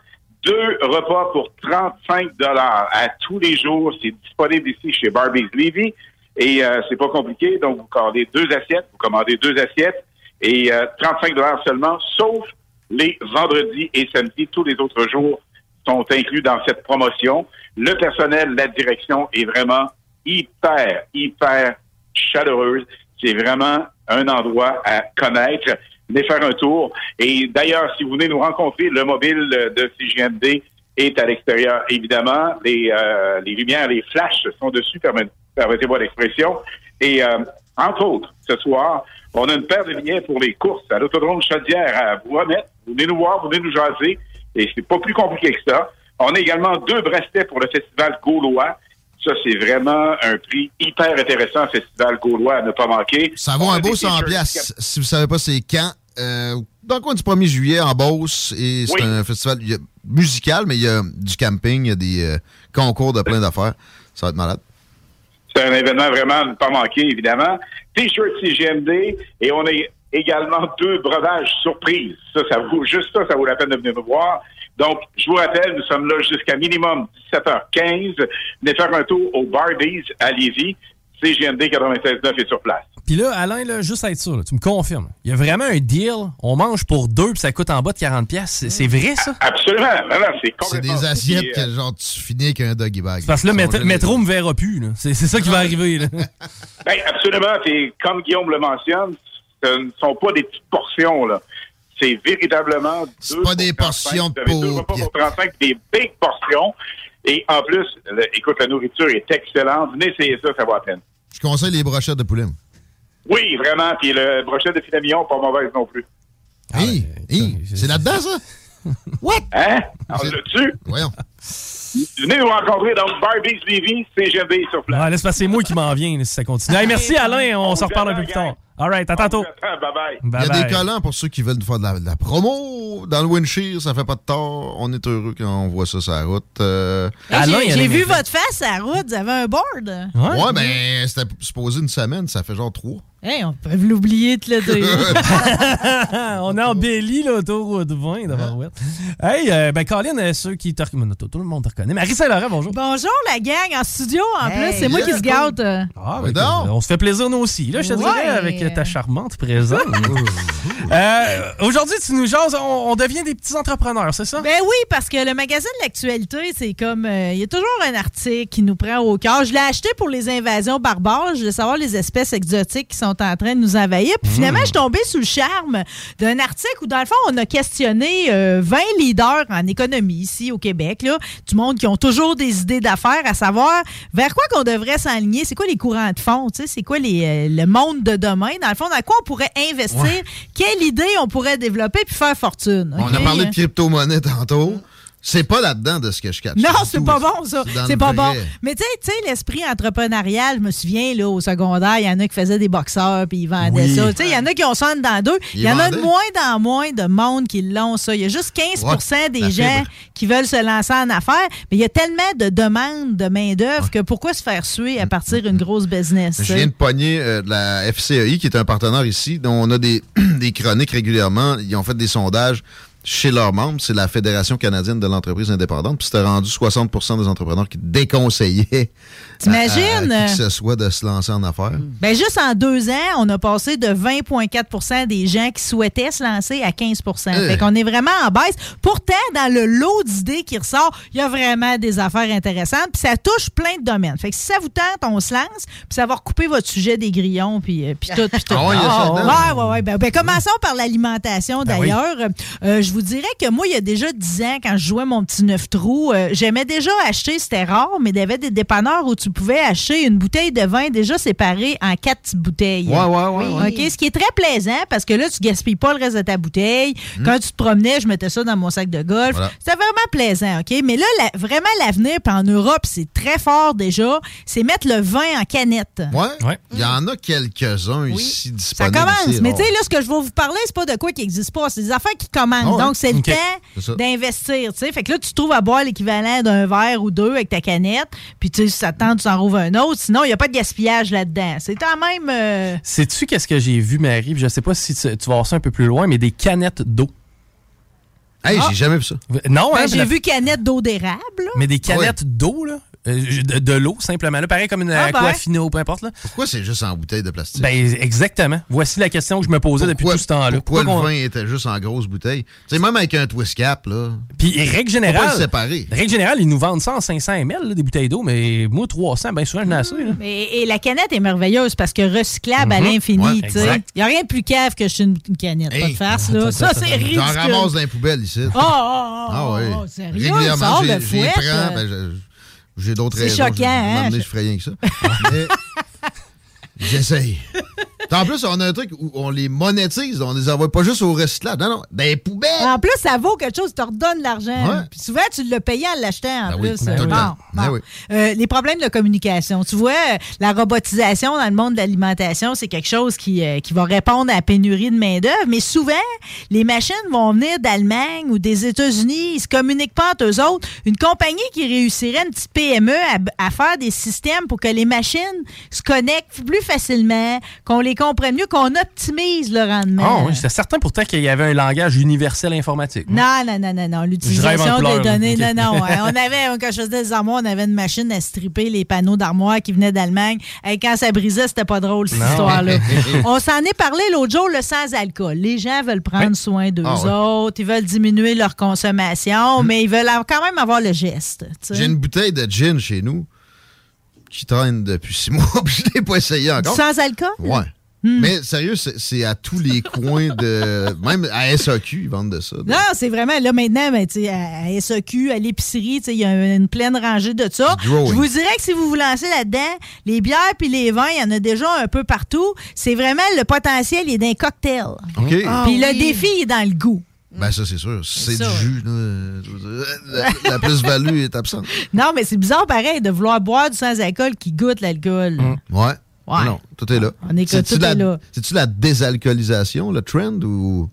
Speaker 32: Deux repas pour 35 dollars à tous les jours. C'est disponible ici chez Barbie's Levy. Et euh, c'est pas compliqué. Donc, vous commandez deux assiettes. Vous commandez deux assiettes. Et euh, 35 dollars seulement, sauf les vendredis et samedis. Tous les autres jours sont inclus dans cette promotion. Le personnel, la direction est vraiment hyper, hyper chaleureuse. C'est vraiment un endroit à connaître. Venez faire un tour. Et d'ailleurs, si vous venez nous rencontrer, le mobile de CGMD est à l'extérieur, évidemment. Les, euh, les lumières, les flashs sont dessus, permet- permettez-moi l'expression. Et euh, entre autres, ce soir, on a une paire de billets pour les courses à l'autodrome Chaudière à vous remettre. Venez nous voir, venez nous jaser. Et c'est pas plus compliqué que ça. On a également deux bracelets pour le Festival Gaulois. Ça, c'est vraiment un prix hyper intéressant, Festival Gaulois, à ne pas manquer.
Speaker 21: Ça vaut un beau
Speaker 32: des
Speaker 21: 100
Speaker 32: t-shirts
Speaker 21: piastres. Si vous savez pas c'est quand, euh, dans le coin du 1er juillet en Beauce, et c'est
Speaker 32: Oui.
Speaker 21: un festival musical, mais il y a du camping, il y a des euh, concours de plein d'affaires. Ça va être malade.
Speaker 32: C'est un événement vraiment à ne pas manquer, évidemment. T-shirt CGMD et on a également deux breuvages surprises. Ça, ça vaut, juste ça, ça vaut la peine de venir nous voir. Donc, je vous rappelle, nous sommes là jusqu'à minimum 17h15. Venez faire un tour au Barbies à Lévis. CGMD 96.9 est sur place.
Speaker 8: Puis là, Alain, là, juste à être sûr, là, tu me confirmes. Il y a vraiment un deal. On mange pour deux puis ça coûte en bas de 40$. piastres. C'est vrai, ça?
Speaker 32: Absolument. Non, non, c'est
Speaker 21: C'est des assiettes
Speaker 32: Puis, euh,
Speaker 21: que genre tu finis avec un doggy bag.
Speaker 8: Parce que là, Métro. Métro me verra plus. là. C'est ça qui va arriver. là.
Speaker 32: Ben, absolument. Puis, comme Guillaume le mentionne, ce ne sont pas des petites portions, là. C'est véritablement deux
Speaker 21: pas des portions
Speaker 32: 35. Vous avez deux repas pour 35, des big portions. Et en plus, le- écoute, la nourriture est excellente. Venez essayer ça, ça vaut la peine.
Speaker 21: Je conseille les brochettes de poulet.
Speaker 32: Oui, vraiment. Puis le brochet de filet mignon, pas mauvaise non plus.
Speaker 21: Hey, hey, c'est là-dedans, ça? <laughs>
Speaker 32: What? Hein? On l'a-tu?
Speaker 21: Voyons.
Speaker 32: Venez nous rencontrer dans Barbie's Levy, CGB sur place.
Speaker 8: Ouais, laisse passer moi qui m'en viens si ça continue. Hey, merci, Alain. On,
Speaker 32: On
Speaker 8: s'en reparle un peu plus tard. All right, à tantôt.
Speaker 32: Bye-bye.
Speaker 21: Il y a des collants pour ceux qui veulent nous faire de la, de la promo dans le Windshield, ça fait pas de tort. On est heureux quand on voit ça sur la route. Euh,
Speaker 33: J'ai j'ai vu votre face à la route, vous avez un board.
Speaker 21: Ouais, ben, c'était supposé une semaine, ça fait genre trois.
Speaker 33: Hey, on peut l'oublier de le dire. <laughs> <laughs>
Speaker 8: on est en Belly, là, autoroute 20, d'abord. ouais. Hey, euh, ben, Colin, euh, ceux qui te reconnaissent, tout, le monde te reconnaît. Marie Saint-Laurent, bonjour.
Speaker 33: Bonjour la gang en studio en
Speaker 8: Hey,
Speaker 33: plus, c'est moi qui se gâte.
Speaker 8: Ah, ben, on se fait plaisir nous aussi, là, je te
Speaker 33: Ouais.
Speaker 8: dirais, avec ta charmante présence. Euh, Aujourd'hui, tu nous jases, on, on devient des petits entrepreneurs, c'est ça?
Speaker 33: Ben oui, parce que le magazine de l'actualité, c'est comme. euh, Il y a toujours un article qui nous prend au cœur. Je l'ai acheté pour les invasions barbares. Je voulais savoir les espèces exotiques qui sont en train de nous envahir. Puis finalement, je suis tombée sous le charme d'un article où, dans le fond, on a questionné euh, 20 leaders en économie ici au Québec, là, du monde qui ont toujours des idées d'affaires, à savoir vers quoi qu'on devrait s'enligner. C'est quoi les courants de sais, C'est quoi les, euh, le monde de demain? Dans le fond, dans quoi on pourrait investir?
Speaker 21: Ouais.
Speaker 33: Quelle idée on pourrait développer puis faire fortune?
Speaker 21: On a parlé de crypto-monnaie tantôt. C'est pas là-dedans de ce que je capte.
Speaker 33: Non, c'est pas bon, ça.
Speaker 21: dans
Speaker 33: C'est pas bon. Mais tu sais- tu sais, l'esprit entrepreneurial, je me souviens, là, au secondaire, il y en a qui faisaient des boxeurs puis ils vendaient
Speaker 21: Oui.
Speaker 33: ça. Tu sais, il y en a qui ont ça en dedans d'eux. Il y en a de moins en moins de monde qui l'ont, ça. Il y a juste 15
Speaker 21: Ouais,
Speaker 33: des gens
Speaker 21: fibre.
Speaker 33: qui veulent se lancer en affaires. Mais il y a tellement de demandes de main-d'œuvre que pourquoi se faire suer à partir d'une grosse business?
Speaker 21: Je viens de pogner euh, de la FCEI, qui est un partenaire ici, dont on a des, <clears throat> des chroniques régulièrement. Ils ont fait des sondages chez leurs membres. C'est la Fédération canadienne de l'entreprise indépendante. Puis c'était rendu 60% des entrepreneurs qui déconseillaient
Speaker 33: T'imagines?
Speaker 21: à- à qui que ce soit de se lancer en affaires.
Speaker 33: Ben juste en deux ans, on a passé de 20,4% des gens qui souhaitaient se lancer à 15%
Speaker 21: Euh.
Speaker 33: Fait qu'on est vraiment en baisse. Pourtant, dans le lot d'idées qui ressort, il y a vraiment des affaires intéressantes. Puis ça touche plein de domaines. Fait que si ça vous tente, on se lance. Puis ça va recouper votre sujet des grillons. Puis, euh, puis tout, puis <laughs> tout.
Speaker 21: Ah ouais, il y a ça dedans.
Speaker 33: ouais, ouais, ouais. Ben, ben, commençons par l'alimentation,
Speaker 21: Ben oui.
Speaker 33: d'ailleurs. Euh, je vous dirais que moi, il y a déjà 10 ans, quand je jouais mon petit 9 trous, euh, j'aimais déjà acheter, c'était rare, mais il y avait des dépanneurs où tu pouvais acheter une bouteille de vin déjà séparée en quatre petites bouteilles.
Speaker 21: Ouais, ouais, ouais, ouais.
Speaker 33: OK, ce qui est très plaisant parce que là, tu gaspilles pas le reste de ta bouteille. Quand tu te promenais, je mettais ça dans mon sac de golf.
Speaker 21: Voilà.
Speaker 33: C'était vraiment plaisant, OK? Mais là, la- vraiment, l'avenir, puis en Europe, c'est très fort déjà, c'est mettre le vin en canette.
Speaker 21: Ouais. Il y en a quelques-uns ici
Speaker 33: Ça
Speaker 21: disponibles.
Speaker 33: commence.
Speaker 21: c'est
Speaker 33: Mais tu sais, là, ce que je vais vous parler, c'est pas de quoi qui n'existe pas. C'est des affaires qui commandent.
Speaker 21: Ah?
Speaker 33: Donc, c'est le temps
Speaker 21: ça.
Speaker 33: d'investir. tu sais. Fait que là, tu trouves à boire l'équivalent d'un verre ou deux avec ta canette. Puis, tu sais, ça te tente, tu en rouvres un autre. Sinon, il n'y a pas de gaspillage là-dedans. C'est quand même. euh,
Speaker 8: Sais-tu qu'est-ce que j'ai vu, Marie? Je sais pas si tu, tu vas voir ça un peu plus loin, mais des canettes d'eau.
Speaker 21: Hey,
Speaker 33: Ah.
Speaker 21: j'ai jamais vu ça.
Speaker 8: Non,
Speaker 33: ben,
Speaker 8: hein,
Speaker 33: J'ai
Speaker 8: la-
Speaker 33: vu canette d'eau d'érable.
Speaker 8: Mais des canettes d'eau, là? Euh, de, de l'eau, simplement. Là, pareil comme une
Speaker 33: Ah, ben.
Speaker 8: Aquafina ou peu importe. Là.
Speaker 21: Pourquoi c'est juste en bouteille de plastique?
Speaker 8: Ben, exactement. Voici la question que je me posais depuis tout ce temps-là.
Speaker 21: Pourquoi,
Speaker 8: qu'on-
Speaker 21: le vin était juste en grosse bouteille? Sais, même avec un twist cap, là.
Speaker 8: Puis, règle
Speaker 21: pas
Speaker 8: générale.
Speaker 21: le séparer.
Speaker 8: Règle générale, ils nous vendent ça en 500 ml, là, des bouteilles d'eau, mais moi, 300, bien souvent, je n'ai assez. là.
Speaker 33: Et, et la canette est merveilleuse parce que recyclable à
Speaker 8: Mhm.
Speaker 33: l'infini.
Speaker 8: Ouais,
Speaker 33: tu sais. Il n'y a rien de plus cave que jeter une, une canette. pas de farce, là. <laughs> Ça, c'est ridicule.
Speaker 21: J'en ramasse dans les poubelles ici.
Speaker 33: Oh, oh, oh,
Speaker 21: Ah oui.
Speaker 33: oh, sérieux,
Speaker 21: Régulièrement, prends.
Speaker 33: euh.
Speaker 21: ben, je- j'ai d'autres
Speaker 33: C'est
Speaker 21: raisons.
Speaker 33: choquant,
Speaker 21: Je-
Speaker 33: hein?
Speaker 21: moment donné, je ferais rien que ça. <laughs> Mais j'essaye. En plus, on a un truc où on les monétise. On les envoie pas juste au recyclage. Non, non. Les poubelles.
Speaker 33: En plus, ça vaut quelque chose, tu te redonnes l'argent.
Speaker 21: Ouais.
Speaker 33: Puis souvent, tu l'as payé en l'achetant en
Speaker 21: Ben
Speaker 33: plus.
Speaker 21: le
Speaker 33: Bon.
Speaker 21: Ben oui.
Speaker 33: Euh, les problèmes de communication. Tu vois, la robotisation dans le monde de l'alimentation, c'est quelque chose qui, euh, qui va répondre à la pénurie de main-d'œuvre. Mais souvent, les machines vont venir d'Allemagne ou des États-Unis. Ils se communiquent pas entre eux autres. Une compagnie qui réussirait, une petite PME, à, à faire des systèmes pour que les machines se connectent plus facilement, qu'on les comprenne mieux, qu'on optimise le rendement.
Speaker 8: Ah oui, j'étais certain pourtant qu'il y avait un langage universel informatique.
Speaker 33: Non, non, non, non, non. L'utilisation des données, non, non. <laughs> On avait, quand je faisais des armoires, on avait une machine à stripper les panneaux d'armoire qui venaient d'Allemagne. Et quand ça brisait, c'était pas drôle, cette histoire-là. <laughs> on s'en est parlé l'autre jour, le sans-alcool. Les gens veulent prendre soin d'eux
Speaker 21: Ah
Speaker 33: autres, ils veulent diminuer leur consommation, mais ils veulent quand même avoir le geste.
Speaker 21: J'ai une bouteille de gin chez nous qui traîne depuis six <laughs> mois, puis je l'ai pas essayé encore.
Speaker 33: sans-alcool?
Speaker 21: Ouais.
Speaker 33: Hmm.
Speaker 21: Mais sérieux, c'est à tous les coins de. <laughs> Même à SAQ, ils vendent de ça.
Speaker 33: Non, c'est vraiment, là, maintenant, ben, à, SAQ, à l'épicerie, il y a une pleine rangée de ça.
Speaker 21: Growing.
Speaker 33: Je vous dirais que si vous vous lancez là-dedans, les bières puis les vins, il y en a déjà un peu partout. C'est vraiment le potentiel, il est d'un cocktail.
Speaker 21: OK. Ah
Speaker 33: puis le
Speaker 21: oui.
Speaker 33: défi il est dans le goût.
Speaker 21: Ben, ça, c'est sûr. C'est du jus. là. La, la plus-value est absente.
Speaker 33: Non, mais c'est bizarre pareil de vouloir boire du sans-alcool qui goûte l'alcool.
Speaker 21: Ouais.
Speaker 33: Ouais.
Speaker 21: Non, tout est là.
Speaker 33: On est que
Speaker 21: C'est-tu
Speaker 33: tout
Speaker 21: la-
Speaker 33: est là.
Speaker 21: C'est-tu la désalcoolisation, le trend, ou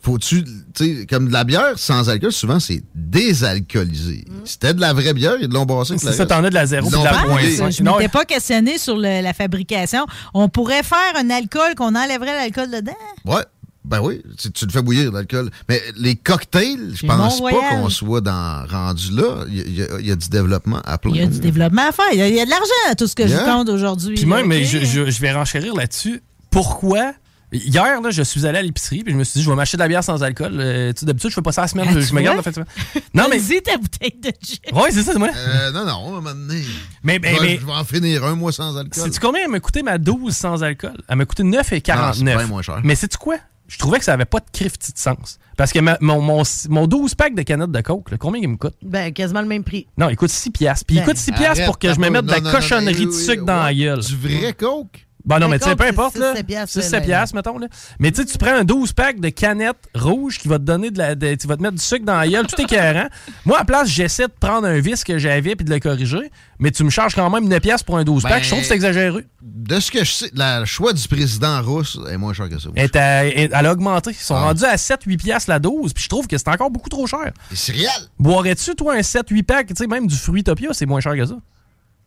Speaker 21: faut-tu, tu sais, comme de la bière sans alcool, souvent c'est désalcoolisé. C'était de la vraie bière, ils l'ont brassé. avec
Speaker 8: C'est ça, t'en as de la zéro de la point.
Speaker 33: Je ne m'étais pas questionné sur le- la fabrication. On pourrait faire un alcool qu'on enlèverait l'alcool dedans?
Speaker 21: Ouais. Ben oui, tu, tu le fais bouillir, l'alcool. Mais les cocktails, je pense pas qu'on soit dans rendu là. Il y, a- il y du développement à plein.
Speaker 33: Il y a du développement à faire. Il y a, il y a de l'argent à tout ce que
Speaker 21: Yeah.
Speaker 33: je compte aujourd'hui.
Speaker 8: Puis même, mais je, je- je vais renchérir là-dessus. Pourquoi? Hier, là, je suis allé à l'épicerie puis je me suis dit, je vais m'acheter de la bière sans alcool. Euh, tu sais, d'habitude, je fais pas ça la semaine.
Speaker 33: Ah,
Speaker 8: je
Speaker 33: tu
Speaker 8: me garde en fait. <laughs> Non, mais.
Speaker 33: Vas-y, ta bouteille de gin.
Speaker 8: Oui, c'est ça, moi.
Speaker 21: Euh, non, non, à un moment donné.
Speaker 8: Mais, mais,
Speaker 21: je,
Speaker 8: mais-
Speaker 21: je vais en finir un mois sans alcool.
Speaker 8: Sais-tu combien elle m'a coûté ma 12 sans alcool? Elle m'a coûté 9,49.
Speaker 21: Ah, c'est bien moins cher.
Speaker 8: Mais sais-tu quoi? Je trouvais que ça avait pas de crifti de sens. Parce que ma- mon, mon, mon 12 pack de canettes de coke, là, combien il me coûte?
Speaker 20: Ben, quasiment le même prix.
Speaker 8: Non, il coûte 6 piastres. Puis il coûte 6 piastres pour que je me
Speaker 21: Arrête,
Speaker 8: mette de la
Speaker 21: non, non, non,
Speaker 8: cochonnerie
Speaker 21: non,
Speaker 8: de sucre
Speaker 21: oui,
Speaker 8: dans la gueule.
Speaker 21: Du vrai coke?
Speaker 8: Bon, non,
Speaker 20: Le
Speaker 8: mais tu sais, peu
Speaker 20: c'est
Speaker 8: importe, là.
Speaker 20: 6-7 piastres,
Speaker 8: 6
Speaker 20: là, là.
Speaker 8: piastres, mettons, là. Mais tu sais, tu prends un 12 pack de canettes rouges qui va te donner de la. de- tu vas te mettre du sucre dans la gueule, tout est cohérent. <laughs> Moi, à place, j'essaie de prendre un vice que j'avais puis de le corriger, mais tu me charges quand même 9 piastres pour un 12 pack.
Speaker 21: Ben,
Speaker 8: Je trouve que c'est exagéré.
Speaker 21: De ce que je sais, la- le choix du président russe est moins cher que ça.
Speaker 8: Elle, à- a augmenté. Ils sont
Speaker 21: Ah.
Speaker 8: rendus à 7-8 piastres la dose, puis je trouve que c'est encore beaucoup trop cher.
Speaker 21: Les céréales?
Speaker 8: Boirais-tu, toi, un 7-8 pack, tu sais, même du Fruitopia, c'est moins cher que ça.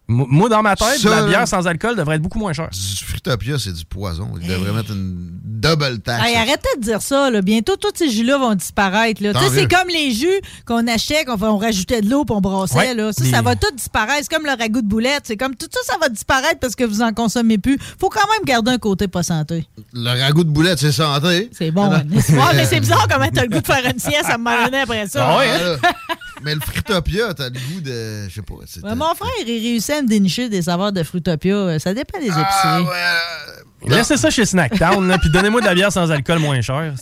Speaker 8: Mo- Moi, dans ma tête,
Speaker 21: Ça,
Speaker 8: la bière sans alcool devrait être beaucoup moins chère.
Speaker 21: Du Fruitopia, c'est du poison. Il devrait mettre une double taxe.
Speaker 33: Hey, arrêtez de dire ça. Là. Bientôt, tous ces jus-là vont disparaître. C'est comme les jus qu'on achetait, qu'on on rajoutait de l'eau puis on brassait.
Speaker 8: Ouais,
Speaker 33: là. Ça, ça va tout disparaître. C'est comme le ragoût de boulette. C'est comme tout ça, ça va disparaître parce que vous en consommez plus. faut quand même garder un côté pas santé.
Speaker 21: Le ragoût de boulette, c'est santé.
Speaker 33: C'est bon. hein, <laughs> mais c'est bizarre comment t'as le goût de faire une sieste à me après ça.
Speaker 21: Ah ouais, hein? Mais le Fruitopia, t'as le goût de. Je sais pas.
Speaker 33: mon frère, il réussit à me dénicher des saveurs de Fruitopia. Ça dépend des épiceries.
Speaker 21: Ah, ouais, euh,
Speaker 8: Laissez ça chez Snacktown, puis donnez-moi de la bière sans alcool moins cher.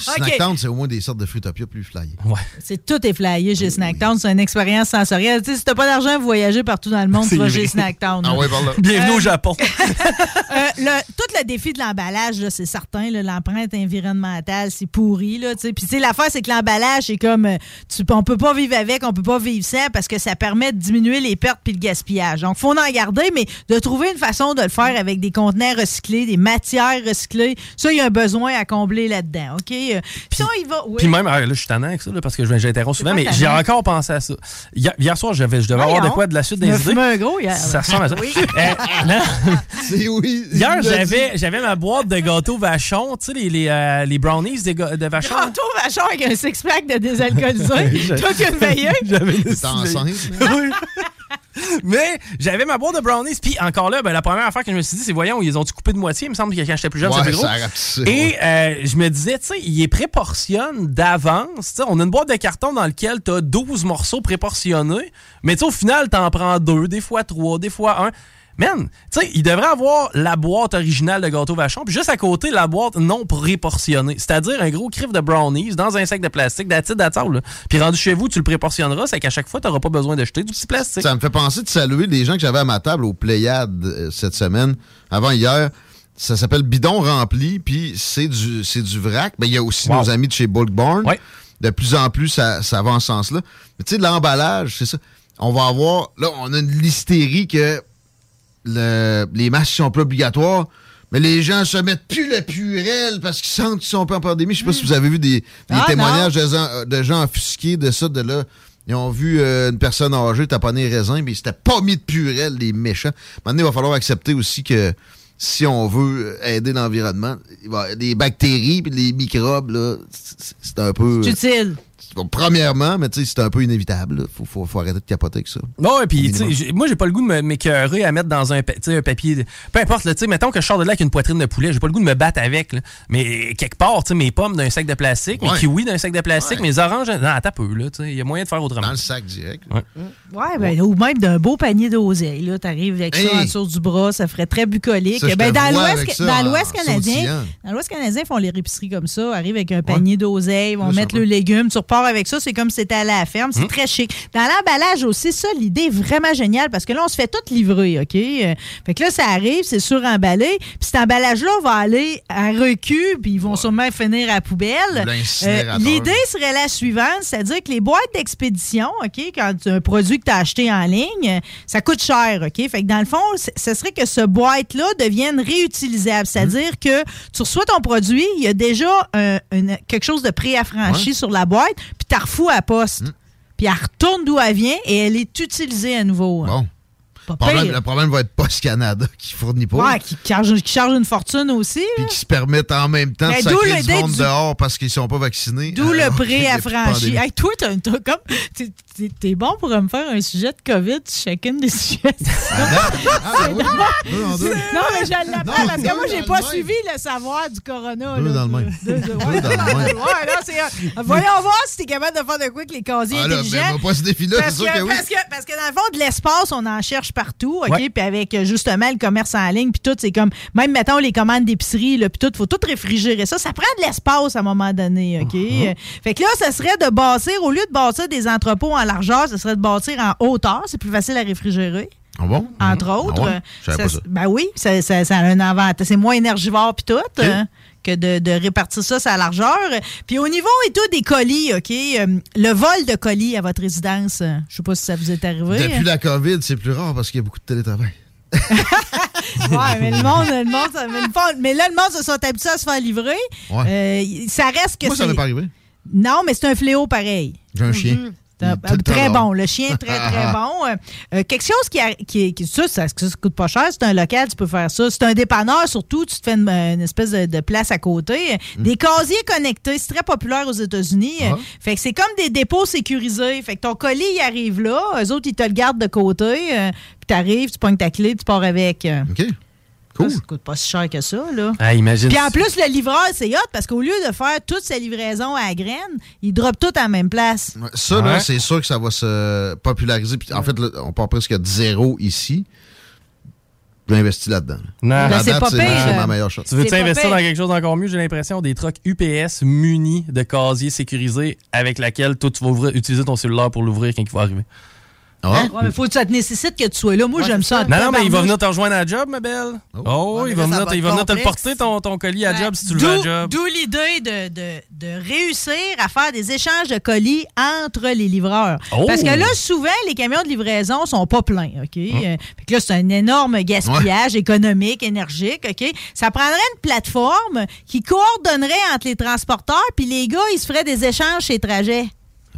Speaker 21: Snacktown, c'est au moins des sortes de Fruitopia plus flyées.
Speaker 8: Ouais.
Speaker 33: C'est tout est flyé chez Snacktown. C'est une expérience sensorielle. Tu sais, si t'as pas d'argent, voyager partout dans le monde, tu vas chez. Snacktown.
Speaker 21: Ah ouais, par là.
Speaker 8: Bienvenue
Speaker 33: Euh,
Speaker 8: au Japon. <laughs>
Speaker 33: Euh, le- tout le défi de l'emballage, c'est certain. L'empreinte environnementale, c'est pourri. Là. Puis l'affaire, c'est que l'emballage, c'est comme euh, tu, on peut pas vivre avec, on peut pas vivre sans parce que ça permet de diminuer les pertes puis le gaspillage. Donc, faut en garder, mais de trouver une façon de le faire avec des contenants recyclés, des matières recyclées, ça, il y a un besoin à combler là-dedans. OK? Euh, Puis ça, il va. oui.
Speaker 8: Puis même, ah, là, je suis tannant avec ça, là, parce que je- j'interromps souvent, mais j'ai encore pensé à ça. Hier, hier soir, j'avais- je devais avoir de quoi de la suite
Speaker 33: Tu
Speaker 8: des idées.
Speaker 33: un gros hier,
Speaker 8: Ça ressemble à ça.
Speaker 33: Oui.
Speaker 8: Euh. <laughs>
Speaker 21: C'est oui.
Speaker 8: Hier, j'avais, j'avais ma boîte de gâteaux vachon, tu sais, les, les, euh, les brownies ga- de vachon.
Speaker 33: Gâteau vachon avec un six-pack de désalcoolisé. <laughs> Toi qui une veilleuse.
Speaker 8: J'avais décidé.
Speaker 21: enceinte, <laughs>
Speaker 8: Oui. <laughs> Mais j'avais ma boîte de brownies. Puis encore là, ben, la première affaire que je me suis dit, c'est voyons, ils ont-tu coupé de moitié? Il me semble que quand j'étais plus jeune,
Speaker 21: Ouais,
Speaker 8: c'était plus gros.
Speaker 21: ça
Speaker 8: Et euh, je me disais, tu sais, il les préportionne d'avance. On a une boîte de carton dans laquelle tu as 12 morceaux préportionnés. Mais tu sais, au final, tu en prends deux, des fois trois, des fois un. Man, tu sais, il devrait avoir la boîte originale de gâteau vachon, puis juste à côté, la boîte non préportionnée. C'est-à-dire un gros crif de brownies dans un sac de plastique, d'attitude d'attitude. Puis rendu chez vous, tu le préportionneras, c'est qu'à chaque fois, tu n'auras pas besoin de jeter du petit plastique.
Speaker 21: Ça me fait penser de saluer les gens que j'avais à ma table au Pléiade euh, cette semaine, avant hier. Ça s'appelle Bidon rempli, puis c'est du, c'est du vrac. Mais il y a aussi
Speaker 8: Wow.
Speaker 21: nos amis de chez Bulk Barn. De plus en plus, ça, ça va en ce sens-là. Mais tu sais, l'emballage, c'est ça. On va avoir. Là, on a une listerie que le- les masques sont plus obligatoires. Mais les gens se mettent plus le purel parce qu'ils sentent qu'ils sont pas en pandémie. Je sais pas si vous avez vu des, des
Speaker 33: Ah,
Speaker 21: témoignages de gens, de gens offusqués de ça, de là. Ils ont vu euh, une personne âgée taponner les raisins, mais ils s'étaient pas mis de purel, les méchants. Maintenant, il va falloir accepter aussi que si on veut aider l'environnement, les bactéries et les microbes, là, c'est un peu.
Speaker 33: C'est utile.
Speaker 21: Bon, premièrement, mais tu sais, c'est un peu inévitable. là. Faut, faut, faut arrêter de capoter avec ça.
Speaker 8: Bon, et puis, tu sais, moi, j'ai pas le goût de m'écœurer à mettre dans un, pa- tu sais, un papier. de- Peu importe, là, tu sais, mettons que je sors de là avec une poitrine de poulet, j'ai pas le goût de me battre avec. là. Mais quelque part, tu sais, mes pommes d'un sac de plastique, mes kiwis d'un sac de plastique,
Speaker 21: Ouais.
Speaker 8: mes oranges. Non, attends peu, là, tu sais, il y a moyen de faire autrement.
Speaker 21: Dans le sac direct.
Speaker 8: Ouais.
Speaker 33: Ouais, ben, ou même d'un beau panier d'oseille. Là, t'arrives avec
Speaker 21: Hey!
Speaker 33: ça en dessous du bras, ça ferait très bucolique.
Speaker 21: Ça,
Speaker 33: ben, dans l'Ouest, canadien,
Speaker 21: sautillant.
Speaker 33: dans l'Ouest canadien, ils font les épiceries comme ça, arrivent avec un panier d'oseille, vont mettre le légume, tu repars avec ça, c'est comme si c'était à la ferme, c'est
Speaker 21: Hum.
Speaker 33: très chic. Dans l'emballage aussi, ça, l'idée est vraiment géniale parce que là, on se fait tout livrer, OK? Euh, Fait que là, ça arrive, c'est suremballé, puis cet emballage-là va aller à recul, puis ils vont sûrement finir à la poubelle. Euh. L'idée serait la suivante, c'est-à-dire que les boîtes d'expédition, OK, quand tu as un produit que tu as acheté en ligne, ça coûte cher, OK? Fait que dans le fond, ce serait que ce boîte-là devienne réutilisable. C'est-à-dire que tu reçois ton produit, il y a déjà un- quelque chose de préaffranchi
Speaker 21: Ouais.
Speaker 33: sur la boîte, puis tu la refous à la poste. Puis elle retourne d'où elle vient et elle est utilisée à nouveau.
Speaker 21: Bon.
Speaker 33: Pas
Speaker 21: Le problème,
Speaker 33: pire.
Speaker 21: le problème va être Post Canada qui fournit pas.
Speaker 33: Ouais, qui charge, qui charge une fortune aussi.
Speaker 21: Puis qui se permettent en même temps
Speaker 33: Ben,
Speaker 21: de sacrer du
Speaker 33: l'idée
Speaker 21: monde
Speaker 33: du-
Speaker 21: dehors parce qu'ils sont pas vaccinés.
Speaker 33: D'où le <laughs> pré
Speaker 21: y a
Speaker 33: à franchir. Hey, toi, t'as comme. T'es- bon pour me faire un sujet de COVID sur chacune des <laughs> sujets.
Speaker 21: Ah, oui. Deux en deux.
Speaker 33: Non, mais je l'apprends parce que moi, j'ai pas suivi le savoir du corona.
Speaker 21: Deux
Speaker 33: là.
Speaker 21: dans le même.
Speaker 33: Deux- deux- ouais,
Speaker 21: Deux dans le même. <laughs>
Speaker 33: Ouais, là, c'est. euh, Voyons voir si t'es capable de faire de quoi avec les casiers
Speaker 21: Ah, là,
Speaker 33: intelligents.
Speaker 21: ben, va pas ce défi-là,
Speaker 33: parce
Speaker 21: c'est sûr que oui.
Speaker 33: Parce que, parce que dans le fond, de l'espace, on en cherche partout, OK?
Speaker 21: Ouais.
Speaker 33: Puis avec euh, justement le commerce en ligne, puis tout, c'est comme. Même, mettons, les commandes d'épicerie, puis tout, faut tout réfrigérer ça. Ça prend de l'espace à un moment donné, OK?
Speaker 21: Uh-huh.
Speaker 33: Euh, Fait que là, ça serait de bâtir, au lieu de bâtir des entrepôts en largeur, ce serait de bâtir en hauteur. C'est plus facile à réfrigérer
Speaker 21: Ah bon?
Speaker 33: entre autres.
Speaker 21: Ah ouais? Pas ça.
Speaker 33: Ben oui, ça, ça- ça a un avantage. C'est moins énergivore puis tout. hein, que de, de répartir ça à la largeur. Puis au niveau et tout des colis, OK, euh, le vol de colis à votre résidence, euh, je sais pas si ça vous est arrivé.
Speaker 21: Depuis la COVID, c'est plus rare parce qu'il y a beaucoup de télétravail. <laughs>
Speaker 33: Ouais, mais le monde, le monde, mais, le mais là, le monde se sont habitués à se faire livrer.
Speaker 21: Ouais.
Speaker 33: Euh, ça reste que
Speaker 21: Moi, ça m'est pas arrivé.
Speaker 33: Non, mais c'est un fléau pareil.
Speaker 21: J'ai un chien.
Speaker 33: Un- Très bon. Le chien, très, très <laughs> bon. Euh, euh, quelque chose qui, a- qui, est- qui- ça, ça, ça coûte pas cher. C'est un local, tu peux faire ça. C'est un dépanneur, surtout, tu te fais une, une espèce de, de place à côté. Des casiers connectés, c'est très populaire aux États-Unis.
Speaker 21: Ah.
Speaker 33: Fait que c'est comme des dépôts sécurisés. Fait que ton colis, il arrive là. Eux autres, ils te le gardent de côté. euh, puis t'arrives, tu pognes ta clé, tu pars avec.
Speaker 21: OK. Cool.
Speaker 33: Ça, ça coûte pas si cher que ça, là.
Speaker 8: Ah, imagine.
Speaker 33: Puis en plus, le livreur, c'est hot parce qu'au lieu de faire toute sa livraison à la graine, il drop tout à la même place.
Speaker 21: Ouais, Ça, là,
Speaker 8: Ouais.
Speaker 21: c'est sûr que ça va se populariser. Puis, en fait, là, on part presque de zéro ici. J'ai investi là-dedans.
Speaker 8: Non. Ben, c'est
Speaker 21: date,
Speaker 8: pas
Speaker 21: c'est
Speaker 8: pire,
Speaker 21: ma- c'est ma meilleure shot.
Speaker 8: Tu veux-tu investir dans quelque chose d'encore mieux, j'ai l'impression, des trucks UPS munis de casiers sécurisés avec laquelle toi, tu vas ouvrir- utiliser ton cellulaire pour l'ouvrir quand il va arriver.
Speaker 21: Ah.
Speaker 33: Ouais, mais faut que ça te nécessite que tu sois là. Moi, j'aime ça.
Speaker 8: Non, non, mais il va venir te rejoindre à la job, ma belle. Oh,
Speaker 33: Ouais,
Speaker 8: il, va venir,
Speaker 33: va
Speaker 8: il va venir te le porter, ton, ton colis à job, si tu le veux à
Speaker 33: D'où-
Speaker 8: job.
Speaker 33: D'où l'idée de, de- de réussir à faire des échanges de colis entre les livreurs.
Speaker 8: Oh!
Speaker 33: Parce que là, souvent, les camions de livraison sont pas pleins. OK?
Speaker 8: Hum.
Speaker 33: Euh, fait que là, c'est un énorme gaspillage économique, énergique. OK? Ça prendrait une plateforme qui coordonnerait entre les transporteurs, puis les gars, ils se feraient des échanges chez Trajet.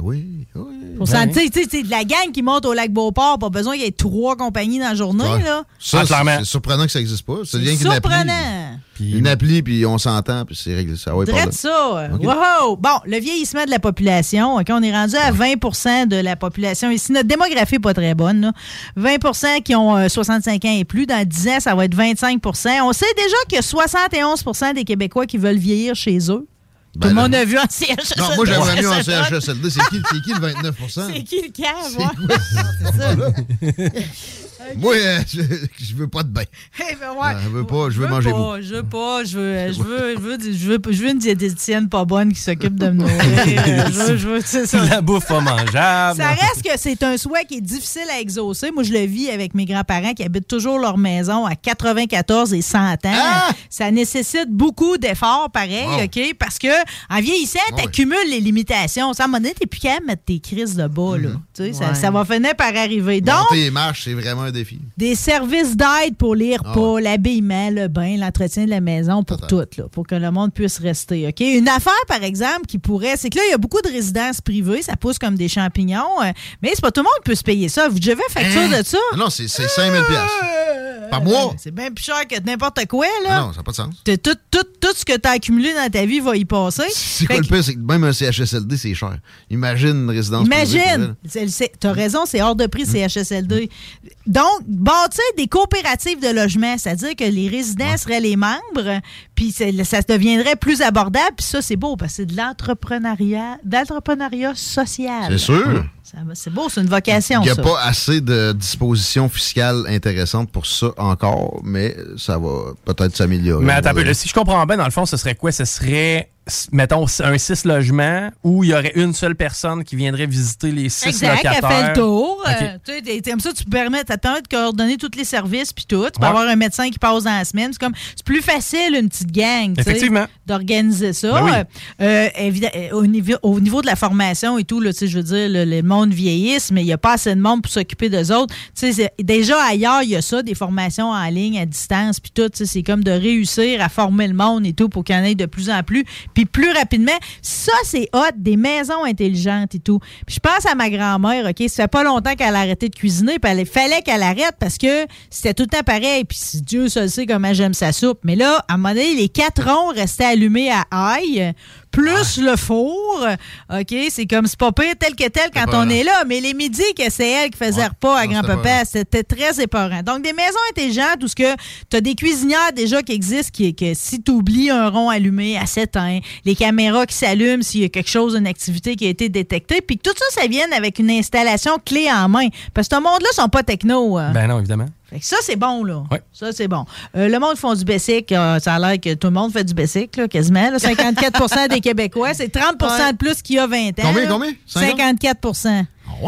Speaker 21: Oui, oui.
Speaker 33: Pour tu sais, sais, de la gang qui monte au lac Beauport, pas besoin qu'il y ait trois compagnies dans la journée.
Speaker 21: Ouais.
Speaker 33: Là.
Speaker 21: Ça,
Speaker 8: Ah,
Speaker 21: c'est surprenant que ça n'existe pas. C'est rien qu'une appli.
Speaker 33: surprenant.
Speaker 21: Une appli, puis on s'entend, puis c'est réglé. Ça, ouais.
Speaker 33: Drette ça.
Speaker 21: OK.
Speaker 33: Wow! Bon, le vieillissement de la population. OK, on est rendu à 20% de la population ici. Notre démographie n'est pas très bonne. là. 20% qui ont euh, 65 ans et plus. Dans 10 ans, ça va être 25% On sait déjà qu'il y a 71% des Québécois qui veulent vieillir chez eux. Tout
Speaker 21: Ben
Speaker 33: le
Speaker 21: là-
Speaker 33: monde a vu en CHSLD.
Speaker 21: Non, moi, j'aimerais mieux en. CHSLD. C'est qui, c'est qui le 29% <laughs>
Speaker 33: C'est qui le cave?
Speaker 21: C'est <laughs> <laughs>
Speaker 33: ça.
Speaker 21: Moi, euh, <laughs> je, je veux pas de bain.
Speaker 33: Eh ben ouais.
Speaker 21: Euh, je veux pas, je veux manger
Speaker 33: pas. Je veux pas, je veux, <laughs> je veux, je veux, je veux, je veux une diététicienne pas bonne qui s'occupe de me <laughs> nourrir. je veux, je veux, c'est ça.
Speaker 8: La bouffe pas mangeable.
Speaker 33: Ça reste que c'est un souhait qui est difficile à exaucer. Moi, je le vis avec mes grands-parents qui habitent toujours leur maison à 94 et 100 ans.
Speaker 21: Ah!
Speaker 33: Ça nécessite beaucoup d'efforts, pareil. OK? Parce que en vieillissant,
Speaker 21: ouais.
Speaker 33: t'accumules les limitations. Ça, à un moment donné, t'es plus capable de mettre tes crises de bas, là. Tu sais, ça,
Speaker 21: Ouais.
Speaker 33: ça va finir par arriver. Donc,
Speaker 21: Monter les marches, c'est vraiment un défi.
Speaker 33: des services d'aide pour les repas, l'habillement, le bain, l'entretien de la maison, pour tout, là, pour que le monde puisse rester. OK? Une affaire, par exemple, qui pourrait. C'est que là, il y a beaucoup de résidences privées, ça pousse comme des champignons, euh, mais c'est pas tout le monde qui peut se payer ça. Vous devez facture
Speaker 21: Hein?
Speaker 33: de ça?
Speaker 21: Non, c'est c'est 5000 pièces Par mois?
Speaker 33: C'est bien plus cher que n'importe quoi, là.
Speaker 21: Ah non, ça n'a pas de sens.
Speaker 33: Tout, tout, tout ce que tu as accumulé dans ta vie va y passer. <laughs>
Speaker 21: C'est quoi le pire? C'est que même un CHSLD, c'est cher. Imagine une résidence
Speaker 33: Imagine! C'est- T'as raison, c'est hors de prix, CHSLD. Donc, bâtir des coopératives de logement, c'est-à-dire que les résidents seraient les membres, puis ça deviendrait plus abordable, puis ça, c'est beau, parce que c'est de l'entrepreneuriat, d'entrepreneuriat social.
Speaker 21: C'est sûr.
Speaker 33: Va- C'est beau, c'est une vocation,
Speaker 21: Il n'y a
Speaker 33: ça.
Speaker 21: pas assez de dispositions fiscales intéressantes pour ça encore, mais ça va peut-être s'améliorer.
Speaker 8: Mais attends si je comprends bien, dans le fond, ce serait quoi? Ce serait, mettons, un 6 logements où il y aurait une seule personne qui viendrait visiter les 6
Speaker 33: Exact, elle
Speaker 8: locataires.
Speaker 33: fait le tour.
Speaker 8: OK.
Speaker 33: Euh, tu comme ça, tu te permets, ça te permet de coordonner tous les services puis tout. Tu peux
Speaker 8: Ouais.
Speaker 33: avoir un médecin qui passe dans la semaine. C'est comme c'est plus facile une petite gang, tu
Speaker 8: Effectivement.
Speaker 33: d'organiser ça.
Speaker 8: Ben oui.
Speaker 33: Euh, euh, au, niveau, au niveau de la formation et tout, là, tu je veux dire, le, le monde vieillisse, mais il n'y a pas assez de monde pour s'occuper d'eux autres. Tu déjà ailleurs, il y a ça, des formations en ligne, à distance, puis tout. tu C'est comme de réussir à former le monde et tout pour qu'il y en ait de plus en plus, puis plus rapidement. Ça, c'est hot, des maisons intelligentes et tout. Puis je pense à ma grand-mère, OK? Ça fait pas longtemps qu'elle a arrêté de cuisiner, puis il fallait qu'elle arrête parce que c'était tout le temps pareil. Puis Dieu seul sait comment j'aime sa soupe. Mais là, à un moment donné, les quatre ronds restaient allumés à ail, plus le four. OK? C'est comme, c'est pas pire tel que tel quand on
Speaker 21: là.
Speaker 33: est là. Mais les midis que c'est elle qui faisait repas à grand-papa, c'était très épeurant. Donc, des maisons intelligentes où ce que tu as des cuisinières déjà qui existent, qui, que si tu oublies un rond allumé, à s'éteint, les caméras qui s'allument s'il y a quelque chose, une activité qui a été détectée, puis que tout ça, ça vienne avec une installation clé en main. Parce que ce monde-là sont pas techno. hein.
Speaker 8: Ben non, évidemment.
Speaker 33: Fait que ça, c'est bon, là.
Speaker 8: Ouais.
Speaker 33: Ça, c'est bon. Euh, le monde font du Bessic. euh, ça a l'air que tout le monde fait du Bessic, là, quasiment. là. <laughs> 54% des Québécois. C'est 30% de plus qu'il y a 20 ans.
Speaker 21: Combien,
Speaker 33: là.
Speaker 21: combien?
Speaker 33: 54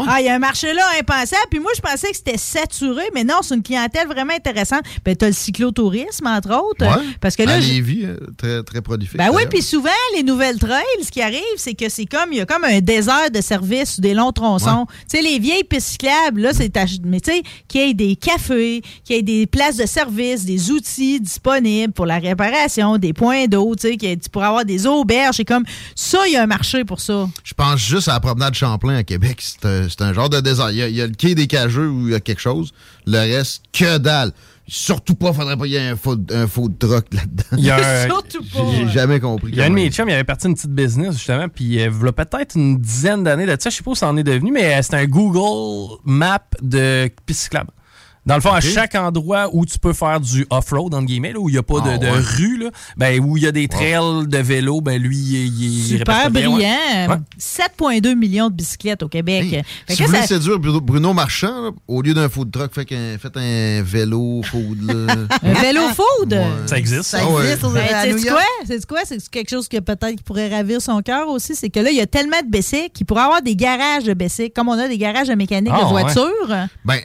Speaker 33: Ah, il y a un marché là impensable. Puis moi, je pensais que c'était saturé, mais non, c'est une clientèle vraiment intéressante. Ben, tu as le cyclotourisme, entre autres.
Speaker 21: Ouais.
Speaker 33: Parce que là,
Speaker 21: à Lévis, euh, très, très prolifique.
Speaker 33: ben oui, puis souvent, les nouvelles trails, ce qui arrive, c'est que c'est comme, il y a comme un désert de services ou des longs tronçons. Tu sais, les vieilles pistes cyclables, là, c'est, mais tu sais, qu'il y ait des cafés, qu'il y ait des places de service, des outils disponibles pour la réparation, des points d'eau, tu sais, qu'il y ait- tu pourrais avoir des auberges, c'est comme, ça, il y a un marché pour ça.
Speaker 21: Je pense juste à la promenade Champlain à Québec. C'est c'est un genre de désert. Il y, a, il y a le quai des Cageux où il y a quelque chose. Le reste, que dalle. Surtout pas, faudrait pas qu'il y ait un faux, un faux truck là-dedans.
Speaker 8: Il y a <laughs> un-
Speaker 33: Surtout pas.
Speaker 21: J'ai jamais compris.
Speaker 8: Il y a un de mes chums, il avait parti une petite business, justement, puis euh, il y a peut-être une dizaine d'années de ça, je sais pas où ça en est devenu, mais euh, c'était un Google Map de piste cyclable. Dans le fond, à chaque endroit où tu peux faire du off-road, entre guillemets, là, où il n'y a pas de,
Speaker 21: Ah,
Speaker 8: de
Speaker 21: ouais.
Speaker 8: rue, là, ben, où il y a des trails de vélo, ben, lui, il, il- il
Speaker 33: Super
Speaker 8: ouais.
Speaker 33: brillant.
Speaker 8: Ouais.
Speaker 33: 7,2 millions de bicyclettes au Québec. Fait
Speaker 21: Si
Speaker 33: que
Speaker 21: vous
Speaker 33: ça-
Speaker 21: séduire Bruno Bruno Marchand, là, au lieu d'un food truck, faites un, vélo food. Là. <laughs>
Speaker 33: Un vélo food?
Speaker 8: Ça existe.
Speaker 21: Ça existe,
Speaker 33: Ben,
Speaker 21: York.
Speaker 33: quoi? Sais-tu quoi? C'est quelque chose que peut-être qui pourrait ravir son cœur aussi. C'est que là, il y a tellement de bicycles qu'il pourrait avoir des garages de bicycles, comme on a des garages de mécanique
Speaker 21: Ah,
Speaker 33: de
Speaker 21: ouais.
Speaker 33: voitures.
Speaker 21: Ben,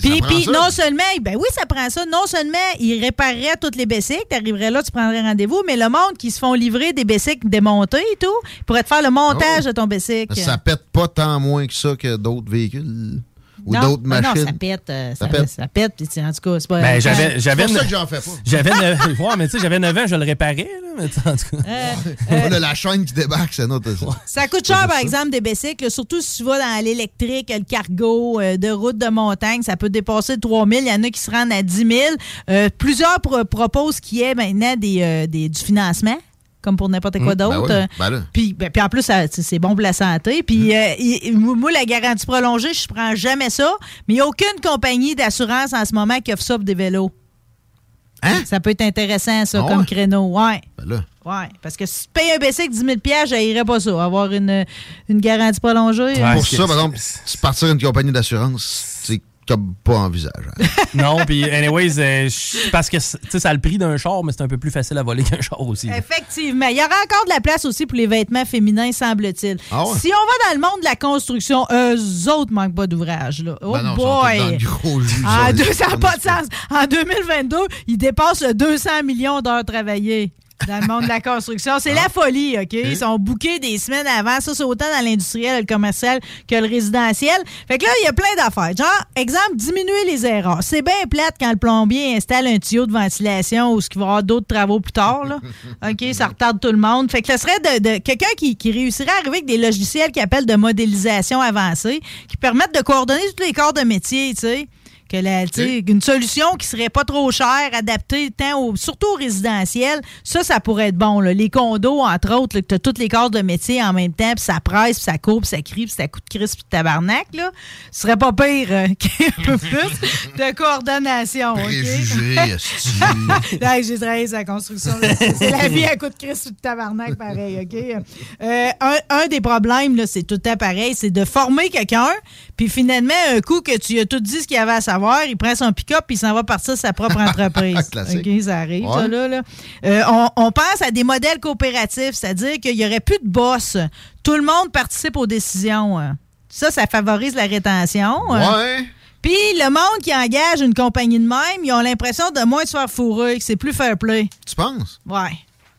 Speaker 33: Puis, puis non seulement, ben oui, ça prend ça. Non seulement, il réparerait toutes les bicycles, tu arriverais là, tu prendrais rendez-vous, mais le monde qui se font livrer des bicycles démontés et tout, pourrait te faire le montage
Speaker 21: Oh.
Speaker 33: de ton bicycle.
Speaker 21: Ça pète pas tant moins que ça que d'autres véhicules ou
Speaker 33: Non,
Speaker 21: d'autres machines.
Speaker 33: Non, ça pète. euh,
Speaker 21: Ça
Speaker 33: ça,
Speaker 21: pète?
Speaker 33: ça pète. puis tu- en tout cas, c'est pas.
Speaker 8: Ben, j'avais, j'avais,
Speaker 21: C'est pour ça que j'en fais pas.
Speaker 8: J'avais, neuf- <laughs> ouais, mais tu sais, j'avais 9 ans, je le réparais, là, mais en tout cas.
Speaker 33: Euh,
Speaker 21: Là, la chaîne qui débarque, c'est notre.
Speaker 33: Ça coûte cher, par exemple, des bicycles, surtout si tu vas dans l'électrique, le cargo, euh, de route de montagne, ça peut dépasser 3 000. Il y en a qui se rendent à 10 000. Euh, plusieurs pro- proposent qu'il y ait maintenant des, euh, des- du financement comme pour n'importe quoi
Speaker 21: Mmh, ben
Speaker 33: d'autre.
Speaker 21: oui,
Speaker 33: Euh,
Speaker 21: ben
Speaker 33: puis, ben, puis en plus, c'est bon pour la santé. Puis euh, il- moi, la garantie prolongée, je prends jamais ça. Mais il n'y a aucune compagnie d'assurance en ce moment qui offre ça pour des vélos. Ça peut être intéressant, ça,
Speaker 21: Hein? Ah
Speaker 33: comme
Speaker 21: ouais?
Speaker 33: créneau. Ouais.
Speaker 21: Ben là.
Speaker 33: Ouais, parce que si tu payes un bicycle 10 000 j'irais pas ça. Avoir une, une garantie prolongée.
Speaker 21: Pour ça, par exemple, partir une compagnie d'assurance, c'est comme pas envisageable. <laughs>
Speaker 8: Non, puis anyways, euh, parce que c'est- tu sais, ça a le prix d'un char, mais c'est un peu plus facile à voler qu'un char aussi.
Speaker 33: Effectivement. Il y aura encore de la place aussi pour les vêtements féminins, semble-t-il.
Speaker 8: Ah ouais?
Speaker 33: Si on va dans le monde de la construction, eux autres manquent pas d'ouvrage. Là. Oh
Speaker 21: Ben non,
Speaker 33: boy!
Speaker 21: dans le gros jus,
Speaker 33: Ah,
Speaker 21: ça,
Speaker 33: deux-
Speaker 21: les-
Speaker 33: ça n'a pas de sens. En 2022, ils dépassent le 200 millions d'heures travaillées. Dans le monde de la construction. C'est la folie, OK? Ils sont bookés des semaines avant. Ça, c'est autant dans l'industriel, le commercial que le résidentiel. Fait que là, il y a plein d'affaires. Genre, exemple, diminuer les erreurs. C'est bien plate quand le plombier installe un tuyau de ventilation ou ce qu'il va y avoir d'autres travaux plus tard, là. <laughs> OK? Ça retarde tout le monde. Fait que ce serait de, de- quelqu'un qui, qui réussirait à arriver avec des logiciels qui appellent de modélisation avancée, qui permettent de coordonner tous les corps de métier, tu sais que la, une solution qui serait pas trop chère, adaptée tant au, surtout au résidentiel, ça, ça pourrait être bon. là. Les condos, entre autres, là, que tu as tous les corps de métier en même temps, puis ça presse, puis ça court, puis ça crie, puis ça coûte crisp, puis tabarnak, là. Ce serait pas pire euh, <laughs> qu'il y ait un peu plus de coordination. Là, <laughs> j'ai travaillé sur la construction. C'est la vie à coup de crisp, puis tabarnak, pareil. OK? Euh, un, un des problèmes, c'est tout le temps pareil, c'est de former quelqu'un, puis finalement, un coup que tu as tout dit ce qu'il avait à savoir, il prend son pick-up puis il s'en va partir sa propre <laughs> entreprise. OK, ça arrive,
Speaker 21: Ouais.
Speaker 33: ça, là. là. Euh, on, on pense à des modèles coopératifs, c'est-à-dire qu'il n'y aurait plus de boss. Tout le monde participe aux décisions. Ça, ça favorise la rétention.
Speaker 21: Ouais.
Speaker 33: Puis le monde qui engage une compagnie de même, ils ont l'impression de moins se faire fourrer, que c'est plus fair play.
Speaker 21: Tu penses?
Speaker 33: Ouais.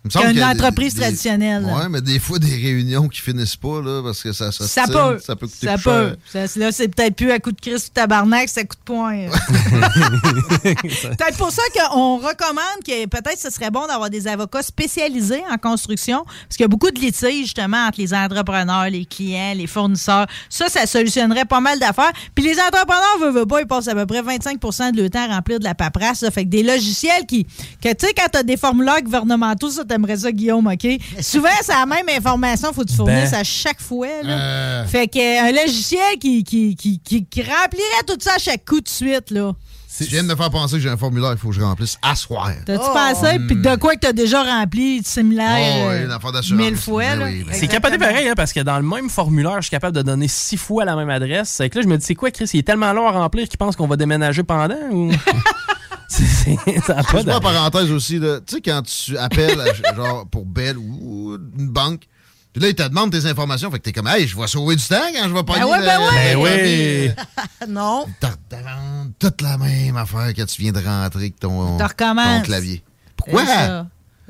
Speaker 33: Qu'une entreprise
Speaker 21: des-
Speaker 33: traditionnelle.
Speaker 21: Ouais, mais des fois, des réunions qui finissent pas, là, parce que ça
Speaker 33: Ça
Speaker 21: s'ostine,
Speaker 33: peut.
Speaker 21: Ça peut coûter
Speaker 33: Ça
Speaker 21: plus
Speaker 33: peut.
Speaker 21: cher.
Speaker 33: Ça, là, c'est peut-être plus à coup de crise ou tabarnak, c'est à coup de poing. <laughs> peut-être pour ça qu'on recommande que peut-être ce serait bon d'avoir des avocats spécialisés en construction, parce qu'il y a beaucoup de litiges, justement, entre les entrepreneurs, les clients, les fournisseurs. Ça, ça solutionnerait pas mal d'affaires. Puis les entrepreneurs, veulent, veulent pas, ils passent à peu près 25% de leur temps à remplir de la paperasse. Ça fait que des logiciels qui... Que, tu sais, quand t'as des formulaires gouvernementaux, ça, t'aimerais ça, Guillaume, OK? Souvent, c'est la même information, faut que tu fournisses
Speaker 21: Ben.
Speaker 33: à chaque fois, là.
Speaker 21: Euh.
Speaker 33: Fait qu'un logiciel qui, qui, qui, qui, qui remplirait tout ça à chaque coup de suite, là.
Speaker 21: Tu viens de me faire penser que j'ai un formulaire qu'il faut que je remplisse à soir.
Speaker 33: T'as-tu pensé? Puis de quoi que t'as déjà rempli similaire
Speaker 21: Oh, oui,
Speaker 33: euh,
Speaker 21: une affaire d'assurance.
Speaker 33: mille fois,
Speaker 21: Ben
Speaker 33: là?
Speaker 21: oui, ben
Speaker 8: C'est capoté pareil, hein, parce que dans le même formulaire, je suis capable de donner six fois la même adresse. C'est que là, je me dis, c'est quoi, Chris? Il est tellement long à remplir qu'il pense qu'on va déménager pendant ou? <laughs> C'est- <laughs> pas
Speaker 21: en parenthèse aussi, là, tu sais, quand tu appelles à- <laughs> genre pour Bell ou une banque, puis là, ils te demandent tes informations, fait que t'es comme, hey, je vais sauver du temps quand je vais pas
Speaker 33: ouais, ben ouais.
Speaker 8: Ben oui. <laughs>
Speaker 20: non.
Speaker 21: T'as toute la même affaire que tu viens de rentrer avec ton, ton clavier. Pourquoi?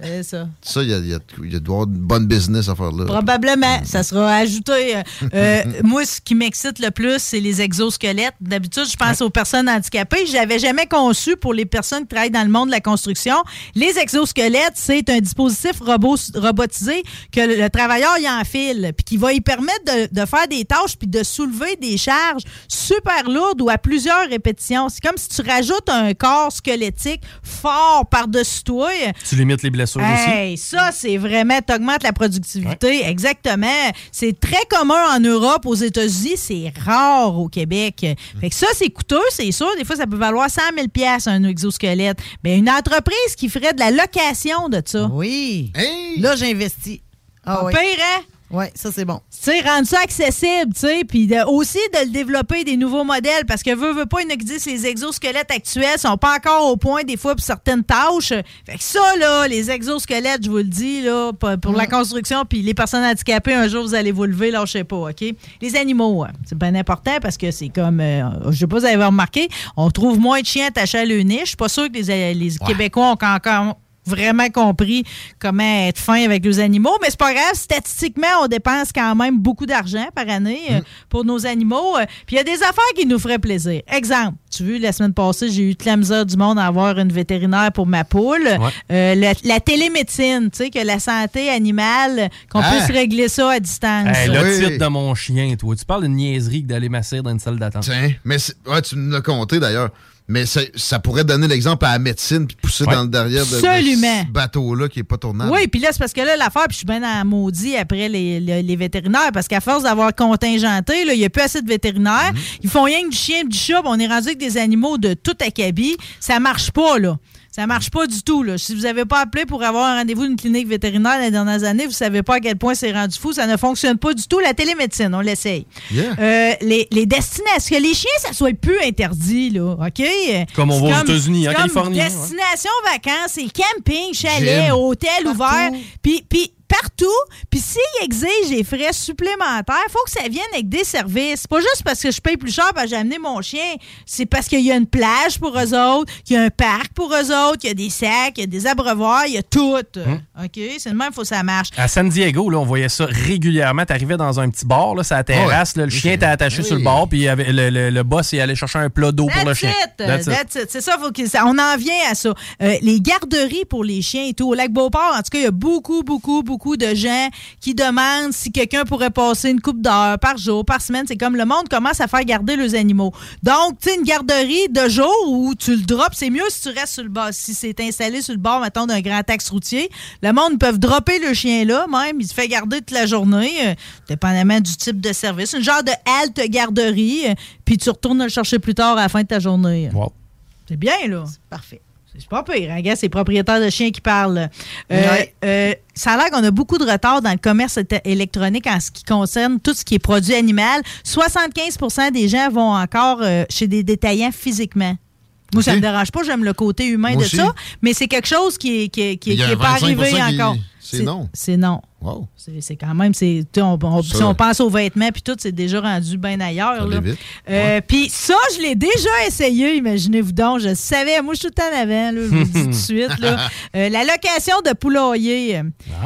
Speaker 33: C'est ça.
Speaker 21: Il y a, il y a- il y a avoir une bonne business à faire là.
Speaker 33: Probablement. Ça sera ajouté. Euh, euh, moi, ce qui m'excite le plus, c'est les exosquelettes. D'habitude, je pense aux personnes handicapées. Je n'avais jamais conçu pour les personnes qui travaillent dans le monde de la construction. Les exosquelettes, c'est un dispositif robot- robotisé que le, le travailleur y enfile, puis qui va y permettre de, de faire des tâches puis de soulever des charges super lourdes ou à plusieurs répétitions. C'est comme si tu rajoutes un corps squelettique fort par-dessus toi.
Speaker 8: Tu limites les blessures aussi.
Speaker 33: Hey, ça, c'est vraiment, t'augmentes la productivité. Exactement. C'est très commun en Europe, aux États-Unis, c'est rare au Québec. Fait que ça, c'est coûteux, c'est sûr. Des fois, ça peut valoir 100 000 un exosquelette. Mais une entreprise qui ferait de la location de ça.
Speaker 20: Oui. Là, j'investis. Ah oui.
Speaker 33: pire, hein?
Speaker 20: Oui, ça, c'est bon.
Speaker 33: Tu sais, rendre ça accessible, tu sais, puis aussi de le développer des nouveaux modèles, parce que veut, veut pas, il y en a qui disent que les exosquelettes actuels sont pas encore au point, des fois, pour certaines tâches. Fait que ça, là, les exosquelettes, je vous le dis, là, pour, la construction, puis les personnes handicapées, un jour, vous allez vous lever, là, je sais pas, OK? Les animaux, hein, c'est bien important, parce que c'est comme, euh, je sais pas si vous avez remarqué, on trouve moins de chiens attachés à leur niche. Je suis pas sûr que les, les Québécois ont encore vraiment compris comment être fin avec les animaux, mais c'est pas grave. Statistiquement, on dépense quand même beaucoup d'argent par année euh, pour nos animaux. Euh, Puis il y a des affaires qui nous feraient plaisir. Exemple, tu vois, la semaine passée, j'ai eu toute la misère du monde à avoir une vétérinaire pour ma poule. Euh, la, la télémédecine, tu sais, que la santé animale, qu'on
Speaker 8: Ah.
Speaker 33: puisse régler ça à distance.
Speaker 8: Hey, le titre de mon chien, toi. Tu parles de niaiserie que d'aller masser dans une salle d'attente.
Speaker 21: Tiens, mais c'est- ouais, tu me l'as compté d'ailleurs. Mais ça, ça pourrait donner l'exemple à la médecine puis pousser dans le derrière de, ce bateau-là qui est pas tournable.
Speaker 33: Oui, puis là, c'est parce que là, l'affaire, puis je suis bien dans la maudit après les, les- les vétérinaires, parce qu'à force d'avoir contingenté, là, il n'y a plus assez de vétérinaires. Ils font rien que du chien, du chat, puis on est rendu avec des animaux de tout acabit. Ça marche pas, là. Ça marche pas du tout. Là. Si vous n'avez pas appelé pour avoir un rendez-vous d'une clinique vétérinaire les dernières années, vous savez pas à quel point c'est rendu fou. Ça ne fonctionne pas du tout. La télémédecine, on l'essaye.
Speaker 21: Yeah.
Speaker 33: Euh, les, les destinations, que les chiens, ça soit plus interdit, là? OK?
Speaker 8: Comme on va aux États-Unis, en Californie, hein, ouais.
Speaker 33: Destination vacances, c'est camping, chalet,
Speaker 8: Gym.
Speaker 33: hôtel ouvert. Puis, puis partout. Puis s'ils exigent des frais supplémentaires, faut que ça vienne avec des services. C'est pas juste parce que je paye plus cher parce que j'ai amené mon chien. C'est parce qu'il y a une plage pour eux autres, qu'il y a un parc pour eux autres, qu'il y a des sacs, il y a des abreuvoirs, il y a tout.
Speaker 8: Hum.
Speaker 33: OK? C'est le même, faut que ça marche.
Speaker 8: À San Diego, là, on voyait ça régulièrement. T'arrivais dans un petit bar, là, la terrasse, là, le chien était attaché sur le bord, puis il le, le- le boss il allait chercher un plat d'eau pour le chien.
Speaker 33: it.
Speaker 8: That's it.
Speaker 33: That's it. C'est ça, faut que ça- on en vient à ça. Euh, les garderies pour les chiens et tout. Au lac Beauport, en tout cas, il y a beaucoup, beaucoup, beaucoup de gens qui demandent si quelqu'un pourrait passer une coupe d'heure par jour, par semaine. C'est comme le monde commence à faire garder les animaux. Donc, tu sais, une garderie de jour où tu le drops, c'est mieux si tu restes sur le bord. Si c'est installé sur le bord, mettons, d'un grand axe routier, le monde peut dropper le chien là, même. Il se fait garder toute la journée, euh, dépendamment du type de service. Une genre de halte garderie, euh, puis tu retournes le chercher plus tard à la fin de ta journée. C'est bien, là.
Speaker 20: Parfait.
Speaker 33: C'est pas pire, hein, gars, c'est propriétaires de chiens qui parlent. Euh,
Speaker 20: Ouais.
Speaker 33: euh, ça a l'air qu'on a beaucoup de retard dans le commerce électronique en ce qui concerne tout ce qui est produit animal. 75% des gens vont encore euh, chez des détaillants physiquement. Moi, ça
Speaker 21: Ok.
Speaker 33: me dérange pas, j'aime le côté humain
Speaker 21: Moi
Speaker 33: de
Speaker 21: aussi.
Speaker 33: ça, mais c'est quelque chose qui est, qui est- qui est-
Speaker 21: Il y a
Speaker 33: qui est
Speaker 21: un
Speaker 33: pas
Speaker 21: 25%
Speaker 33: arrivé encore.
Speaker 21: c'est non.
Speaker 33: C'est non.
Speaker 21: Wow.
Speaker 33: C'est quand même, c'est, on, on- si on pense aux vêtements puis tout, c'est déjà rendu bien ailleurs. Euh, Puis ça, je l'ai déjà essayé, imaginez-vous donc. Je savais, moi, je suis tout en avant, là, je vous le dis tout de suite. Là. <laughs> Euh, la location de poulailler.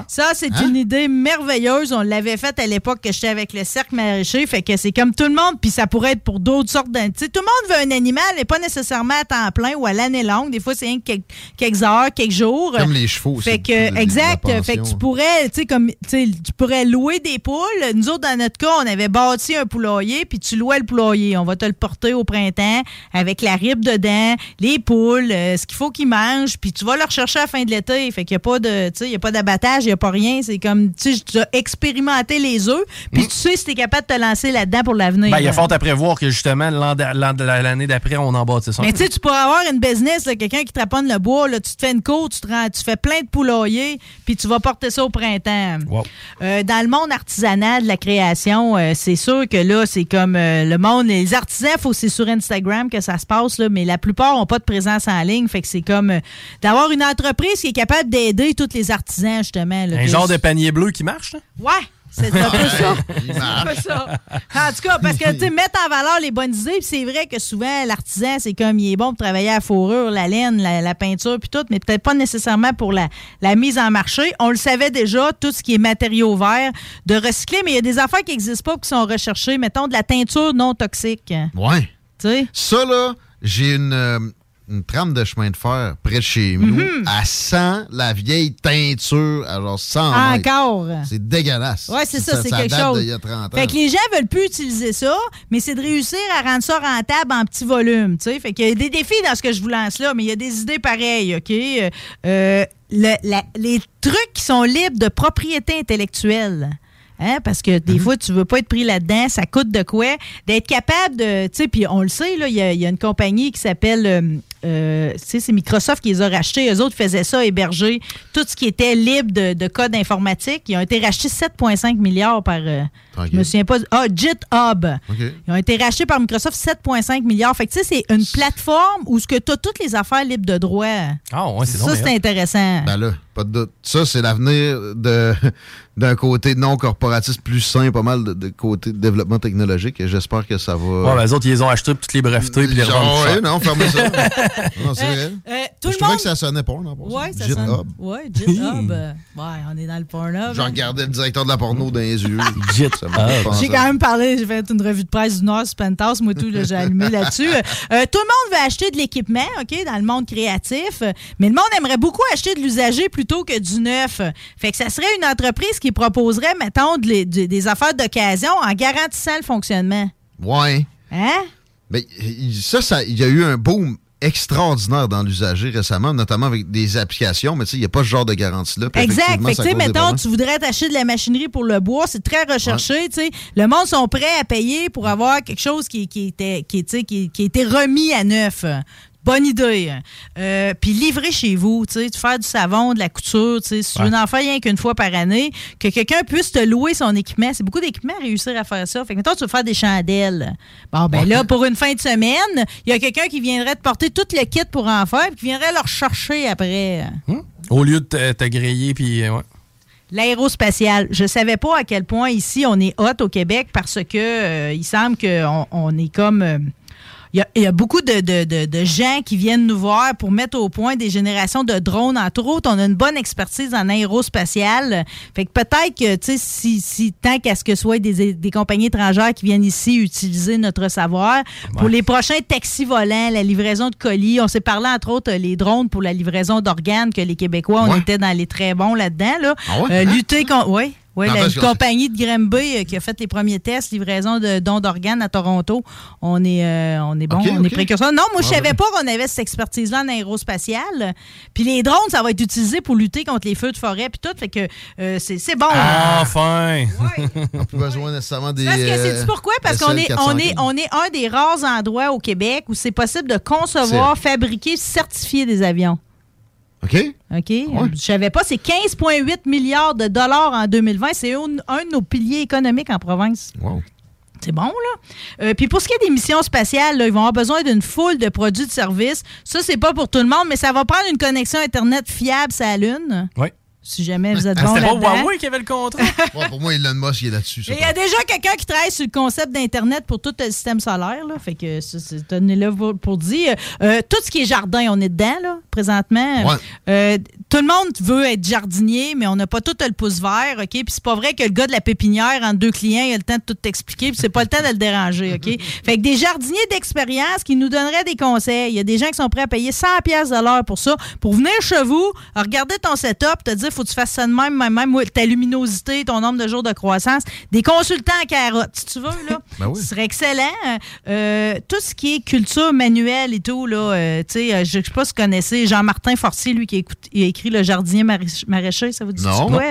Speaker 33: Ça, c'est
Speaker 21: Hein?
Speaker 33: une idée merveilleuse. On l'avait faite à l'époque que j'étais avec le cercle maraîcher. Fait que c'est comme tout le monde, puis ça pourrait être pour d'autres sortes d'animaux. Tout le monde veut un animal, mais pas nécessairement à temps plein ou à l'année longue. Des fois, c'est quelques, quelques heures, quelques jours.
Speaker 21: Comme les chevaux,
Speaker 33: Fait que, exact. Fait que tu pourrais, tu sais, comme, tu pourrais louer des poules. Nous autres, dans notre cas, on avait bâti un poulailler, puis tu louais le poulailler. On va te le porter au printemps avec la ribe dedans, les poules, euh, ce qu'il faut qu'ils mangent, puis tu vas le rechercher à la fin de l'été. Fait qu'il n'y a pas de, tu sais, il y a pas d'abattage, il n'y a pas rien. C'est comme, tu sais, tu as expérimenté les œufs, puis tu sais si tu es capable de te lancer là-dedans pour l'avenir.
Speaker 8: Ben, il y a fort à prévoir que justement, l'année d'après, on en bâtit ça.
Speaker 33: Mais tu sais, tu pourrais avoir une business, quelqu'un qui te raponne le bois, là, tu te fais une cour, tu, te rends- tu fais plein de poulaillers, puis tu vas porter ça au printemps.
Speaker 8: Wow.
Speaker 33: Euh, dans le monde artisanal de la création, euh, c'est sûr que là, c'est comme euh, le monde, les artisans, faut que c'est sur Instagram que ça se passe, là, mais la plupart n'ont pas de présence en ligne. Fait que c'est comme euh, d'avoir une entreprise qui est capable d'aider tous les artisans, justement. là,
Speaker 8: Un genre de panier bleu qui marche, là?
Speaker 33: Ouais, c'est un peu ça. C'est un peu ça. En tout cas, parce que, tu <laughs> mettre en valeur les bonnes idées, puis c'est vrai que souvent, l'artisan, c'est comme, il est bon pour travailler à la fourrure, la laine, la, la peinture, puis tout, mais peut-être pas nécessairement pour la, la mise en marché. On le savait déjà, tout ce qui est matériaux verts, de recycler, mais il y a des affaires qui n'existent pas, qui sont recherchées. Mettons, de la teinture non toxique.
Speaker 21: Ouais.
Speaker 33: Tu sais?
Speaker 21: Ça, là, j'ai une, euh, une trame de chemin de fer près de chez nous.
Speaker 33: Mhm.
Speaker 21: Elle sent la vieille teinture, alors 100 mètres.
Speaker 33: Encore.
Speaker 21: C'est dégueulasse.
Speaker 33: Oui, c'est ça, c'est quelque
Speaker 21: date
Speaker 33: chose.
Speaker 21: y a 30 ans.
Speaker 33: Fait que les gens veulent plus utiliser ça, mais c'est de réussir à rendre ça rentable en petit volume, tu sais. Fait qu'il y a des défis dans ce que je vous lance là, mais il y a des idées pareilles, OK? Euh, le- la- les trucs qui sont libres de propriété intellectuelle. Hein, parce que
Speaker 20: Mhm.
Speaker 33: des fois, tu veux pas être pris là-dedans, ça coûte de quoi? D'être capable de. Tu sais, puis on le sait, là, il y, a- il y a une compagnie qui s'appelle. euh, euh, c'est Microsoft qui les a rachetés. Eux autres faisaient ça, héberger tout ce qui était libre de, de code informatique. Ils ont été rachetés 7,5 milliards par. Euh, je me souviens pas. Ah, GitHub. Ils ont été rachetés par Microsoft 7,5 milliards. Fait que tu sais, c'est une plateforme où ce que tu as toutes les affaires libres de droit.
Speaker 8: Ah, ouais, c'est
Speaker 33: Ça, c'est intéressant.
Speaker 21: Ben là, pas de doute. Ça, c'est l'avenir de <laughs> d'un côté non corporatiste plus sain, pas mal de, de côté de développement technologique. Et j'espère que ça va.
Speaker 8: Ouais, ben, les autres, ils les ont achetés, puis toutes les brevetés, puis les revendent.
Speaker 21: ouais, non, fermez ça. <laughs> non, c'est vrai.
Speaker 33: Euh, tout
Speaker 21: je
Speaker 33: le
Speaker 21: trouvais
Speaker 33: monde.
Speaker 21: que ça sonnait porn en passant.
Speaker 33: Ouais, ça
Speaker 21: GitHub.
Speaker 33: sonne. Ouais, GitHub. euh, <laughs> ouais, on est dans le porno.
Speaker 21: Je regardais le directeur de la porno dans les yeux. Ça
Speaker 8: Ah.
Speaker 33: J'ai quand même parlé, j'ai fait une revue de presse du Nord Penthouse, moi tout, là, j'ai allumé là-dessus. Euh, <laughs> euh, tout le monde veut acheter de l'équipement, OK, dans le monde créatif, euh, mais le monde aimerait beaucoup acheter de l'usager plutôt que du neuf. Fait que ça serait une entreprise qui proposerait, mettons, de les- de- des affaires d'occasion en garantissant le fonctionnement.
Speaker 21: Ouais.
Speaker 33: Hein?
Speaker 21: Mais il- ça, ça, il y a eu un boom extraordinaire dans l'usager récemment, notamment avec des applications, mais tu sais, il n'y a pas ce genre de garantie-là.
Speaker 33: Exact. Fait que,
Speaker 21: ça
Speaker 33: mettons, tu voudrais t'acheter de la machinerie pour le bois, c'est très recherché, tu sais. Le monde sont prêts à payer pour avoir quelque chose qui, qui était, qui, qui, qui a été remis à neuf. Bonne idée. Euh, Puis livrer chez vous, tu sais, faire du savon, de la couture, tu sais, si tu veux en faire rien qu'une fois par année, que quelqu'un puisse te louer son équipement. C'est beaucoup d'équipements à réussir à faire ça. Fait que mettons, tu veux faire des chandelles. Bon, ben là, pour une fin de semaine, il y a quelqu'un qui viendrait te porter tout le kit pour en faire, puis qui viendrait le rechercher après.
Speaker 8: Au lieu de te, te griller, puis. euh, ouais.
Speaker 33: L'aérospatial. Je savais pas à quel point ici on est hot au Québec parce que euh, il semble qu'on on est comme. euh, il y, a, il y a beaucoup de, de- de- de gens qui viennent nous voir pour mettre au point des générations de drones. Entre autres, on a une bonne expertise en aérospatial. Fait que peut-être que, tu sais, si, si tant qu'à ce que ce soit des, des compagnies étrangères qui viennent ici utiliser notre savoir, pour les prochains taxis volants, la livraison de colis, on s'est parlé entre autres les drones pour la livraison d'organes que les Québécois, on
Speaker 21: Ouais.
Speaker 33: était dans les très bons là-dedans. Là.
Speaker 21: Ah ouais?
Speaker 33: Euh,
Speaker 21: Hein?
Speaker 33: lutter contre. Oui. Oui, la compagnie de Granby euh, qui a fait les premiers tests, livraison de dons d'organes à Toronto. On est, euh, on est bon, on est précurseur. Non, moi, je savais pas qu'on avait cette expertise-là en aérospatial. Puis les drones, ça va être utilisé pour lutter contre les feux de forêt puis tout. Fait que euh, c'est c'est bon.
Speaker 8: Ah, Enfin!
Speaker 21: On n'a <laughs> plus besoin nécessairement des.
Speaker 33: Parce que c'est
Speaker 21: euh,
Speaker 33: pourquoi? Parce qu'on est, on est,
Speaker 21: SL415.
Speaker 33: on est un des rares endroits au Québec où c'est possible de concevoir, fabriquer, certifier des avions.
Speaker 21: OK?
Speaker 33: OK? Je savais pas, c'est 15,8 milliards de dollars en 2020. C'est un, un de nos piliers économiques en province.
Speaker 21: Wow.
Speaker 33: C'est bon, là. Euh, puis pour ce qui est des missions spatiales, là, ils vont avoir besoin d'une foule de produits de services. Ça, c'est pas pour tout le monde, mais ça va prendre une connexion Internet fiable la Lune.
Speaker 8: Oui.
Speaker 33: Si jamais vous êtes
Speaker 8: Ah,
Speaker 33: bon
Speaker 8: C'était pas. Huawei qui avait le contrat? <laughs>
Speaker 21: Ouais, pour moi, Elon Musk, il est là-dessus.
Speaker 33: Il y a déjà quelqu'un qui travaille sur le concept d'Internet pour tout le système solaire. Là. Fait que ça, c'est tenez-le pour, pour dire. Euh, tout ce qui est jardin, on est dedans, là, présentement.
Speaker 21: Ouais.
Speaker 33: Euh, tout le monde veut être jardinier, mais on n'a pas tout le pouce vert, OK? Puis c'est pas vrai que le gars de la pépinière, entre deux clients, il a le temps de tout t'expliquer, puis c'est pas le temps de le déranger, OK? <laughs> fait que des jardiniers d'expérience qui nous donneraient des conseils. Il y a des gens qui sont prêts à payer 100 pièces de l'heure pour ça, pour venir chez vous, regarder ton setup, te dire, faut que tu fasses ça de même, même, ta luminosité, ton nombre de jours de croissance. Des consultants en carotte, si tu veux, là. <laughs>
Speaker 21: Ben oui.
Speaker 33: Ce serait excellent. Euh, tout ce qui est culture manuelle et tout, là, euh, tu sais, euh, je ne sais pas si vous connaissez Jean-Martin Forcier, lui, qui écoute- il a écrit Le jardinier maraîch- maraîcher, ça vous dit
Speaker 21: Non.
Speaker 33: quoi?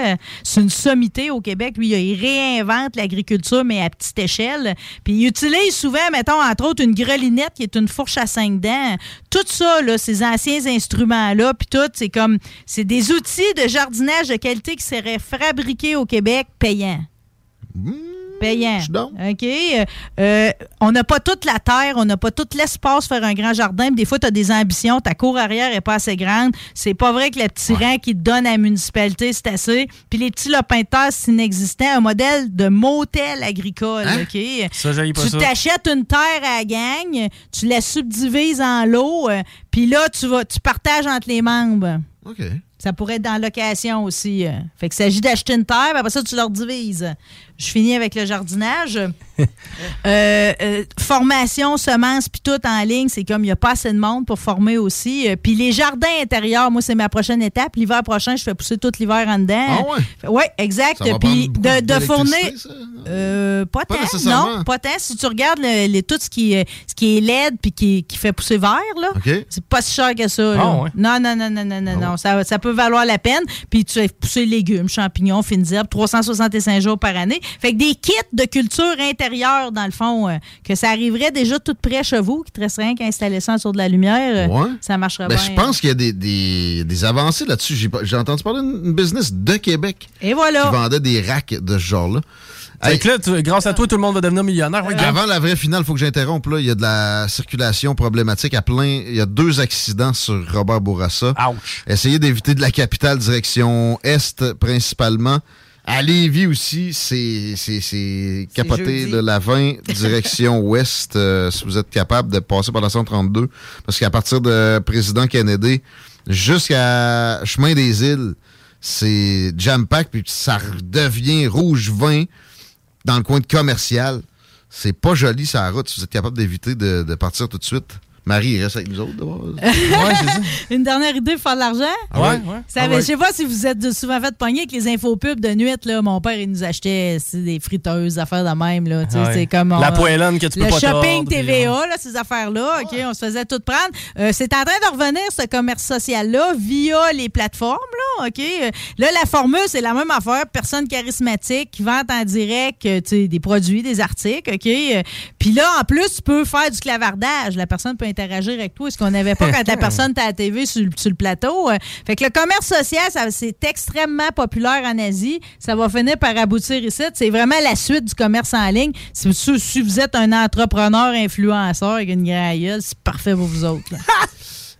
Speaker 33: C'est une sommité au Québec. Lui, il réinvente l'agriculture, mais à petite échelle. Puis il utilise souvent, mettons, entre autres, une grelinette qui est une fourche à cinq dents. Tout ça, là, ces anciens instruments-là, puis tout, c'est comme, c'est des outils de jardinage de qualité qui seraient fabriqués au Québec payants. Payant. OK? Euh, on n'a pas toute la terre, on n'a pas tout l'espace pour faire un grand jardin. Des fois, tu as des ambitions, ta cour arrière n'est pas assez grande. C'est pas vrai que le petit rang qui te donne à la municipalité, c'est assez. Puis les petits lopins de terre, c'est inexistant. Un modèle de motel agricole. OK?
Speaker 8: Ça, j'haïs pas
Speaker 33: tu
Speaker 8: ça.
Speaker 33: t'achètes une terre à la gang, tu la subdivises en lots, euh, puis là, tu vas, tu partages entre les membres.
Speaker 21: OK.
Speaker 33: Ça pourrait être dans la location aussi. euh. Fait qu'il s'agit d'acheter une terre, après ça, tu leur divises. Je finis avec le jardinage. <laughs> Euh, euh, formation, semences, puis tout en ligne, c'est comme il n'y a pas assez de monde pour former aussi. Puis les jardins intérieurs, moi, c'est ma prochaine étape. L'hiver prochain, je fais pousser tout l'hiver en dedans.
Speaker 21: Ah ouais?
Speaker 33: Oui, exact. Puis de, de fournir. Euh, pas,
Speaker 21: Pas
Speaker 33: tant,
Speaker 21: nécessairement.
Speaker 33: non, pas tant. Si tu regardes le- tout ce qui, est- ce qui est LED puis qui, qui fait pousser vert, là,
Speaker 21: OK.
Speaker 33: c'est pas si cher que ça.
Speaker 21: Ah ouais?
Speaker 33: Non, non, non, non, non, non, non. Ça, ça peut peut valoir la peine. Puis tu fais pousser légumes, champignons, fines herbes, 365 jours par année. Fait que des kits de culture intérieure, dans le fond, euh, que ça arriverait déjà tout près chez vous, qui te resterait rien qu'à installer ça sur de la lumière, euh,
Speaker 21: Ouais.
Speaker 33: ça marcherait
Speaker 21: Ben,
Speaker 33: bien.
Speaker 21: je pense qu'il y a des, des- des avancées là-dessus. J'ai entendu parler d'une business de Québec
Speaker 33: Et voilà.
Speaker 21: qui vendait des racks de ce genre-là.
Speaker 8: Fait que là, tu- grâce à toi, tout le monde va devenir millionnaire. Ouais.
Speaker 21: Avant la vraie finale, il faut que j'interrompe. Là. Il y a de la circulation problématique à plein. Il y a deux accidents sur Robert Bourassa. Essayez d'éviter de la capitale direction Est principalement. À Lévis aussi, c'est c'est- c'est capoté de la 20 <laughs> direction Ouest, euh, si vous êtes capable de passer par la 132. Parce qu'à partir de Président Kennedy jusqu'à Chemin des Îles, c'est jam-pack, puis ça redevient rouge vin dans le coin commercial. C'est pas joli, ça route. Si vous êtes capable d'éviter de partir tout de suite. Marie, il reste avec nous autres. d'abord. <laughs>
Speaker 33: Une dernière idée pour faire de l'argent?
Speaker 21: Ah ouais?
Speaker 33: Ça,
Speaker 21: Ah ouais.
Speaker 33: Je sais pas si vous êtes souvent fait pogner avec les infopubs de nuit. Là. Mon père, il nous achetait des friteuses, des affaires de même. Là.
Speaker 8: Ouais.
Speaker 33: C'est comme
Speaker 8: La
Speaker 33: on-
Speaker 8: poêlonne que tu peux
Speaker 33: le
Speaker 8: pas
Speaker 33: shopping
Speaker 8: tordre,
Speaker 33: TVA, là, ces affaires-là. OK, on se faisait tout prendre. Euh, c'est en train de revenir, ce commerce social-là, via les plateformes. Là, OK? Là, la formule, c'est la même affaire. Personne charismatique qui vend en direct des produits, des articles. OK? Puis là, en plus, tu peux faire du clavardage. La personne peut interagir avec toi, ce qu'on n'avait pas <laughs> quand la personne était à la TV sur, le- sur le plateau? Euh, Fait que le commerce social, c'est extrêmement populaire en Asie. Ça va finir par aboutir ici. C'est vraiment la suite du commerce en ligne. Si, vous êtes un entrepreneur influenceur avec une grande gueule, c'est parfait pour vous autres. là. <laughs>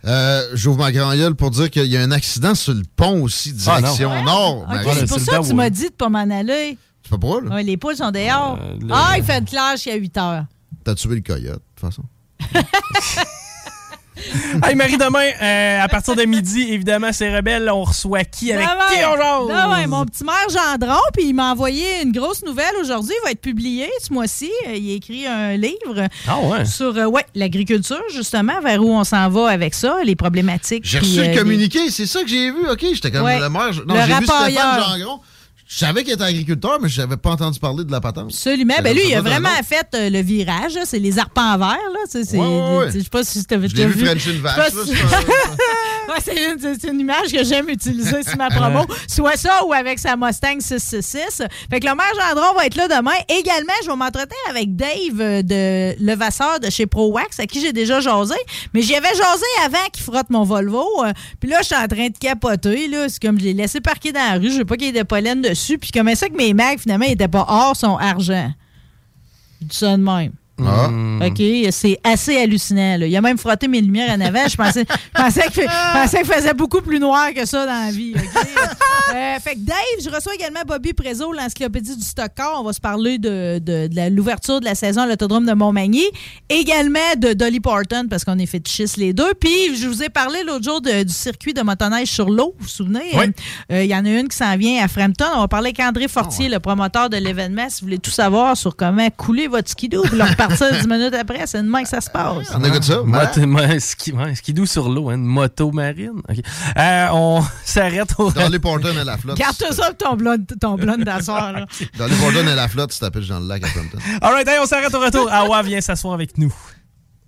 Speaker 21: Euh, J'ouvre ma grand gueule pour dire qu'il y a un accident sur le pont aussi, direction
Speaker 33: Ah,
Speaker 21: nord. Marie.
Speaker 33: c'est pour ça que tu m'as dit de pas m'en aller.
Speaker 21: Tu fais pas, là?
Speaker 33: Ouais, les poules sont dehors.
Speaker 21: le-
Speaker 33: Ah, il fait de clash il y a 8 heures.
Speaker 21: T'as tué le coyote, de toute façon. <laughs>
Speaker 8: Hey, Marie, demain, euh, à partir de midi, évidemment, c'est rebelle. On reçoit qui avec
Speaker 33: Demain.
Speaker 8: qui on jase?
Speaker 33: Demain, mon petit maire Gendron, puis il m'a envoyé une grosse nouvelle aujourd'hui. Il va être publié ce mois-ci. Euh, Il a écrit un livre
Speaker 8: Ah ouais?
Speaker 33: sur euh, ouais, l'agriculture, justement, vers où on s'en va avec ça, les problématiques.
Speaker 21: J'ai reçu
Speaker 33: euh,
Speaker 21: le
Speaker 33: les-
Speaker 21: communiqué, c'est ça que j'ai vu. OK, j'étais comme
Speaker 33: Ouais.
Speaker 21: le maire. Non, j'ai vu Stéphane. Gendron. Je savais qu'il était agriculteur, mais je n'avais pas entendu parler de la patente.
Speaker 33: Absolument. Ben lui, il a vraiment fait euh, le virage. C'est les arpents verts. Là. C'est-
Speaker 21: Ouais, ouais, ouais.
Speaker 33: Je sais pas si avais
Speaker 21: Je l'ai vu French <laughs> une vache, c'est
Speaker 33: une, image que j'aime utiliser sur ma promo. <laughs> Soit ça ou avec sa Mustang 666. Fait que le maire Gendron va être là demain. Également, je vais m'entretenir avec Dave euh, de Levasseur de chez ProWax, à qui j'ai déjà jasé. Mais j'y avais jasé avant qu'il frotte mon Volvo. euh, Puis là, je suis en train de capoter. là. C'est comme je l'ai laissé parquer dans la rue. Je veux pas qu'il y ait de pollen Puis comment ça que mes mags, finalement, ils n'étaient pas or, sont argent. Je dis ça de même.
Speaker 21: Ah.
Speaker 33: OK, c'est assez hallucinant. là. Il a même frotté mes lumières en avant. Je pensais, je pensais qu'il faisait beaucoup plus noir que ça dans la vie. <laughs> Euh, fait que Dave, je reçois également Bobby Prézo, l'encyclopédie du stock car. On va se parler de, de- de l'ouverture de la saison à l'autodrome de Montmagny. Également de Dolly Parton, parce qu'on est fétichistes les deux. Puis, je vous ai parlé l'autre jour de- du circuit de motoneige sur l'eau. Vous vous souvenez?
Speaker 8: Oui.
Speaker 33: Euh, Il y en a une qui s'en vient à Frampton. On va parler avec André Fortier, le promoteur de l'événement. Si vous voulez tout savoir sur comment couler votre skidoo, <laughs> repartir 10 minutes après, c'est demain que ça se passe.
Speaker 21: On écoute ça?
Speaker 8: Moto, mo- ski, ouais, skidoo sur l'eau, hein, une moto marine. Euh, on <laughs> s'arrête au.
Speaker 21: Dolly Parton à la flotte.
Speaker 33: Garde ça ton blonde, ton blonde d'asseoir. là.
Speaker 21: Dolly Parton à la flotte, tu t'appelles dans le lac à Compton.
Speaker 8: All right, hey, on s'arrête au retour. Awa vient s'asseoir avec nous.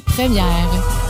Speaker 34: première.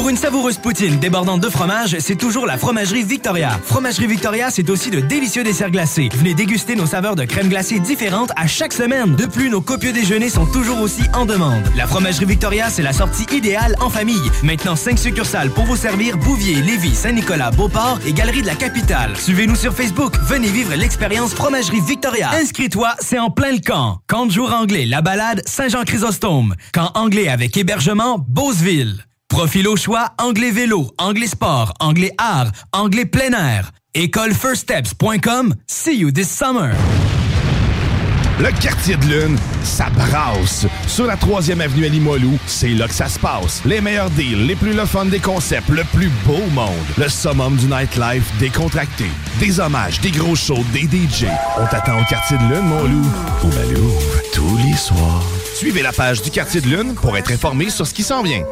Speaker 6: Pour une savoureuse poutine débordante de fromage, c'est toujours la Fromagerie Victoria. Fromagerie Victoria, c'est aussi de délicieux desserts glacés. Venez déguster nos saveurs de crème glacée différentes à chaque semaine. De plus, nos copieux déjeuners sont toujours aussi en demande. La Fromagerie Victoria, c'est la sortie idéale en famille. Maintenant, 5 succursales pour vous servir Bouvier, Lévis, Saint-Nicolas, Beauport et Galerie de la Capitale. Suivez-nous sur Facebook. Venez vivre l'expérience Fromagerie Victoria. Inscris-toi, c'est en plein le camp. Camp de jour anglais, la balade Saint-Jean-Chrysostome. Camp anglais avec hébergement Beauceville. Profil au choix anglais vélo, anglais sport, anglais art, anglais plein air. Écolefirststeps.com. See you this summer.
Speaker 17: Le quartier de lune, ça brasse. Sur la 3e avenue à Limoilou, c'est là que ça se passe. Les meilleurs deals, les plus le fun des concepts, le plus beau monde. Le summum du nightlife décontracté. Des hommages, des gros shows, des DJ. On t'attend au quartier de lune, mon loup. Au Malou, tous les soirs. Suivez la page du quartier de lune pour être informé sur ce qui s'en vient.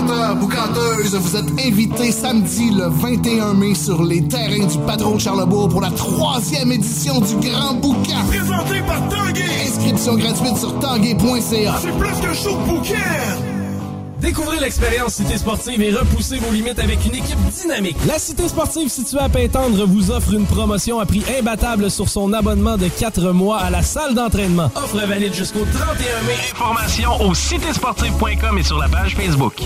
Speaker 5: Boucanteurs, boucanteuses, vous êtes invités samedi le 21 mai sur les terrains du Patron de Charlebourg pour la troisième édition du Grand Boucan.
Speaker 35: Présenté par Tanguay.
Speaker 5: Inscription gratuite sur tanguay.ca.
Speaker 35: C'est plus qu'un show de bouquin. Découvrez l'expérience Cité Sportive et repoussez vos limites avec une équipe dynamique. La Cité Sportive située à Pintendre vous offre une promotion à prix imbattable sur son abonnement de 4 mois à la salle d'entraînement. Offre valide jusqu'au 31 mai.
Speaker 2: Informations au citésportive.com et sur la page Facebook.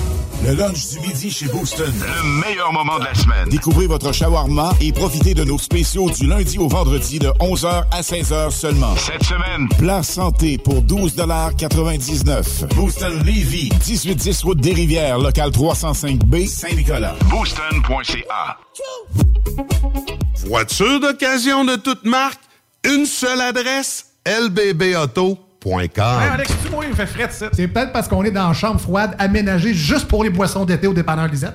Speaker 9: Le lunch du midi chez Booston.
Speaker 2: Le meilleur moment de la semaine.
Speaker 9: Découvrez votre shawarma et profitez de nos spéciaux du lundi au vendredi de 11h à 16h seulement.
Speaker 2: Cette semaine,
Speaker 9: Plat santé pour 12,99 Booston Levy, 1810 route des Rivières, local 305B, Saint-Nicolas.
Speaker 2: booston.ca.
Speaker 36: Voiture d'occasion de toute marque, une seule adresse, lbbauto.com.
Speaker 15: Hey, Alex, tu moi, il fait frais de ça. C'est peut-être parce qu'on est dans une chambre froide aménagée juste pour les boissons d'été au dépanneur Lisette.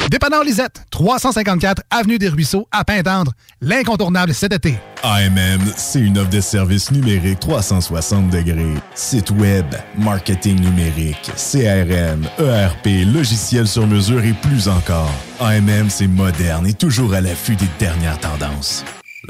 Speaker 15: Dépanneur Lisette, 354 Avenue des Ruisseaux, à Pintendre. L'incontournable cet été.
Speaker 37: AMM, c'est une offre de services numériques 360 degrés. Site web, marketing numérique, CRM, ERP, logiciel sur mesure et plus encore. AMM, c'est moderne et toujours à l'affût des dernières tendances.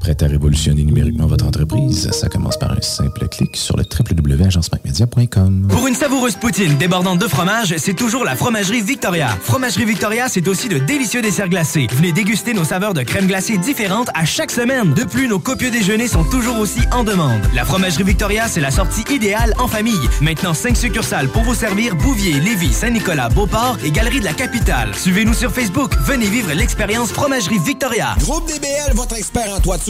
Speaker 37: Prêt à révolutionner numériquement votre entreprise? Ça commence par un simple clic sur le www.agencemacmedia.com.
Speaker 6: Pour une savoureuse poutine débordante de fromage, c'est toujours la Fromagerie Victoria. Fromagerie Victoria, c'est aussi de délicieux desserts glacés. Venez déguster nos saveurs de crème glacée différentes à chaque semaine. De plus, nos copieux déjeuners sont toujours aussi en demande. La Fromagerie Victoria, c'est la sortie idéale en famille. Maintenant, 5 succursales pour vous servir Bouvier, Lévis, Saint-Nicolas, Beauport et Galerie de la Capitale. Suivez-nous sur Facebook. Venez vivre l'expérience Fromagerie Victoria.
Speaker 10: Groupe DBL, votre expert en toiture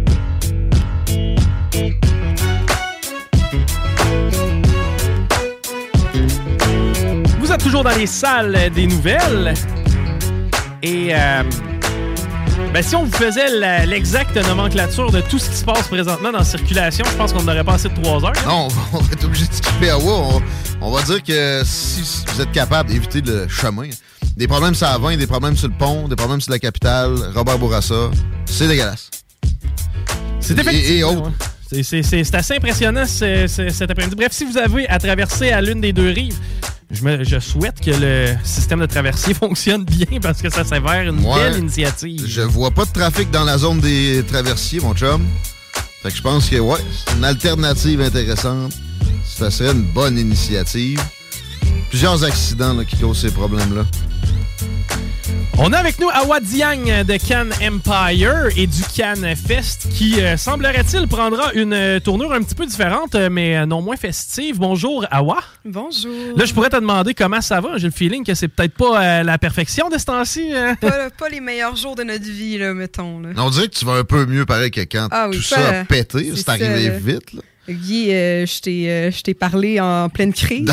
Speaker 8: Vous êtes toujours dans les salles des nouvelles. Et euh, ben, si on vous faisait l'exacte nomenclature de tout ce qui se passe présentement dans la circulation, je pense qu'on n'aurait pas assez de trois heures.
Speaker 21: Non, <laughs> on va, être obligé de skipper à. On, on va dire que si vous êtes capable d'éviter le chemin, des problèmes sur la 20, des problèmes sur le pont, des problèmes sur la capitale, Robert Bourassa, c'est dégueulasse.
Speaker 8: C'est effectivement.
Speaker 21: et.
Speaker 8: C'est- assez impressionnant ce- ce- cet après-midi. Bref, si vous avez à traverser à l'une des deux rives, je, me- je souhaite que le système de traversier <laughs> fonctionne bien parce que ça s'avère une
Speaker 21: Ouais.
Speaker 8: belle initiative.
Speaker 21: Je vois pas de trafic dans la zone des traversiers, mon chum. Fait que je pense que, ouais, c'est une alternative intéressante. Ça serait une bonne initiative. Plusieurs accidents là, qui causent ces problèmes-là.
Speaker 8: On a avec nous Awa Diang de Can Empire et du Can Fest qui, euh, semblerait-il, prendra une euh, tournure un petit peu différente, euh, mais non moins festive. Bonjour, Awa.
Speaker 38: Bonjour.
Speaker 8: Là, je pourrais te demander comment ça va. J'ai le feeling que c'est peut-être pas la perfection de ce temps-ci.
Speaker 38: Pas, les meilleurs jours de notre vie, là, mettons. Là.
Speaker 21: On dirait que tu vas un peu mieux pareil que quand
Speaker 38: ah
Speaker 21: tout ça a pété. C'est arrivé vite. Là.
Speaker 38: Guy, euh, euh, je t'ai parlé en pleine crise.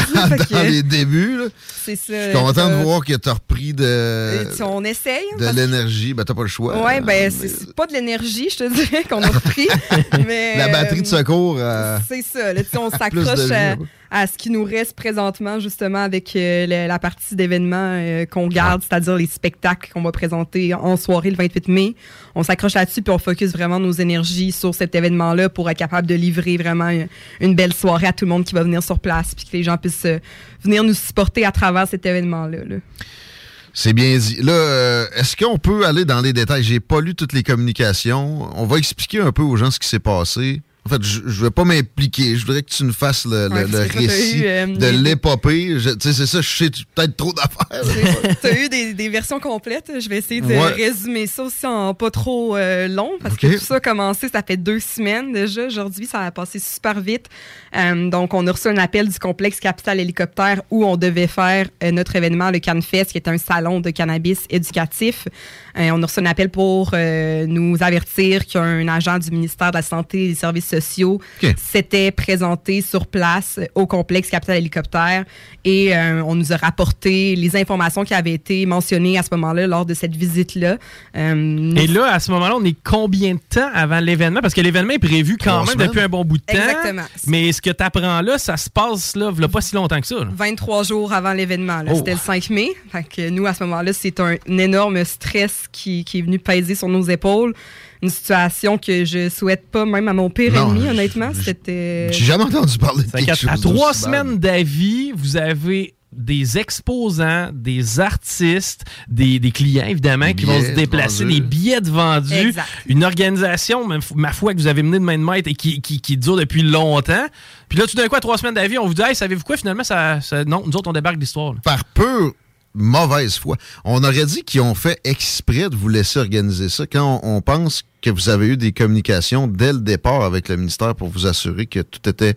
Speaker 21: Dans, les débuts,
Speaker 38: C'est ça.
Speaker 21: Je suis content de voir que tu as repris de.
Speaker 38: On essaye.
Speaker 21: De l'énergie. Ben, t'as pas le choix.
Speaker 38: Ouais, ben, c'est pas de l'énergie, je te dirais, qu'on a repris. <laughs> mais,
Speaker 21: La batterie de secours.
Speaker 38: Euh, c'est ça. Là, on <laughs> s'accroche à à ce qui nous reste présentement, justement, avec euh, la, partie d'événements euh, qu'on garde, c'est-à-dire les spectacles qu'on va présenter en soirée le 28 mai. On s'accroche là-dessus, puis on focus vraiment nos énergies sur cet événement-là pour être capable de livrer vraiment une, belle soirée à tout le monde qui va venir sur place, puis que les gens puissent euh, venir nous supporter à travers cet événement-là.
Speaker 21: C'est bien dit. Là, est-ce qu'on peut aller dans les détails? J'ai pas lu toutes les communications. On va expliquer un peu aux gens ce qui s'est passé. En fait, je, ne veux pas m'impliquer. Je voudrais que tu nous fasses le, récit euh, de l'épopée. Tu sais, c'est ça, je sais peut-être trop d'affaires.
Speaker 38: tu as eu des, versions complètes. Je vais essayer de résumer ça aussi en pas trop euh, long parce que tout ça a commencé, ça fait deux semaines déjà. Aujourd'hui, ça a passé super vite. Euh, donc, on a reçu un appel du complexe Capital Hélicoptère où on devait faire notre événement, le CanFest, qui est un salon de cannabis éducatif. On a reçu un appel pour nous avertir qu'un agent du ministère de la Santé et des Services sociaux s'était présenté sur place au complexe Capital Hélicoptère et euh, on nous a rapporté les informations qui avaient été mentionnées à ce moment-là lors de cette visite-là.
Speaker 8: Euh, et là, à ce moment-là, on est combien de temps avant l'événement? Parce que l'événement est prévu quand même depuis un bon bout de temps.
Speaker 38: Exactement.
Speaker 8: Mais ce que tu apprends là, ça se passe là, il pas si longtemps que ça.
Speaker 38: 23 jours avant l'événement. Oh. C'était le 5 mai. que nous, à ce moment-là, c'est un, énorme stress qui, qui est venu peser sur nos épaules une situation que je souhaite pas même à mon pire ennemi, honnêtement. C'était.
Speaker 21: J'ai jamais entendu parler de quelque chose
Speaker 8: À trois semaines d'avis, vous avez des exposants, des artistes, des, clients, évidemment, qui vont se déplacer, des billets de vendus, une organisation, ma foi, que vous avez menée de main de maître et qui, qui, dure depuis longtemps. Puis là, tout d'un coup, à trois semaines d'avis, on vous dit, hey, savez-vous quoi, finalement, ça, non, nous autres, on débarque l'histoire.
Speaker 21: Par peu mauvaise foi. On aurait dit qu'ils ont fait exprès de vous laisser organiser ça quand on, pense que vous avez eu des communications dès le départ avec le ministère pour vous assurer que tout était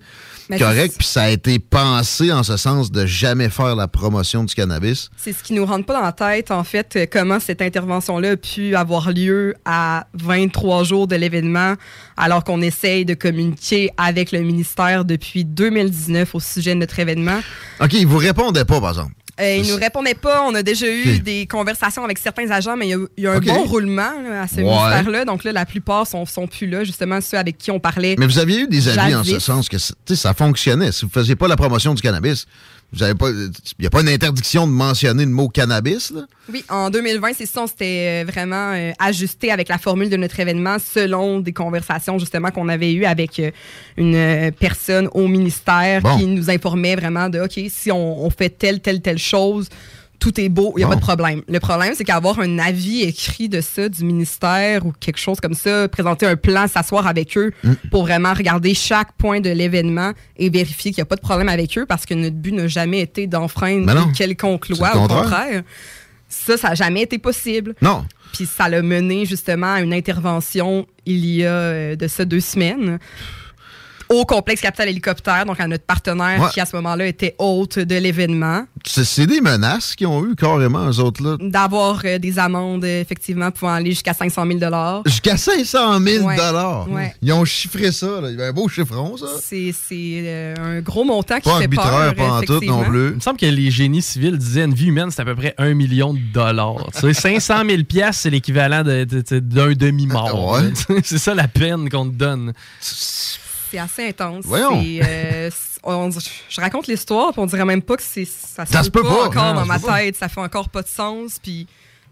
Speaker 21: correct, puis ça a été pensé en ce sens de jamais faire la promotion du cannabis.
Speaker 38: C'est ce qui nous rentre pas dans la tête, en fait, comment cette intervention-là a pu avoir lieu à 23 jours de l'événement, alors qu'on essaye de communiquer avec le ministère depuis 2019 au sujet de notre événement.
Speaker 21: OK, ils vous répondaient pas, par exemple.
Speaker 38: Euh, il nous répondait pas. On a déjà eu des conversations avec certains agents, mais il y a, un bon roulement à ce ministère-là. Donc là, la plupart sont, sont plus là, justement, ceux avec qui on parlait.
Speaker 21: Mais vous aviez eu des avis en ce sens que ça fonctionnait. Si vous faisiez pas la promotion du cannabis, il n'y a pas une interdiction de mentionner le mot cannabis, là?
Speaker 38: Oui, en 2020, c'est ça, on s'était euh, vraiment euh, ajusté avec la formule de notre événement selon des conversations justement qu'on avait eues avec euh, une personne au ministère qui nous informait vraiment de OK, si on, on fait telle, telle, telle chose, tout est beau, il n'y a pas de problème. Le problème, c'est qu'avoir un avis écrit de ça du ministère ou quelque chose comme ça, présenter un plan, s'asseoir avec eux mm. pour vraiment regarder chaque point de l'événement et vérifier qu'il n'y a pas de problème avec eux parce que notre but n'a jamais été d'enfreindre quelconque loi, au contraire. Ça, ça n'a jamais été possible.
Speaker 21: Non.
Speaker 38: Puis ça l'a mené justement à une intervention il y a euh, de ça deux semaines au complexe Capital Hélicoptère, donc à notre partenaire qui à ce moment-là était hôte de l'événement.
Speaker 21: C'est des menaces qu'ils ont eu carrément, eux autres-là.
Speaker 38: D'avoir euh, des amendes, effectivement, pouvant aller jusqu'à 500 000
Speaker 21: Jusqu'à 500 000 Ils ont chiffré ça. Là. Il y avait un beau chiffron, ça.
Speaker 38: C'est euh, un gros montant qui
Speaker 21: pas
Speaker 38: fait
Speaker 21: peur. Pas en tout non plus.
Speaker 8: Il me semble que les génies civils disaient une vie humaine, c'est à peu près 1 million de dollars. 500 000 c'est l'équivalent d'un demi-mort. <laughs> c'est ça la peine qu'on te donne
Speaker 38: c'est assez intense. Euh, je raconte l'histoire, puis on dirait même pas que ça,
Speaker 21: ça se peut pas,
Speaker 38: encore dans ma tête, ça fait encore pas de sens, puis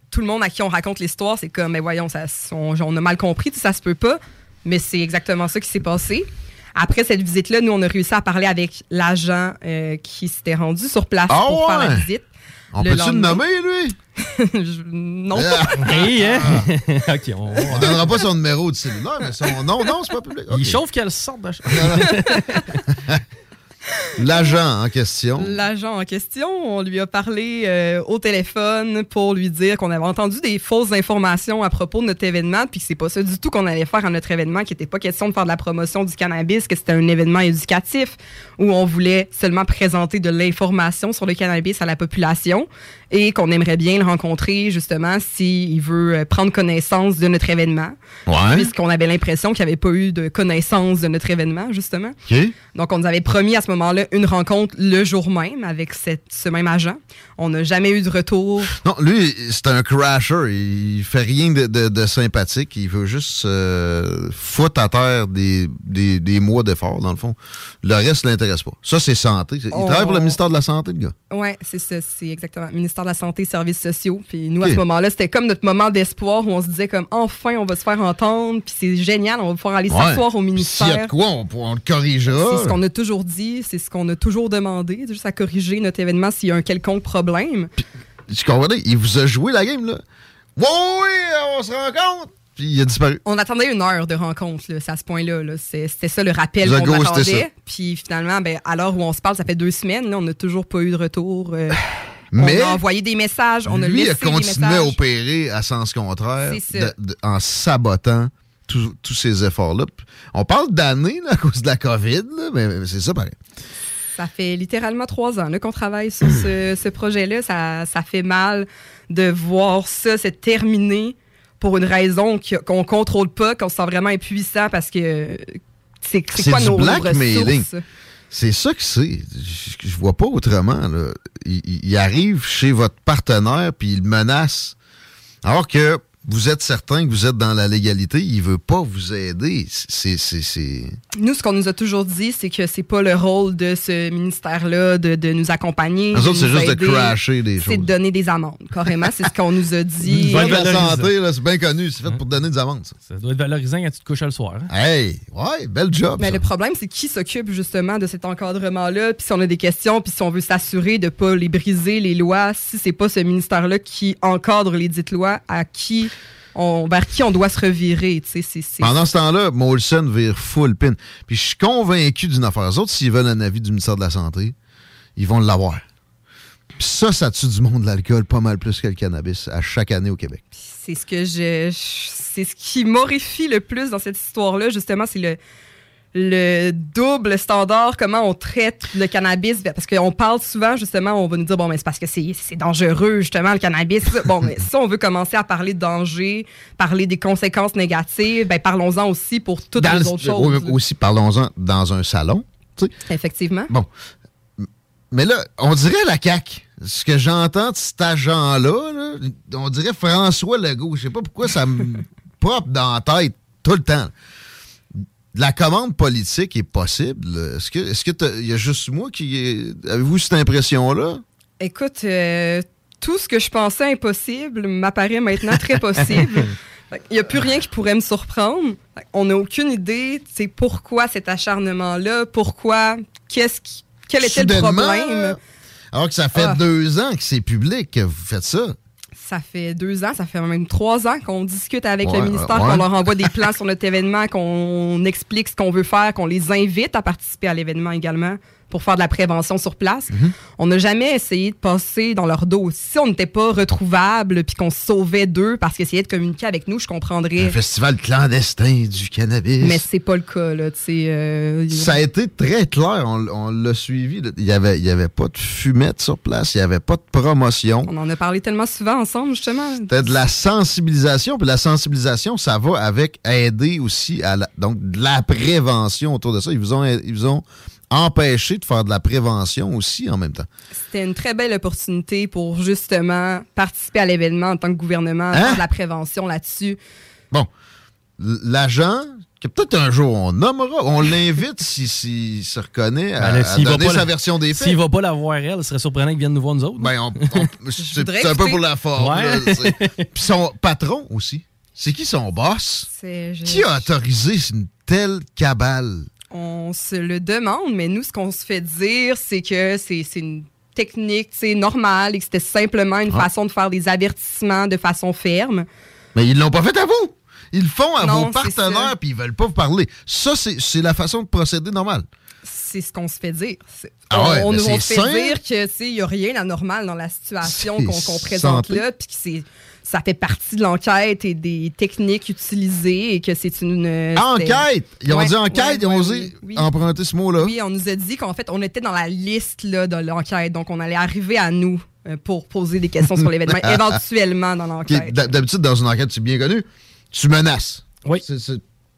Speaker 38: tout le monde à qui on raconte l'histoire, c'est comme, mais voyons, ça, on, a mal compris, ça se peut pas, mais c'est exactement ça qui s'est passé. Après cette visite-là, nous, on a réussi à parler avec l'agent euh, qui s'était rendu sur place ah pour faire la visite.
Speaker 21: On peut-tu le nommer, lui? <laughs>
Speaker 38: non. <laughs>
Speaker 8: hey, hein? <laughs>
Speaker 21: OK, on... on donnera pas son numéro de cellulaire, mais son nom, non, c'est pas public.
Speaker 8: Il chauffe qu'elle sorte de
Speaker 21: L'agent en question.
Speaker 38: L'agent en question, on lui a parlé euh, au téléphone pour lui dire qu'on avait entendu des fausses informations à propos de notre événement, puis que c'est pas ça du tout qu'on allait faire à notre événement, qu'il n'était pas question de faire de la promotion du cannabis, que c'était un événement éducatif où on voulait seulement présenter de l'information sur le cannabis à la population et qu'on aimerait bien le rencontrer justement s'il veut euh, prendre connaissance de notre événement.
Speaker 21: Ouais.
Speaker 38: Puisqu'on avait l'impression qu'il n'y avait pas eu de connaissance de notre événement, justement.
Speaker 21: OK.
Speaker 38: Donc, on nous avait promis à ce moment-là une rencontre le jour même avec cette- ce même agent. On n'a jamais eu de retour.
Speaker 21: Non, lui, c'est un crasher. Il fait rien de, de- de sympathique. Il veut juste euh, foutre à terre des, des, des mois d'effort, dans le fond. Le reste ne l'intéresse pas. Ça, c'est santé. Il
Speaker 38: On-
Speaker 21: travaille pour le ministère de la Santé, le gars.
Speaker 38: Oui, c'est ça, c'est exactement. Ministère de la Santé, Services sociaux. Puis nous, à ce moment-là, c'était comme notre moment d'espoir où on se disait comme enfin, on va se faire entendre. Puis c'est génial, on va pouvoir aller s'asseoir au
Speaker 21: S'il y a
Speaker 38: ministère.
Speaker 21: de quoi, on, on le corrigera.
Speaker 38: C'est ce qu'on a toujours dit, c'est ce qu'on a toujours demandé, juste à corriger notre événement s'il y a un quelconque problème.
Speaker 21: Tu comprenais? Il vous a joué la game, là. Oui, on se rencontre. Puis il a disparu.
Speaker 38: On attendait une heure de rencontre, là, à ce point-là. là. C'était ça le rappel qu'on attendait. Puis finalement, ben, à l'heure où on se parle, ça fait deux semaines, là, on n'a toujours pas eu de retour. euh, <sighs>
Speaker 21: Mais
Speaker 38: on a envoyé des messages, on a
Speaker 21: lui
Speaker 38: laissé
Speaker 21: a continué à opérer à sens contraire de- de- en sabotant tous ces efforts-là. On parle d'années à cause de la COVID, là, mais c'est ça pareil.
Speaker 38: Ça fait littéralement trois ans qu'on travaille sur ce, <clears throat> ce projet-là. Ça, ça fait mal de voir ça se terminer pour une raison qu'on contrôle pas, qu'on se sent vraiment impuissant parce que c'est c'est quoi nos?
Speaker 21: C'est ça que c'est. Je, vois pas autrement. Là. Il, il- il arrive chez votre partenaire puis il menace. Alors que vous êtes certain que vous êtes dans la légalité, il veut pas vous aider. C'est c'est- c'est-
Speaker 38: Nous, ce qu'on nous a toujours dit, c'est que c'est pas le rôle de ce ministère-là de, de nous accompagner.
Speaker 21: Autres, c'est juste de crasher des
Speaker 38: C'est
Speaker 21: choses.
Speaker 38: de donner des amendes, carrément. c'est ce qu'on nous a dit.
Speaker 21: De la santé, là, c'est bien connu. C'est fait pour donner des amendes. Ça.
Speaker 8: Ça doit être valorisant quand tu te couches le soir. hein?
Speaker 21: Hey, ouais, bel job.
Speaker 38: Mais
Speaker 21: ça.
Speaker 38: le problème, c'est qui s'occupe justement de cet encadrement-là, puis si on a des questions, puis si on veut s'assurer de pas les briser, les lois, si c'est pas ce ministère-là qui encadre les dites lois, à qui on, vers qui on doit se revirer, tu sais, c'est- c'est-
Speaker 21: Pendant ce temps-là, Molson vire full pin. Puis je suis convaincu d'une affaire. Les autres, s'ils veulent un avis du ministère de la Santé, ils vont l'avoir. Puis ça, ça tue du monde, l'alcool, pas mal plus que le cannabis, à chaque année au Québec.
Speaker 38: c'est ce que je, je- c'est ce qui m'horrifie le plus dans cette histoire-là, justement, c'est le le double standard, comment on traite le cannabis, parce qu'on parle souvent, justement, on va nous dire, bon, mais c'est parce que c'est dangereux, justement, le cannabis. <laughs> Bon, mais si on veut commencer à parler de danger, parler des conséquences négatives, ben parlons-en aussi pour toutes
Speaker 21: Dans
Speaker 38: les
Speaker 21: le-
Speaker 38: autres choses.
Speaker 21: aussi, parlons-en dans un salon. tu sais.
Speaker 38: Effectivement.
Speaker 21: Bon. Mais là, on dirait la CAQ. Ce que j'entends de cet agent-là, là, on dirait François Legault. Je sais pas pourquoi ça me <laughs> pop dans la tête tout le temps. La commande politique est possible. Est-ce que, est-ce que t'as- il y a juste moi qui avez-vous cette impression-là?
Speaker 38: Écoute, euh, tout ce que je pensais impossible m'apparaît maintenant très possible. <laughs> Il n'y a plus rien qui pourrait me surprendre. On n'a aucune idée, c'est pourquoi cet acharnement-là, pourquoi, qu'est-ce qui, quel était le problème?
Speaker 21: Alors que ça fait
Speaker 38: Ah.
Speaker 21: deux ans que c'est public que vous faites ça.
Speaker 38: Ça fait deux ans, ça fait même trois ans qu'on discute avec
Speaker 21: Ouais,
Speaker 38: le ministère,
Speaker 21: ouais.
Speaker 38: qu'on leur envoie des plans sur notre événement, qu'on explique ce qu'on veut faire, qu'on les invite à participer à l'événement également pour faire de la prévention sur place.
Speaker 21: Mhm.
Speaker 38: On n'a jamais essayé de passer dans leur dos. Si on n'était pas retrouvable puis qu'on se sauvait d'eux parce qu'ils essayaient de communiquer avec nous, je comprendrais.
Speaker 21: Un festival clandestin du cannabis.
Speaker 38: Mais c'est pas le cas, là. euh,
Speaker 21: Ça a été très clair, on, on l'a suivi. Il n'y avait, y avait pas de fumette sur place, il n'y avait pas de promotion.
Speaker 38: On en a parlé tellement souvent ensemble, justement.
Speaker 21: C'était de la sensibilisation, puis la sensibilisation, ça va avec aider aussi à la, donc de la prévention autour de ça. Ils vous ont, ils vous ont empêché de faire de la prévention aussi en même temps.
Speaker 38: C'était une très belle opportunité pour justement participer à l'événement en tant que gouvernement,
Speaker 21: Hein?
Speaker 38: faire de la prévention là-dessus.
Speaker 21: Bon, l'agent, que peut-être un jour on nommera, on l'invite s'il s'il se reconnaît à,
Speaker 8: Ben là,
Speaker 21: à donner sa
Speaker 8: la-
Speaker 21: version des faits.
Speaker 8: S'il va pas la voir elle, ce serait surprenant qu'il vienne nous voir nous autres.
Speaker 21: Ben, on, on- <laughs> c'est un peu pour la forme.
Speaker 8: Ouais.
Speaker 21: là, <laughs> c'est- Puis son patron aussi. C'est qui son boss? Qui a autorisé une telle cabale?
Speaker 38: On se le demande, mais nous, ce qu'on se fait dire, c'est que c'est une technique c'est normale et que c'était simplement une
Speaker 21: Ah.
Speaker 38: façon de faire des avertissements de façon ferme.
Speaker 21: Mais ils l'ont pas fait à vous! Ils le font à
Speaker 38: Non,
Speaker 21: vos partenaires, puis ils veulent pas vous parler. Ça, c'est la façon de procéder normale.
Speaker 38: C'est ce qu'on se fait dire.
Speaker 21: Ah ouais,
Speaker 38: on nous on se fait dire que il n'y a rien d'anormal dans la situation qu'on présente là, puis que c'est ça fait partie de l'enquête et des techniques utilisées et que c'est une euh,
Speaker 21: Enquête! Ils ont
Speaker 38: Ouais,
Speaker 21: dit enquête,
Speaker 38: ouais,
Speaker 21: ils ont
Speaker 38: ouais,
Speaker 21: osé
Speaker 38: oui, oui.
Speaker 21: emprunter ce mot-là?
Speaker 38: Oui, on nous a dit qu'en fait, on était dans la liste là, de l'enquête, donc on allait arriver à nous euh, pour poser des questions sur l'événement, <laughs> éventuellement dans l'enquête.
Speaker 21: d'hab- D'habitude, dans une enquête, c'est bien connu, tu menaces.
Speaker 8: Oui.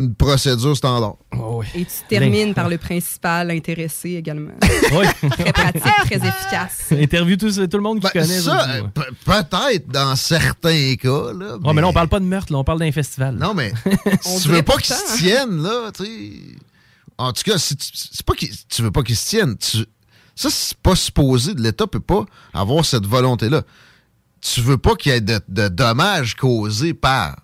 Speaker 21: Une procédure standard.
Speaker 38: Et tu termines par le principal intéressé également. <laughs>
Speaker 8: Oui.
Speaker 38: très pratique, très efficace.
Speaker 8: Interview tout, tout le monde qui
Speaker 21: Ben,
Speaker 8: connaît.
Speaker 21: ça, euh, peut-être dans certains cas. Là,
Speaker 8: mais là, on parle pas de meurtre, là, on parle d'un festival.
Speaker 21: Non, mais <laughs> si tu veux pas qu'ils se
Speaker 8: hein.
Speaker 21: tiennent, là, tu sais. En tout cas, si tu, c'est pas qu'ils- tu veux pas qu'ils se tiennent. tu- ça, c'est pas supposé. L'État peut pas avoir cette volonté-là. Tu veux pas qu'il y ait de, de dommages causés par.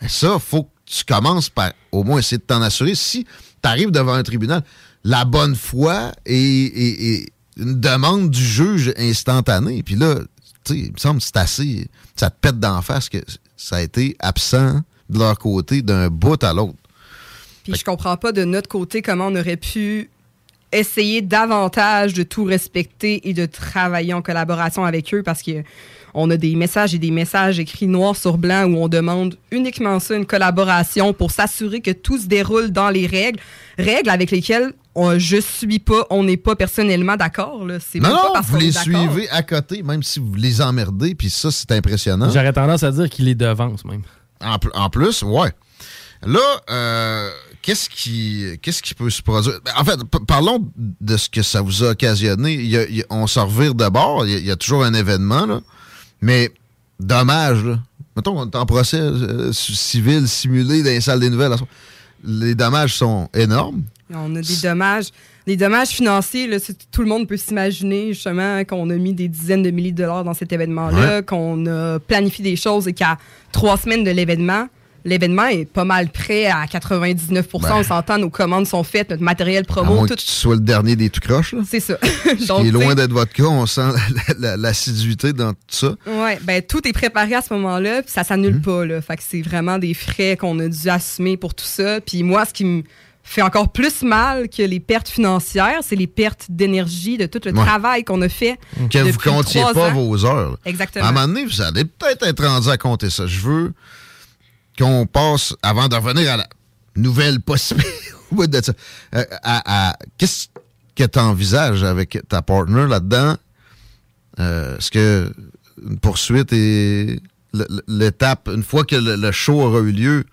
Speaker 21: Mais ça, faut que tu commences par au moins essayer de t'en assurer. Si tu arrives devant un tribunal, la bonne foi et, une demande du juge instantanée. Puis là, il me semble que c'est assez. Ça te pète d'en face que ça a été absent de leur côté d'un bout à l'autre.
Speaker 38: Puis je comprends pas de notre côté comment on aurait pu essayer davantage de tout respecter et de travailler en collaboration avec eux parce que on a des messages et des messages écrits noir sur blanc où on demande uniquement ça, une collaboration pour s'assurer que tout se déroule dans les règles, règles avec lesquelles on, je suis pas, on n'est pas personnellement d'accord. C'est
Speaker 21: Non,
Speaker 38: même pas
Speaker 21: non,
Speaker 38: parce
Speaker 21: vous les suivez à côté, même si vous les emmerdez, puis ça, c'est impressionnant.
Speaker 8: J'aurais tendance à dire qu'il les devance même.
Speaker 21: En, pl- en plus, ouais. Là, euh, qu'est-ce qui, qu'est-ce qui peut se produire? Ben, En fait, parlons de ce que ça vous a occasionné. Il y a- il y a- on s'en revire de bord. Il y, a- il y a toujours un événement, là. Mais, dommage, là. Mettons qu'on est en procès euh, civil simulé dans les salles des nouvelles. Les dommages sont énormes.
Speaker 38: On a des dommages, des dommages financiers. Là, tout le monde peut s'imaginer justement qu'on a mis des dizaines de milliers de dollars dans cet événement-là,
Speaker 21: Ouais.
Speaker 38: qu'on a planifié des choses et qu'à trois semaines de l'événement, l'événement est pas mal prêt à 99
Speaker 21: Ben.
Speaker 38: On s'entend, nos commandes sont faites, notre matériel
Speaker 21: À
Speaker 38: promo,
Speaker 21: moins
Speaker 38: tout.
Speaker 21: que tu sois le dernier des tout croches.
Speaker 38: C'est ça.
Speaker 21: Ce <laughs>
Speaker 38: Donc,
Speaker 21: qui est loin d'être votre cas. On sent la- la- l'assiduité dans tout ça.
Speaker 38: Ouais, ben tout est préparé à ce moment-là, puis ça s'annule
Speaker 21: Mhm.
Speaker 38: pas là. Fait que c'est vraiment des frais qu'on a dû assumer pour tout ça. Puis moi, ce qui me fait encore plus mal que les pertes financières, c'est les pertes d'énergie de tout le
Speaker 21: Ouais.
Speaker 38: travail qu'on a fait.
Speaker 21: Que vous comptiez pas
Speaker 38: ans.
Speaker 21: vos heures. là.
Speaker 38: Exactement.
Speaker 21: À un moment donné, vous allez peut-être être rendu à compter ça. Je veux qu'on passe, avant de revenir à la nouvelle possibilité euh, qu'est-ce que tu envisages avec ta partner là-dedans? Euh, Est-ce que une poursuite est l'étape, une fois que le, show aura eu lieu,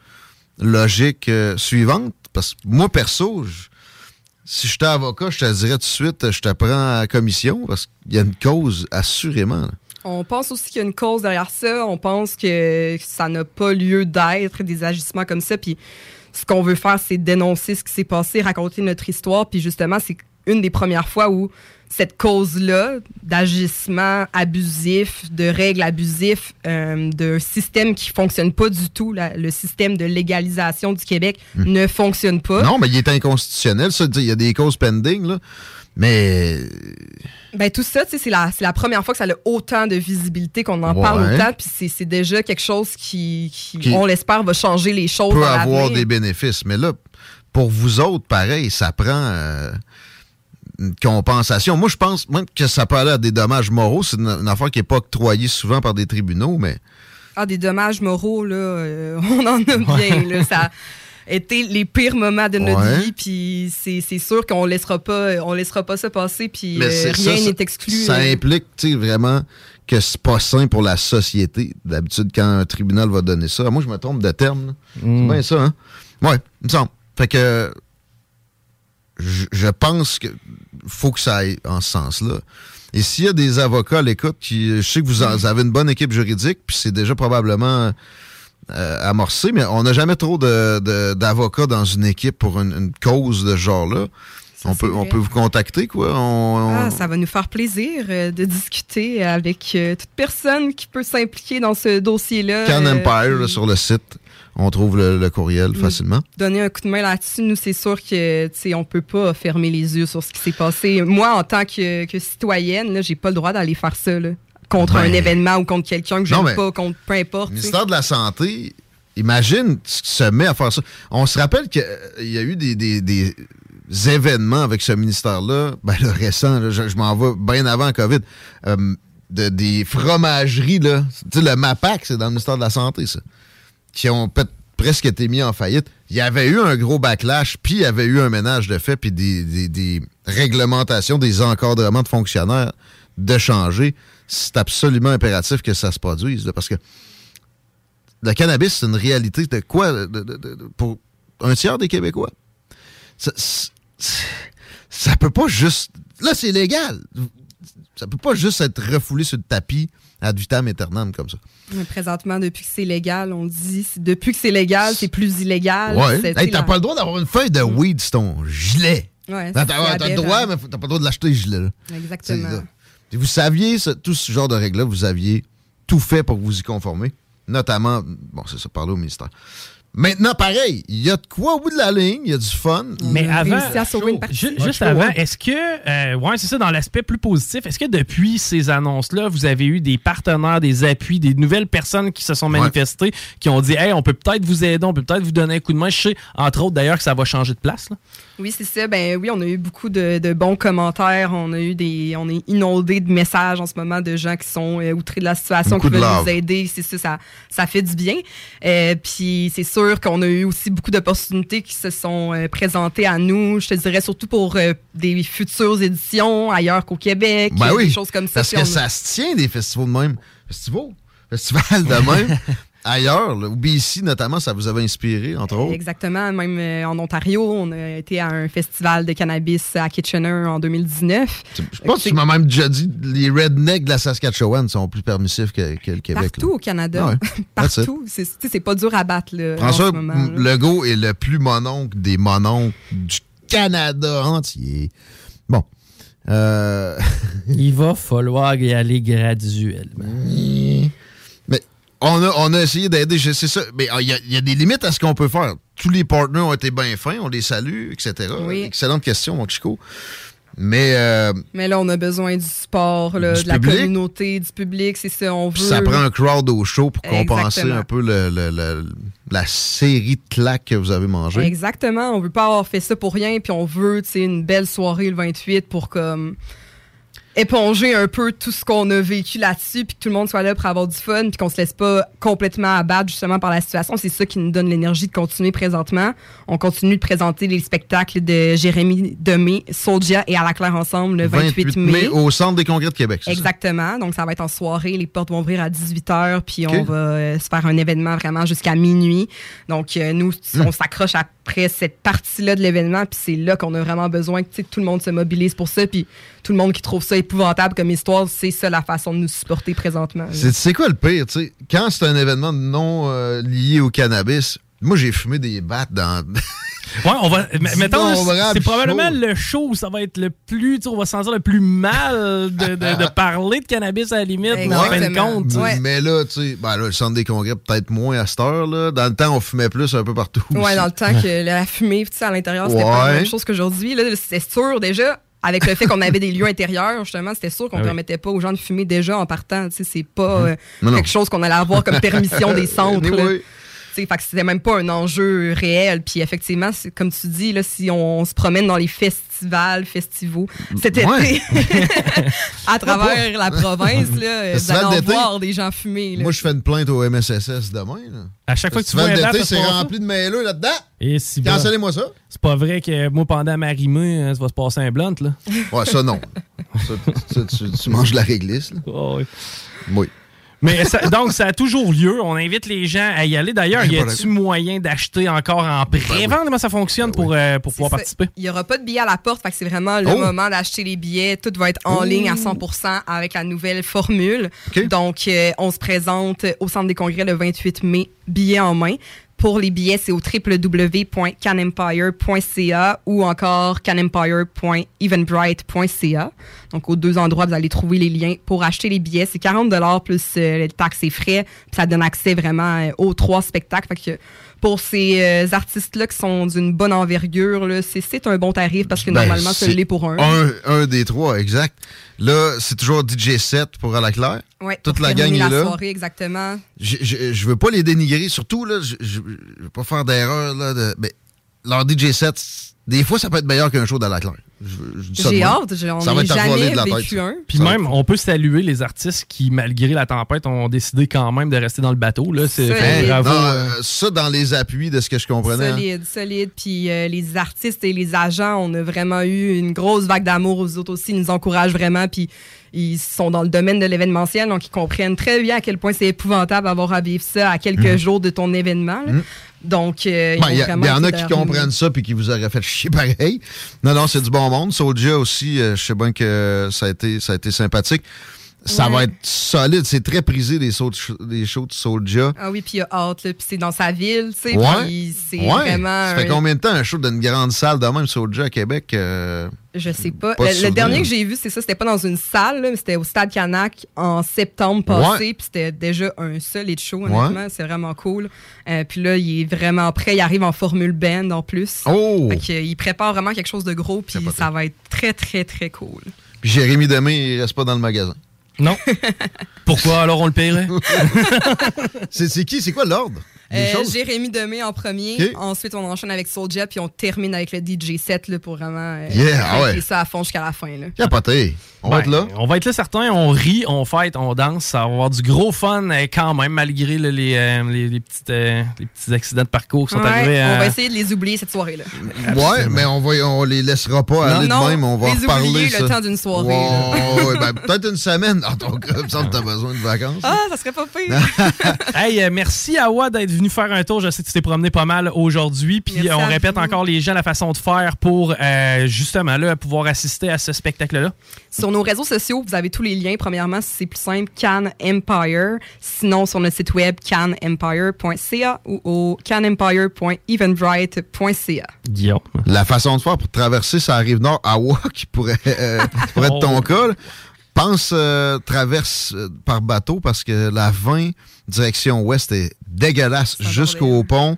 Speaker 21: logique euh, suivante? Parce que moi, perso, je- si j'étais avocat, je te dirais tout de suite, je te prends à commission parce qu'il y a une cause, assurément.
Speaker 38: On pense aussi qu'il y a une cause derrière ça. On pense que ça n'a pas lieu d'être des agissements comme ça. Puis ce qu'on veut faire, c'est dénoncer ce qui s'est passé, raconter notre histoire. Puis justement, c'est une des premières fois où cette cause-là d'agissement abusif, de règles abusives, euh, d'un système qui fonctionne pas du tout, la- le système de légalisation du Québec ne fonctionne pas.
Speaker 21: Non, mais il est inconstitutionnel. Ça, il y a des causes pending, là. Mais
Speaker 38: Ben, tout ça, c'est la, la première fois que ça a autant de visibilité, qu'on en parle autant, puis c'est, déjà quelque chose qui, qui,
Speaker 21: Qui
Speaker 38: on l'espère, va changer les choses
Speaker 21: peut avoir des bénéfices. Mais là, pour vous autres, pareil, ça prend euh, une compensation. Moi, je pense même que ça peut aller à des dommages moraux. C'est une, une affaire qui n'est pas octroyée souvent par des tribunaux, mais
Speaker 38: Ah, des dommages moraux, là, euh, <laughs> on en a bien, là, <laughs> ça été les pires moments de notre
Speaker 21: Ouais.
Speaker 38: vie, puis c'est, c'est sûr qu'on laissera pas, on laissera pas ça passer, puis euh,
Speaker 21: c'est-
Speaker 38: rien n'est exclu.
Speaker 21: Ça
Speaker 38: euh.
Speaker 21: implique, tu sais, vraiment que c'est pas sain pour la société. D'habitude, quand un tribunal va donner ça, moi, je me trompe de terme. là.
Speaker 8: Mm.
Speaker 21: C'est bien ça, hein? Ouais, il me semble. Fait que je, je pense que faut que ça aille en ce sens-là. Et s'il y a des avocats à l'écoute qui. Je sais que vous, en- vous avez une bonne équipe juridique, puis c'est déjà probablement euh, amorcé, mais on n'a jamais trop de- de- d'avocats dans une équipe pour une, une cause de ce genre-là. On peut, on peut vous contacter, quoi. On- on-
Speaker 38: Ah, ça va nous faire plaisir euh, de discuter avec euh, toute personne qui peut s'impliquer dans ce dossier-là.
Speaker 21: Can
Speaker 38: euh,
Speaker 21: Empire, là, sur le site. On trouve le, le courriel facilement.
Speaker 38: Donner un coup de main là-dessus, nous, c'est sûr que, on peut pas fermer les yeux sur ce qui s'est passé. Moi, en tant que, que citoyenne, j'ai pas le droit d'aller faire ça, là, contre
Speaker 21: Ben,
Speaker 38: un événement ou contre quelqu'un que j'aime pas, contre peu importe.
Speaker 21: Le ministère de la Santé imagine ce qui se met à faire ça. On se rappelle qu'il y a eu des, des- des événements avec ce ministère-là, ben le récent, là, je, je m'en vais bien avant COVID, euh, de, des fromageries, là. Tu sais, le MAPAC, c'est dans le ministère de la Santé, ça. Qui ont presque été mis en faillite. Il y avait eu un gros backlash, puis il y avait eu un ménage de fait, puis des, des- des réglementations, des encadrements de fonctionnaires de changer. C'est absolument impératif que ça se produise, là, parce que le cannabis, c'est une réalité de quoi de- de- de- de- pour un tiers des Québécois? Ça, ça peut pas juste. Là, c'est légal. Ça peut pas juste être refoulé sur le tapis ad vitam aeternam comme ça.
Speaker 38: Mais présentement, depuis que c'est légal, on dit depuis que c'est légal, c'est plus illégal.
Speaker 21: Ouais. Hey, t'as
Speaker 38: la-
Speaker 21: pas le droit d'avoir une feuille de weed sur ton gilet.
Speaker 38: Ouais,
Speaker 21: T'as le droit, mais faut- t'as pas le droit de l'acheter, le gilet. là.
Speaker 38: Exactement.
Speaker 21: Vous saviez, tout ce genre de règles-là, vous aviez tout fait pour vous y conformer. Notamment, bon, c'est ça, parler au ministère. Maintenant, pareil, il y a de quoi au bout de la ligne, il y a du fun.
Speaker 8: Mais avant, ju- juste avant, est-ce que, euh, ouais, c'est ça, dans l'aspect plus positif, est-ce que depuis ces annonces-là, vous avez eu des partenaires, des appuis, des nouvelles personnes qui se sont manifestées, qui ont dit, hey, on peut peut-être vous aider, on peut peut-être vous donner un coup de main? Je sais, entre autres, d'ailleurs, que ça va changer de place. là.
Speaker 38: Oui, c'est ça. Ben oui, on a eu beaucoup de, de bons commentaires. On a eu des, on est inondé de messages en ce moment de gens qui sont euh, outrés de la situation,
Speaker 21: Beaucoup
Speaker 38: qui veulent nous aider. C'est ça, ça, ça fait du bien. Euh, puis c'est sûr qu'on a eu aussi beaucoup d'opportunités qui se sont euh, présentées à nous. Je te dirais surtout pour des futures éditions ailleurs qu'au Québec,
Speaker 21: Ben oui,
Speaker 38: des choses comme ça.
Speaker 21: Parce que
Speaker 38: on-
Speaker 21: ça se tient des festivals de même. Festivals? Festivals de <laughs> même. Ailleurs, là, ou BC notamment, ça vous avait inspiré, entre autres.
Speaker 38: Exactement. Même euh, en Ontario, on a été à un festival de cannabis à Kitchener en 2009.
Speaker 21: Je pense que tu m'as même déjà dit les rednecks de la Saskatchewan sont plus permissifs que, que le Québec.
Speaker 38: Partout au Canada.
Speaker 21: Ah ouais. <laughs>
Speaker 38: Partout. C'est pas dur à battre là, en
Speaker 21: François
Speaker 38: ce moment. là.
Speaker 21: Legault est le plus mononcle des mononcles du Canada entier. Bon. Euh... <laughs>
Speaker 8: Il va falloir y aller graduellement.
Speaker 21: On a, on a essayé d'aider, sais ça. Mais ah, il y, a- il y a des limites à ce qu'on peut faire. Tous les partenaires ont été bien fins, on les salue, etc.
Speaker 38: Oui.
Speaker 21: Excellente question, mon Chico. Mais euh,
Speaker 38: Mais là, on a besoin du sport, là,
Speaker 21: Du
Speaker 38: de la communauté, du public. C'est ça, on veut.
Speaker 21: ça prend un crowd au show pour compenser
Speaker 38: Exactement.
Speaker 21: un peu le- le- le- la série de claques que vous avez mangées.
Speaker 38: Exactement. On veut pas avoir fait ça pour rien, puis on veut, une belle soirée le 28 pour comme éponger un peu tout ce qu'on a vécu là-dessus, puis que tout le monde soit là pour avoir du fun, puis qu'on se laisse pas complètement abattre justement par la situation. C'est ça qui nous donne l'énergie de continuer présentement. On continue de présenter les spectacles de Jérémy Demé, Soldia et À la Claire ensemble le 28, mai.
Speaker 21: au Centre des congrès de Québec. ça?
Speaker 38: Exactement. Donc, ça va être en soirée. Les portes vont ouvrir à 18h, puis on va euh, se faire un événement vraiment jusqu'à minuit. Donc, euh, nous,
Speaker 21: Hmm.
Speaker 38: on s'accroche après cette partie-là de l'événement, puis c'est là qu'on a vraiment besoin que tout le monde se mobilise pour ça, puis tout le monde qui trouve ça épouvantable comme histoire, c'est ça la façon de nous supporter présentement.
Speaker 21: C'est quoi le pire? Quand c'est un événement non euh, lié au cannabis, moi j'ai fumé des battes dans.
Speaker 8: Ouais, on va. <laughs> Mettons, c'est- probablement le show où ça va être le plus. tu sais, On va se sentir le plus mal de, de- de <laughs> parler de cannabis à la limite, en fin de compte.
Speaker 21: Mais là, tu sais, ben là, le centre des congrès, peut-être moins à cette heure. Là. Dans le temps, on fumait plus un peu partout.
Speaker 38: Ouais,
Speaker 21: aussi.
Speaker 38: dans le temps que la fumée, tu sais, à l'intérieur, c'était pas la même chose qu'aujourd'hui. Là, c'est sûr, déjà, avec le fait qu'on avait des lieux intérieurs, justement, c'était sûr qu'on
Speaker 21: Ah oui.
Speaker 38: permettait pas aux gens de fumer déjà en partant. Tu sais, c'est pas euh,
Speaker 21: Non, non.
Speaker 38: quelque chose qu'on allait avoir comme permission des <laughs> centres.
Speaker 21: Anyway.
Speaker 38: Fait que c'était même pas un enjeu réel. Puis effectivement, c'est- comme tu dis, là, si on, se promène dans les festivals, festivals cet
Speaker 21: Ouais.
Speaker 38: été, <laughs> à travers la province, là, <laughs> vous
Speaker 21: Festival
Speaker 38: allez en
Speaker 21: d'été.
Speaker 38: voir des gens fumer. là.
Speaker 21: Moi, je fais une plainte au MSSS demain. Là.
Speaker 8: À chaque fois que tu un
Speaker 21: d'été, c'est rempli de maillots là-dedans.
Speaker 8: Et si.
Speaker 21: Cancellez-moi ça.
Speaker 8: C'est pas vrai que moi, pendant ma rimée, hein, ça va se passer un blunt, là.
Speaker 21: Ouais, ça, non. Ça, tu, tu manges de la réglisse. Là. <laughs>
Speaker 8: Oh, oui.
Speaker 21: Oui.
Speaker 8: Mais ça- donc, ça a toujours lieu. On invite les gens à y aller. D'ailleurs,
Speaker 21: Ben,
Speaker 8: y a-tu moyen d'acheter encore en prévente? Comment ça fonctionne pour, euh, pour pouvoir
Speaker 38: Ça,
Speaker 8: participer?
Speaker 38: Il n'y aura pas de billets à la porte, c'est vraiment le
Speaker 8: Oh.
Speaker 38: moment d'acheter les billets. Tout va être en
Speaker 8: Oh.
Speaker 38: ligne à 100% avec la nouvelle formule. Donc, euh, on se présente au Centre des congrès le 28 mai, billets en main. Pour les billets, c'est au www.canempire.ca ou encore canempire.eventbrite.ca. Donc, aux deux endroits, vous allez trouver les liens pour acheter les billets. C'est 40 plus euh, les taxes et frais. Puis ça donne accès vraiment euh, aux trois spectacles. Pour ces euh, artistes-là qui sont d'une bonne envergure, c'est- un bon tarif parce que
Speaker 21: Ben,
Speaker 38: normalement, ça
Speaker 21: c'est
Speaker 38: l'est pour un.
Speaker 21: un. Un des trois, exact. Là, c'est toujours DJ set pour à la claire.
Speaker 38: Ouais,
Speaker 21: Toute la gang est
Speaker 38: la
Speaker 21: là.
Speaker 38: soirée, exactement.
Speaker 21: Je, je, je veux pas les dénigrer, surtout, là, je, je, veux pas faire d'erreur, là, de, mais leur DJ set, des fois, ça peut être meilleur qu'un show dans la claire.
Speaker 38: J'ai hâte, j'en ai jamais
Speaker 21: de la
Speaker 38: vécu un.
Speaker 8: Puis même, on peut saluer les artistes qui, malgré la tempête, ont décidé quand même de rester dans le bateau. Là. C'est, que bravo.
Speaker 21: Non,
Speaker 8: euh,
Speaker 21: ça, dans les appuis de ce que je comprenais. hein.
Speaker 38: Solide, solide. Puis euh, les artistes et les agents, on a vraiment eu une grosse vague d'amour. Aux autres aussi, ils nous encouragent vraiment. Puis ils sont dans le domaine de l'événementiel, donc ils comprennent très bien à quel point c'est épouvantable d'avoir à vivre ça à quelques
Speaker 21: Mhm.
Speaker 38: jours de ton événement. là. Donc, euh, ils
Speaker 21: Ben, Il y, en a qui comprennent ça puis qui vous auraient fait chier pareil. Non, non, c'est du bon monde. Soulja aussi, euh, je sais bien que ça a été, ça a été sympathique. Ça
Speaker 38: Ouais.
Speaker 21: va être solide. C'est très prisé, les shows de, les shows de Soulja.
Speaker 38: Ah oui, puis il a hâte, puis c'est dans sa ville, tu sais,
Speaker 21: Ouais.
Speaker 38: c'est
Speaker 21: Ouais.
Speaker 38: vraiment...
Speaker 21: Ça fait
Speaker 38: un-
Speaker 21: combien de temps un show d'une grande salle de même Soulja à Québec? euh,
Speaker 38: Je sais pas.
Speaker 21: Pas
Speaker 38: le, dernier que j'ai vu, c'est ça, c'était pas dans une salle, là, mais c'était au Stade Canac en septembre passé, puis c'était déjà un solide show,
Speaker 21: Ouais.
Speaker 38: honnêtement, c'est vraiment cool. Euh, puis là, il est vraiment prêt, il arrive en Formule Band en plus.
Speaker 21: Oh!
Speaker 38: Fait il prépare vraiment quelque chose de gros, puis ça va être très, très, très cool.
Speaker 21: Puis Jérémy Demé, il reste pas dans le magasin.
Speaker 8: Non. <laughs> Pourquoi? Alors on le paierait? <laughs>
Speaker 21: c'est c'est qui? C'est quoi l'ordre?
Speaker 38: Euh? Jérémy Demé en premier, ensuite on enchaîne avec Soulja, puis on termine avec le DJ set là, pour vraiment euh,
Speaker 21: Yeah, ah ouais.
Speaker 38: ça à fond jusqu'à la fin. Là.
Speaker 21: Capoté. On va
Speaker 8: Ben,
Speaker 21: être là?
Speaker 8: On va être là certains, on rit, on fête, on danse. Ça va avoir du gros fun euh, quand même, malgré là, les, euh, les, les petites, euh, les petits accidents de parcours qui sont
Speaker 38: Ouais,
Speaker 8: arrivés.
Speaker 38: On
Speaker 8: euh,
Speaker 38: va essayer de les oublier cette soirée-là.
Speaker 21: Ouais, mais on, va, on les laissera pas
Speaker 38: Non,
Speaker 21: aller
Speaker 38: non,
Speaker 21: de même. On va
Speaker 38: les
Speaker 21: reparler.
Speaker 38: oublier le
Speaker 21: ça.
Speaker 38: temps d'une soirée,
Speaker 21: ouais, ben, peut-être une semaine dans ton cas. Il me semble que t'as besoin de vacances.
Speaker 38: Ah, ça serait pas pire. <laughs>
Speaker 8: hey, euh, merci Awa d'être venu faire un tour. Je sais que tu t'es promené pas mal aujourd'hui. Puis on
Speaker 38: à
Speaker 8: répète
Speaker 38: vous.
Speaker 8: encore les gens la façon de faire pour euh, justement là, pouvoir assister à ce spectacle-là.
Speaker 38: Sur nos réseaux sociaux, vous avez tous les liens. Premièrement, c'est plus simple, Can Empire. Sinon, sur notre site web, canempire.ca ou au canempire.eventbrite.ca.
Speaker 8: Guillaume.
Speaker 21: La façon de faire pour traverser sa rive nord, <laughs> qui pourrait, euh, qui pourrait être ton
Speaker 8: Oh.
Speaker 21: cas, là, pense euh, traverse euh, par bateau parce que la 20 direction ouest est dégueulasse jusqu'au pont.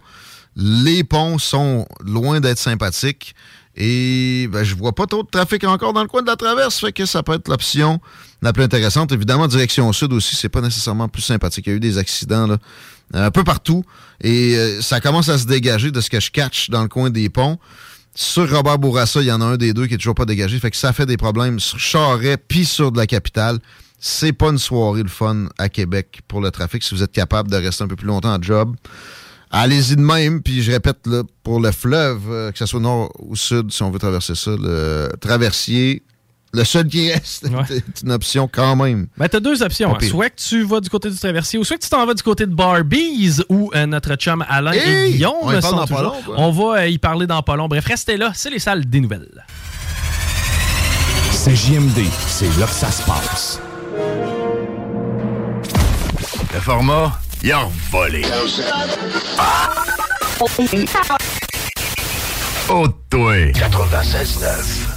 Speaker 21: Les ponts sont loin d'être sympathiques. Et ben, je vois pas trop de trafic encore dans le coin de la traverse, fait que ça peut être l'option la plus intéressante. Évidemment, direction sud aussi, c'est pas nécessairement plus sympathique. Il y a eu des accidents là, un peu partout. Et euh, ça commence à se dégager de ce que je catch dans le coin des ponts. Sur Robert Bourassa, il y en a un des deux qui est toujours pas dégagé. Fait que ça fait des problèmes sur Charret puis sur de la capitale. C'est pas une soirée le fun à Québec pour le trafic. Si vous êtes capable de rester un peu plus longtemps en job, allez-y de même. Puis je répète, là, pour le fleuve, euh, que ce soit nord ou sud, si on veut traverser ça, le traversier, le seul qui reste, <laughs> est une option quand même.
Speaker 8: Ben, t'as deux options. Hein. Soit que tu vas du côté du traversier, ou soit que tu t'en vas du côté de Barbies, où euh, notre chum Alain et
Speaker 21: Hey!
Speaker 8: Guillaume
Speaker 21: On y parle
Speaker 8: sont
Speaker 21: dans pas
Speaker 8: toujours.
Speaker 21: long, quoi.
Speaker 8: On va euh, y parler dans pas long. Bref, restez là, c'est les salles des nouvelles.
Speaker 39: C'est JMD, c'est là que ça se passe.
Speaker 10: Le format, il a volé. Oh, toi. 96.9.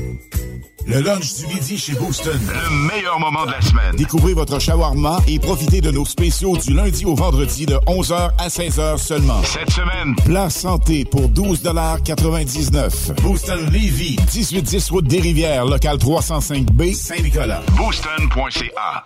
Speaker 39: Le lunch du midi chez Booston. Le meilleur moment de la semaine. Découvrez votre shawarma et profitez de nos spéciaux du lundi au vendredi de 11h à 16h seulement. Cette semaine, plat santé pour 12,99 Booston Levy, 1810 route des Rivières, local 305B, Saint-Nicolas. Booston.ca.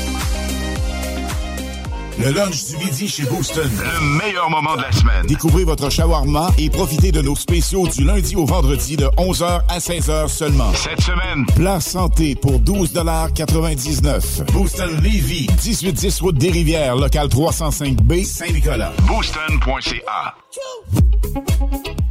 Speaker 9: Le lunch du midi chez Booston. Le meilleur moment de la semaine. Découvrez votre shawarma et profitez de nos spéciaux du lundi au vendredi de 11h à 16h seulement. Cette semaine, plat santé pour 12,99 Booston Levy, 1810 route des Rivières, local 305B, Saint-Nicolas. Booston.ca.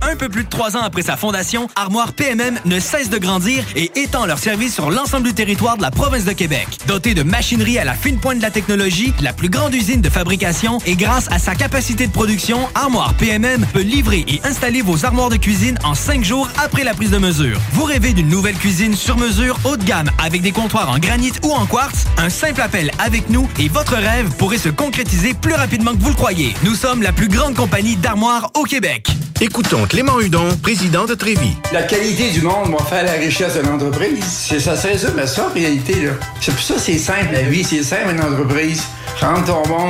Speaker 6: Un peu plus de trois ans après sa fondation, Armoire PMM ne cesse de grandir et étend leur service sur l'ensemble du territoire de la province de Québec. Dotée de machinerie à la fine pointe de la technologie, la plus grande usine de fabrication et grâce à sa capacité de production, Armoire PMM peut livrer et installer vos armoires de cuisine en cinq jours après la prise de mesure. Vous rêvez d'une nouvelle cuisine sur mesure haut de gamme avec des comptoirs en granit ou en quartz? Un simple appel avec nous et votre rêve pourrait se concrétiser plus rapidement que vous le croyez. Nous sommes la plus grande compagnie d'armoires au Québec.
Speaker 10: Écoutons Clément Hudon, président de Trévis.
Speaker 40: La qualité du monde va faire la richesse de l'entreprise. C'est ça, c'est ça, mais ça, en réalité, là. C'est pour ça que c'est simple, la vie. C'est simple, une entreprise. Rendre ton monde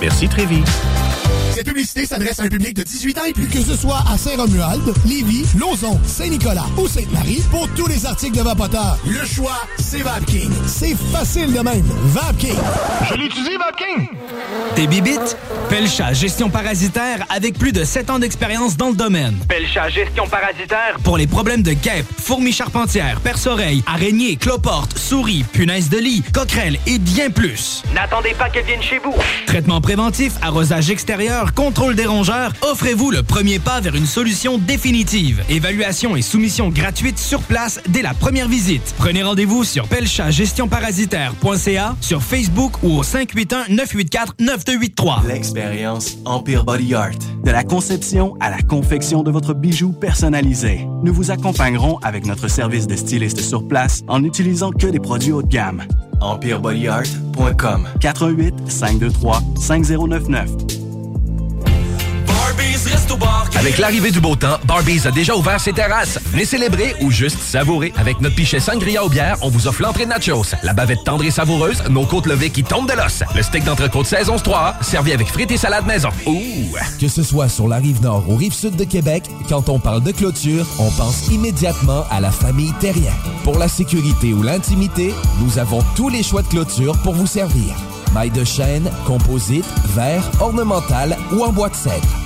Speaker 10: Merci Trévis.
Speaker 5: Cette publicité s'adresse à un public de 18 ans et plus. Que ce soit à Saint-Romuald, Lévis, Lauson, Saint-Nicolas ou Sainte-Marie, pour tous les articles de Vapoteur, le choix, c'est VapKing. C'est facile de même. VapKing.
Speaker 40: Je l'utilise, VapKing.
Speaker 6: Tes bibites? Pelcha Gestion Parasitaire avec plus de 7 ans d'expérience dans le domaine.
Speaker 40: Pelcha Gestion Parasitaire.
Speaker 6: Pour les problèmes de guêpes, fourmis charpentières, perce-oreilles, araignées, cloportes, souris, punaises de lit, coquerelles et bien plus.
Speaker 40: N'attendez pas qu'elle vienne chez vous.
Speaker 6: Traitement préventif, arrosage extérieur, contrôle des rongeurs, offrez-vous le premier pas vers une solution définitive. Évaluation et soumission gratuite sur place dès la première visite. Prenez rendez-vous sur pelchatgestionparasitaire.ca, sur Facebook ou au 581-984-9283.
Speaker 7: L'expérience Empire Body Art. De la conception à la confection de votre bijou personnalisé. Nous vous accompagnerons avec notre service de styliste sur place en n'utilisant que des produits haut de gamme. EmpireBodyArt.com 88 523 5099
Speaker 10: Avec l'arrivée du beau temps, Barbies a déjà ouvert ses terrasses. Venez célébrer ou juste savourer. Avec notre pichet sangria au bière, on vous offre l'entrée de nachos, la bavette tendre et savoureuse, nos côtes levées qui tombent de l'os, le steak d'entrecôte saison 3 servi avec frites et salade maison. Ouh!
Speaker 41: Que ce soit sur la rive nord ou rive sud de Québec, quand on parle de clôture, on pense immédiatement à la famille Terrien. Pour la sécurité ou l'intimité, nous avons tous les choix de clôture pour vous servir. Maille de chêne, composite, verre, ornemental ou en bois de cèdre.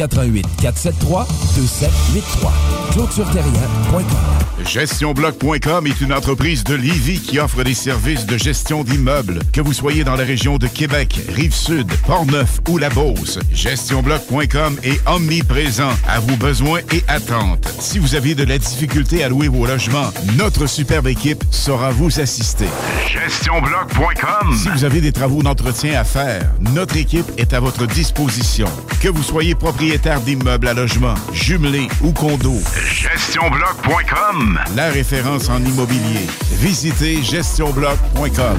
Speaker 41: 88 473 2783. ClôtureTerrien.com
Speaker 9: GestionBloc.com est une entreprise de Livy qui offre des services de gestion d'immeubles. Que vous soyez dans la région de Québec, Rive-Sud, Portneuf ou La Beauce, GestionBloc.com est omniprésent à vos besoins et attentes. Si vous avez de la difficulté à louer vos logements, notre superbe équipe saura vous assister. GestionBloc.com Si vous avez des travaux d'entretien à faire, notre équipe est à votre disposition. Que vous soyez propriétaire d'immeubles à logement, jumelés ou condos, GestionBloc.com La référence en immobilier. Visitez GestionBloc.com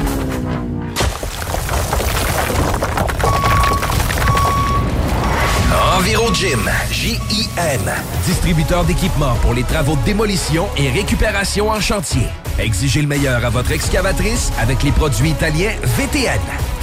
Speaker 10: EnviroGym, J-I-M, distributeur d'équipements pour les travaux de démolition et récupération en chantier. Exigez le meilleur à votre excavatrice avec les produits italiens VTN.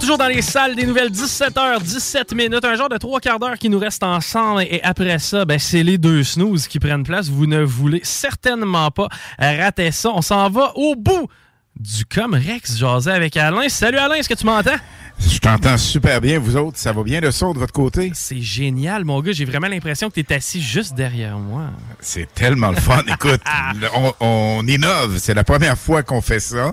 Speaker 8: Toujours dans les salles des nouvelles 17h, 17 minutes, un genre de trois quarts d'heure qui nous reste ensemble et après ça, ben, c'est les deux snooze qui prennent place. Vous ne voulez certainement pas rater ça. On s'en va au bout du Comrex jaser avec Alain. Salut Alain, est-ce que tu m'entends?
Speaker 9: Je t'entends super bien, vous autres. Ça va bien le son de votre côté?
Speaker 8: C'est génial, mon gars. J'ai vraiment l'impression que tu es assis juste derrière moi.
Speaker 9: C'est tellement le fun. <laughs> Écoute, on, on innove. C'est la première fois qu'on fait ça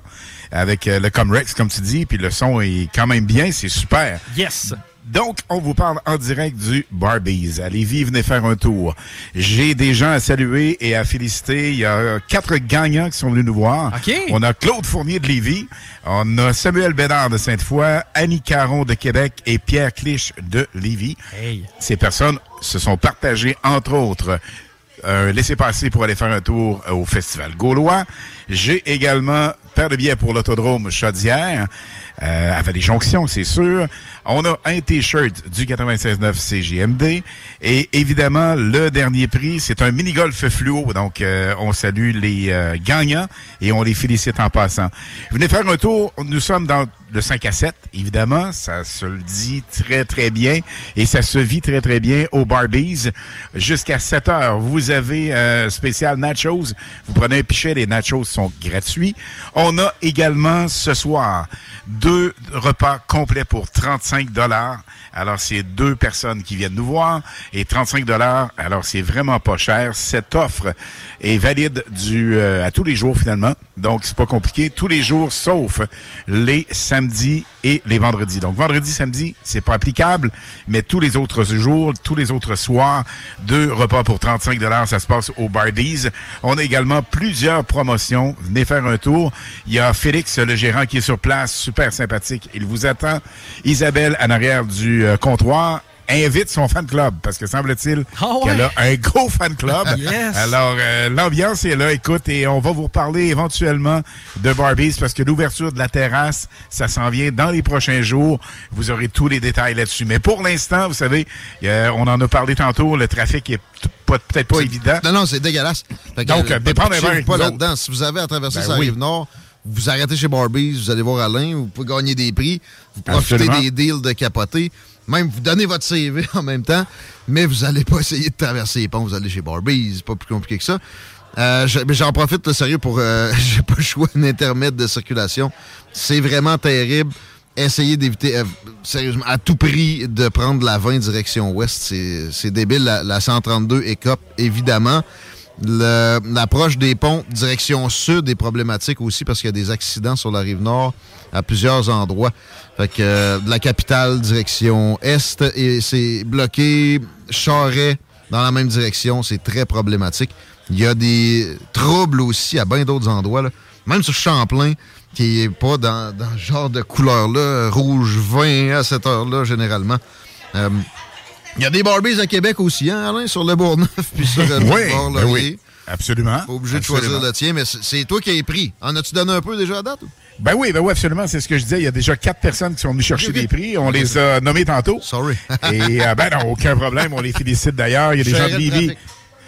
Speaker 9: avec euh, le Comrex, comme tu dis, puis le son est quand même bien, c'est super.
Speaker 8: Yes!
Speaker 9: Donc, on vous parle en direct du Barbies. Allez-y, venez faire un tour. J'ai des gens à saluer et à féliciter. Il y a quatre gagnants qui sont venus nous voir. On a Claude Fournier de Lévis, on a Samuel Bédard de Sainte-Foy, Annie Caron de Québec et Pierre Clich de Lévis. Ces personnes se sont partagées, entre autres, un laissez-passer pour aller faire un tour au Festival Gaulois. J'ai également paire de billets pour l'autodrome Chaudière, euh, avec des jonctions, c'est sûr. On a un T-shirt du 96.9 CGMD. Et évidemment, le dernier prix, c'est un mini-golf fluo. Donc, euh, on salue les euh, gagnants et on les félicite en passant. Venez faire un tour. Nous sommes dans le 5 à 7, évidemment. Ça se le dit très, très bien. Et ça se vit très, très bien au Barbies. Jusqu'à 7 heures, vous avez euh, spécial nachos. Vous prenez un pichet, les nachos sont gratuits. On a également ce soir deux repas complets pour 35 dollars. Alors, c'est deux personnes qui viennent nous voir et 35 dollars. Alors, c'est vraiment pas cher. Cette offre est valide du euh, à tous les jours finalement. Donc, c'est pas compliqué. Tous les jours, sauf les samedis et les vendredis. Donc, vendredi, samedi, c'est pas applicable, mais tous les autres jours, tous les autres soirs, deux repas pour 35 dollars, ça se passe au Bardies. On a également plusieurs promotions. Venez faire un tour. Il y a Félix, le gérant, qui est sur place, super sympathique. Il vous attend. Isabelle, en arrière du euh, comptoir invite son fan club parce que semble-t-il
Speaker 8: Ah
Speaker 9: qu'elle a un gros fan club. <laughs>
Speaker 8: Yes.
Speaker 9: Alors euh, l'ambiance est là, écoute, et on va vous reparler éventuellement de Barbies parce que l'ouverture de la terrasse, ça s'en vient dans les prochains jours. Vous aurez tous les détails là-dessus. Mais pour l'instant, vous savez, euh, on en a parlé tantôt, le trafic est peut-être pas évident.
Speaker 21: Non, non, c'est dégueulasse. Fait que,
Speaker 9: Donc,
Speaker 21: euh,
Speaker 9: dépendamment
Speaker 21: pitchez-vous
Speaker 9: avec
Speaker 21: pas là-dedans. Si vous avez à traverser
Speaker 9: Ben
Speaker 21: ça
Speaker 9: oui.
Speaker 21: rive nord, vous arrêtez chez Barbies, vous allez voir Alain, vous pouvez gagner des prix, vous profitez
Speaker 9: Absolument.
Speaker 21: des deals de capoter, même vous donnez votre CV <laughs> en même temps, mais vous allez pas essayer de traverser les ponts, vous allez chez Barbies, c'est pas plus compliqué que ça. Euh, j'en profite, là, sérieux, pour... euh, <laughs> J'ai pas le choix d'un intermède de circulation. C'est vraiment terrible. Essayez d'éviter, euh, sérieusement, à tout prix, de prendre la 20 direction ouest. C'est c'est débile. La, la 132 écope, évidemment. L'approche des ponts direction sud est problématique aussi parce qu'il y a des accidents sur la rive nord à plusieurs endroits. Fait que euh, de la capitale direction est et c'est bloqué. Charret dans la même direction, c'est très problématique. Il y a des troubles aussi à bien d'autres endroits. là. Même sur Champlain, qui est pas dans, dans ce genre de couleur-là, rouge vin à cette heure-là, généralement. Euh, il y a des Barbies à Québec aussi, hein, Alain, sur le Bourgneuf, <laughs> puis sur le
Speaker 9: Oui,
Speaker 21: bord
Speaker 9: ben oui. Absolument.
Speaker 21: Pas obligé de choisir le tien, mais c'est toi qui as pris. En as-tu donné un peu déjà à date? ou?
Speaker 9: Ben oui, ben oui, absolument. C'est ce que je disais. Il y a déjà quatre personnes qui sont venues chercher des prix. On les a nommés tantôt.
Speaker 21: Sorry.
Speaker 9: Et euh, ben non, aucun problème. On les félicite d'ailleurs. Il y a des gens de Lévis.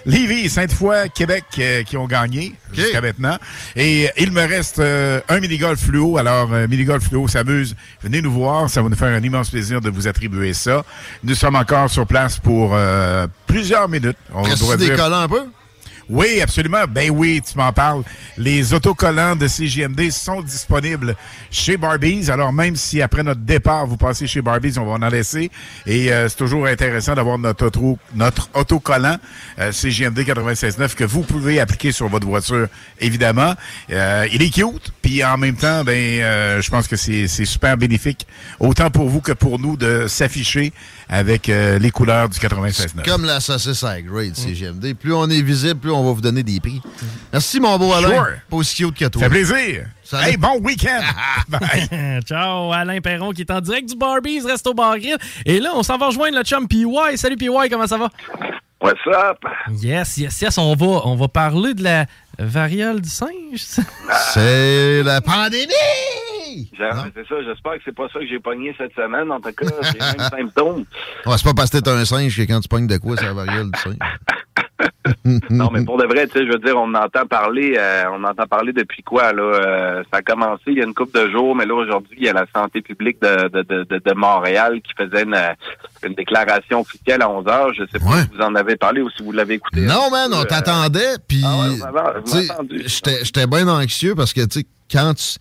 Speaker 9: Lévis et Sainte-Foy, Québec, euh, qui ont gagné jusqu'à maintenant. Et il me reste euh, un mini-golf fluo. Alors, euh, mini-golf fluo s'amuse. Venez nous voir. Ça va nous faire un immense plaisir de vous attribuer ça. Nous sommes encore sur place pour euh, plusieurs minutes. On doit dire.
Speaker 21: un peu?
Speaker 9: Oui, absolument. Ben oui, tu m'en parles. Les autocollants de CGMD sont disponibles chez Barbies. Alors, même si après notre départ, vous passez chez Barbies, on va en laisser. Et euh, c'est toujours intéressant d'avoir notre, auto, notre autocollant euh, CGMD 96.9 que vous pouvez appliquer sur votre voiture, évidemment. Euh, il est cute. Puis en même temps, ben, euh, je pense que c'est super bénéfique, autant pour vous que pour nous, de s'afficher avec euh, les couleurs du 96.9.
Speaker 21: Comme la saucisse grade, CGMD. Plus on est visible, plus on va vous donner des prix. Merci, mon beau Alain.
Speaker 9: Sure.
Speaker 21: Pas aussi cute que toi.
Speaker 9: Ça fait plaisir.
Speaker 21: Salut.
Speaker 9: Hey, bon week-end. <laughs>
Speaker 8: Ciao, Alain Perron qui est en direct du Barbies Resto Bar Grill. Et là, on s'en va rejoindre le chum PY. Salut PY, comment ça va?
Speaker 42: What's up?
Speaker 8: Yes, yes, yes. On va, on va parler de la variole du singe.
Speaker 21: C'est la pandémie!
Speaker 42: Genre, C'est ça, j'espère que c'est pas ça que j'ai pogné cette semaine. En tout cas, j'ai les mêmes symptômes.
Speaker 21: Ouais, c'est pas parce que t'es un singe que quand tu pognes de quoi, c'est la variole du singe. <laughs>
Speaker 42: Non, mais pour de vrai, tu sais, je veux dire, on entend parler, euh, on entend parler depuis quoi, là? euh, ça a commencé il y a une couple de jours, mais là, aujourd'hui, il y a la santé publique de, de, de, de- de Montréal qui faisait une, euh, une déclaration officielle à 11 heures. Je sais pas si vous en avez parlé ou si vous l'avez écouté.
Speaker 21: Non, man, on
Speaker 42: Euh,
Speaker 21: t'attendait, puis
Speaker 42: Ah ouais,
Speaker 21: j'étais bien anxieux parce que, tu sais, quand tu,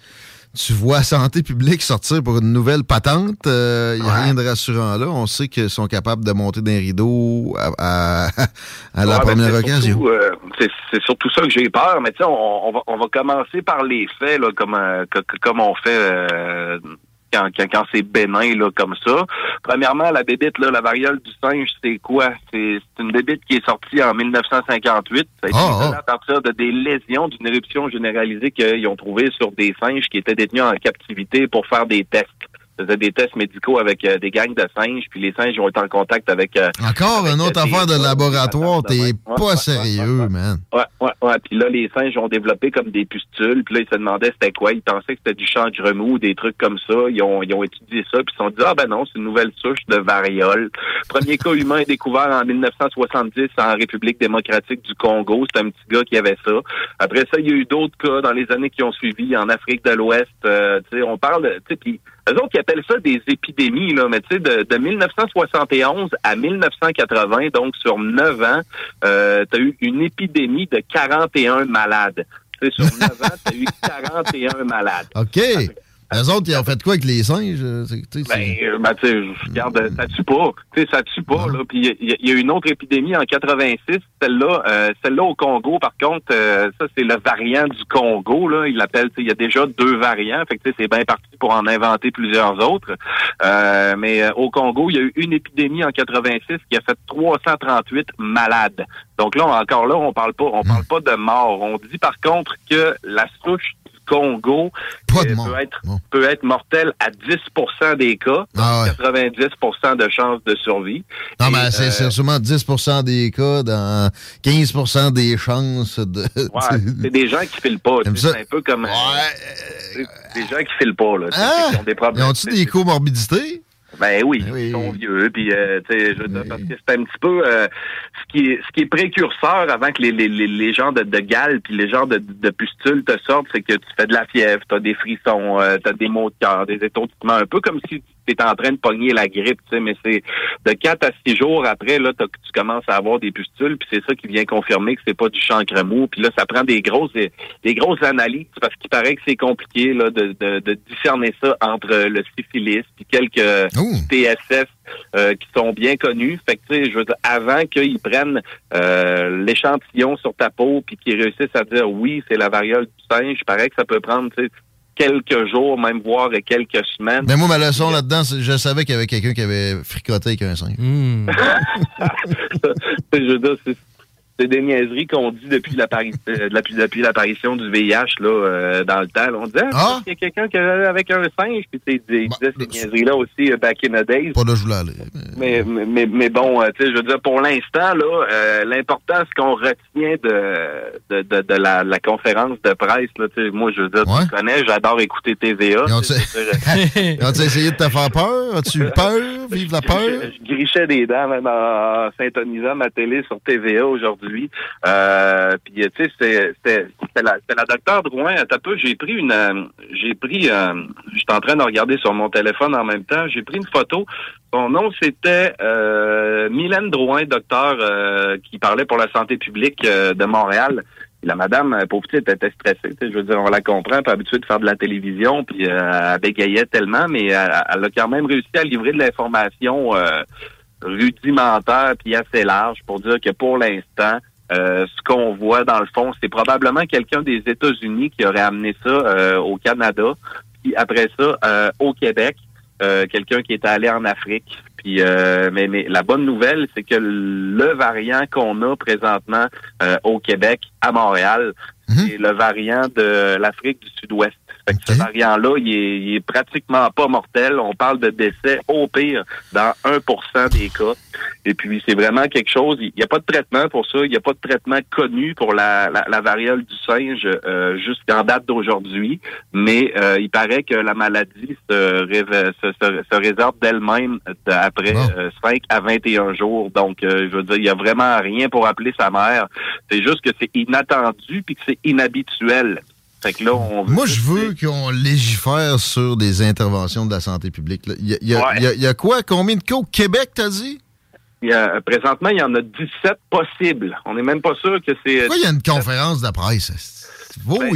Speaker 21: tu vois Santé publique sortir pour une nouvelle patente, il n'y a rien de rassurant là. On sait qu'ils sont capables de monter d'un rideau à, à- <laughs> à la
Speaker 42: Ouais, ben,
Speaker 21: première occasion.
Speaker 42: euh, c'est- surtout ça que j'ai peur, mais tu sais, on, on va, on va commencer par les faits, là, comme, euh, co- co- comme on fait euh, quand, quand, quand c'est bénin, là, comme ça. Premièrement, la bébite, là, la variole du singe, c'est quoi? C'est une bébite qui est sortie en 1958. Ça a été isolé à partir de des lésions d'une éruption généralisée qu'ils ont trouvées sur des singes qui étaient détenus en captivité pour faire des tests. Ils faisaient des tests médicaux avec euh, des gangs de singes, puis les singes ont été en contact avec... euh,
Speaker 21: Encore une autre
Speaker 42: des-
Speaker 21: affaire de laboratoire, t'es pas
Speaker 42: ouais,
Speaker 21: sérieux, man.
Speaker 42: Ouais, ouais, ouais. Puis là, les singes ont développé comme des pustules. Puis là, ils se demandaient c'était quoi. Ils pensaient que c'était du change remous, des trucs comme ça. Ils ont, ils ont étudié ça. Puis ils se sont dit, ah ben non, c'est une nouvelle souche de variole. Premier cas <laughs> humain découvert en 1970 en République démocratique du Congo. C'est un petit gars qui avait ça. Après ça, il y a eu d'autres cas dans les années qui ont suivi en Afrique de l'Ouest. Euh, tu sais, on parle, de- tu sais, eux autres qui appellent ça des épidémies, là, mais tu sais, de, de 1971 à 1980, donc sur 9 ans, euh, tu as eu une épidémie de 41 malades. Tu sais, sur 9 ans, tu as eu <laughs> 41 malades.
Speaker 21: OK. Les autres, ils ont fait quoi avec les singes? euh,
Speaker 42: Ben, euh, ben, tu sais, je regarde, ça tue pas. Tu sais, ça tue pas, là. Puis il y, y a eu une autre épidémie en 86. Celle-là, euh, celle-là au Congo, par contre, euh, ça, c'est le variant du Congo, là. Il l'appelle, tu sais, il y a déjà deux variants. Fait que, tu sais, c'est bien parti pour en inventer plusieurs autres. Euh, mais euh, au Congo, il y a eu une épidémie en 86 qui a fait 338 malades. Donc là, encore là, on parle pas, on parle pas de mort. On dit par contre que la souche Congo euh, peut être peut être mortelle à 10% des cas,
Speaker 21: Ah ouais.
Speaker 42: 90% de chances de survie.
Speaker 21: Non,
Speaker 42: Et,
Speaker 21: mais c'est
Speaker 42: euh,
Speaker 21: sûrement 10% des cas dans 15% des chances de.
Speaker 42: Ouais, c'est des gens qui filent pas. C'est un peu comme. euh, des gens qui filent pas, là.
Speaker 21: Ah!
Speaker 42: qui ont des problèmes.
Speaker 21: Ils ont-tu des comorbidités?
Speaker 42: Ben oui, ils sont vieux, puis euh, tu sais, je dire, parce que c'est un petit peu euh, ce qui est ce qui est précurseur avant que les les, les, les gens de, de gale puis les gens de, de pustules te sortent, c'est que tu fais de la fièvre, t'as des frissons, euh, t'as des maux de cœur, des étourdissements, un peu comme si tu étais en train de pogner la grippe, tu sais, mais c'est de 4 à 6 jours après là, tu commences à avoir des pustules, puis c'est ça qui vient confirmer que c'est pas du chancre mou, puis là ça prend des grosses des grosses analyses parce qu'il paraît que c'est compliqué là de, de, de discerner ça entre le syphilis puis quelques TSS euh, qui sont bien connus. Fait que, tu sais, je veux dire, avant qu'ils prennent euh, l'échantillon sur ta peau puis qu'ils réussissent à dire oui, c'est la variole du singe, il paraît que ça peut prendre, quelques jours, même voire quelques semaines.
Speaker 21: Mais moi, ma leçon là-dedans, je savais qu'il y avait quelqu'un qui avait fricoté avec un singe. <laughs>
Speaker 42: je veux dire, c'est des niaiseries qu'on dit depuis euh, l'apparition du VIH là, euh, dans le temps. là. On disait, ah, il y a quelqu'un qui avait avec un singe, puis sais, il disait ces niaiseries-là aussi euh, back in the days.
Speaker 21: Pas là, je voulais aller.
Speaker 42: Mais, mais, mais, mais bon, tu sais, je veux dire, pour l'instant, là, euh, l'important, ce qu'on retient de, de, de, de la, la conférence de presse, là, moi, je veux dire, tu connais, j'adore écouter TVA.
Speaker 21: As-tu <laughs> essayé de te faire peur? As-tu eu peur? vivre la peur.
Speaker 42: Je, grichais des dents même en syntonisant ma télé sur TVA aujourd'hui. Euh, puis tu sais, c'était la, la docteur Drouin. Un peu, j'ai pris une, euh, j'ai pris, euh, j'étais en train de regarder sur mon téléphone en même temps. J'ai pris une photo. Son nom c'était euh, Mylène Drouin, docteur euh, qui parlait pour la santé publique de Montréal la madame, pauvre petite, était stressée. Je veux dire, on la comprend, pas habituée de faire de la télévision, puis euh, elle bégayait tellement, mais elle, a quand même réussi à livrer de l'information euh, rudimentaire puis assez large pour dire que pour l'instant, euh, ce qu'on voit dans le fond, c'est probablement quelqu'un des États-Unis qui aurait amené ça au Canada, puis après ça au Québec, quelqu'un qui est allé en Afrique, puis, euh, mais, mais la bonne nouvelle, c'est que le variant qu'on a présentement euh, au Québec, à Montréal, mhm. c'est le variant de l'Afrique du Sud-Ouest. Ce variant-là, il est, il est, pratiquement pas mortel. On parle de décès au pire dans 1% des cas. Et puis, c'est vraiment quelque chose. Il n'y a pas de traitement pour ça. Il n'y a pas de traitement connu pour la, la, variole du singe euh, jusqu'en date d'aujourd'hui. Mais euh, il paraît que la maladie se, se, réserve d'elle-même après 5 euh, à 21 jours. Donc, je veux dire, il n'y a vraiment rien pour appeler sa mère. C'est juste que c'est inattendu puis que c'est inhabituel.
Speaker 21: Moi, je veux qu'on légifère sur des interventions de la santé publique. Il y, a, quoi? Combien de cas au Québec, t'as dit?
Speaker 42: Y a, présentement, il y en a 17 possibles. On n'est même pas sûr que c'est...
Speaker 21: Pourquoi il y a une conférence de presse? Ben,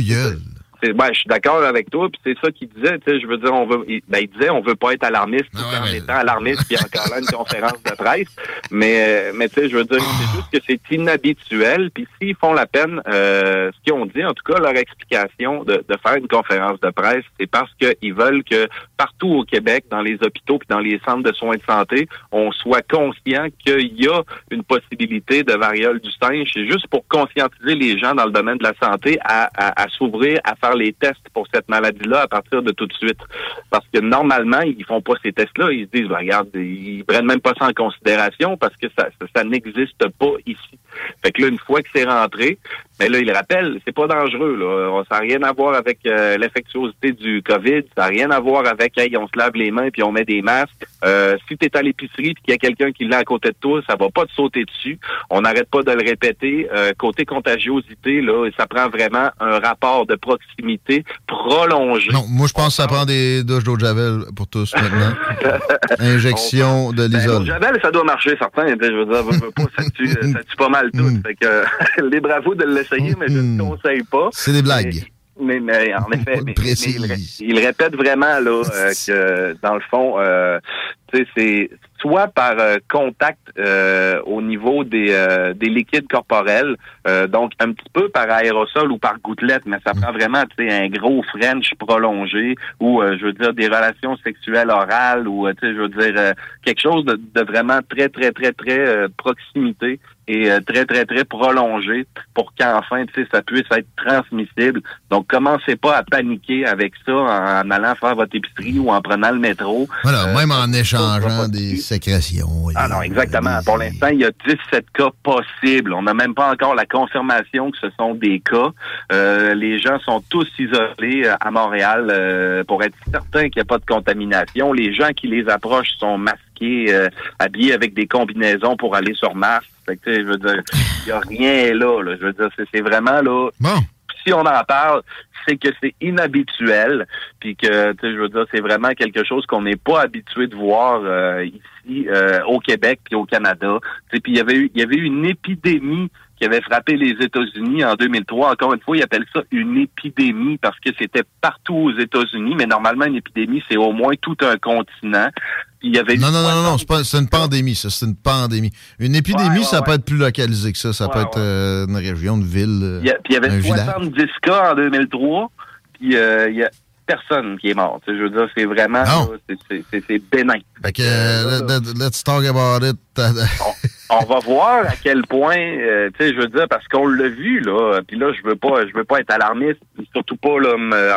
Speaker 42: ben, je suis d'accord avec toi, puis c'est ça qu'il disait, tu sais, je veux dire, on veut, il, ben, il disait, on veut pas être alarmiste tout ah en étant alarmiste, puis encore là, une <laughs> conférence de presse, mais, mais tu sais, je veux dire, c'est juste que c'est inhabituel, puis s'ils font la peine, euh, ce qu'ils ont dit, en tout cas, leur explication de, de faire une conférence de presse, c'est parce qu'ils veulent que partout au Québec, dans les hôpitaux puis dans les centres de soins de santé, on soit conscient qu'il y a une possibilité de variole du singe, c'est juste pour conscientiser les gens dans le domaine de la santé à, à, à s'ouvrir, à faire les tests pour cette maladie-là à partir de tout de suite. Parce que normalement, ils font pas ces tests-là. Ils se disent, ben, regarde, ils prennent même pas ça en considération parce que ça, ça, n'existe pas ici. Fait que là, une fois que c'est rentré, mais là, il rappelle, c'est pas dangereux. Là. Ça n'a rien à voir avec euh, du COVID. Ça n'a rien à voir avec, hey, on se lave les mains puis on met des masques. Euh, si tu es à l'épicerie et qu'il y a quelqu'un qui l'a à côté de toi, ça va pas te sauter dessus. On n'arrête pas de le répéter. Euh, côté contagiosité, là, ça prend vraiment un rapport de proximité prolongé.
Speaker 21: Non, moi, je pense que ça prend des douches d'eau de Javel pour tous maintenant. <laughs> Injection de ben, l'isole.
Speaker 42: Ben, Javel, ça doit marcher, certain. Je veux dire, ça, tue, ça tue pas mal tout. Mm. Fait que, <laughs> les bravos de le mais je ne conseille pas.
Speaker 21: C'est des blagues.
Speaker 42: Mais, mais, en <laughs> effet, il, répète vraiment là euh, <laughs> que dans le fond, euh, c'est soit par euh, contact euh, au niveau des, euh, des liquides corporels, donc un petit peu par aérosol ou par gouttelette, mais ça prend vraiment un gros French prolongé ou je veux dire des relations sexuelles orales ou je veux dire quelque chose de, de, vraiment très très très très proximité et très très très prolongé pour qu'enfin tu sais ça puisse être transmissible. Donc commencez pas à paniquer avec ça en, allant faire votre épicerie ou en prenant le métro.
Speaker 21: Voilà, même en échangeant des sécrétions.
Speaker 42: Ah non, exactement. Pour l'instant, il y a 17 cas possibles. On n'a même pas encore la confirmation que ce sont des cas. Euh, les gens sont tous isolés euh, à Montréal euh, pour être certains qu'il n'y a pas de contamination. Les gens qui les approchent sont masqués, habillés avec des combinaisons pour aller sur Mars. Fait que, je veux dire, il n'y a rien là, là. Je veux dire, c'est vraiment là.
Speaker 21: Bon
Speaker 42: si on en parle, c'est que c'est inhabituel, puis que, tu sais, je veux dire, c'est vraiment quelque chose qu'on n'est pas habitué de voir euh, ici euh, au Québec puis au Canada. Puis il y avait eu, il y avait eu une épidémie qui avait frappé les États-Unis en 2003. Encore une fois, ils appellent ça une épidémie parce que c'était partout aux États-Unis, mais normalement, une épidémie, c'est au moins tout un continent. Il y avait
Speaker 21: non, non, non, non, c'est une pandémie, ça. C'est une pandémie. Une épidémie, ça peut être plus localisé que ça. Ça peut être euh, une région, une ville.
Speaker 42: puis il y avait 70 cas en 2003. Puis euh, il y a personne qui est mort. je veux dire, c'est vraiment, c'est bénin.
Speaker 21: Fait que, euh, let's talk about it.
Speaker 42: On va voir à quel point, euh, tu sais, je veux dire, parce qu'on l'a vu là, puis là, je veux pas, je veux pas être alarmiste, surtout pas là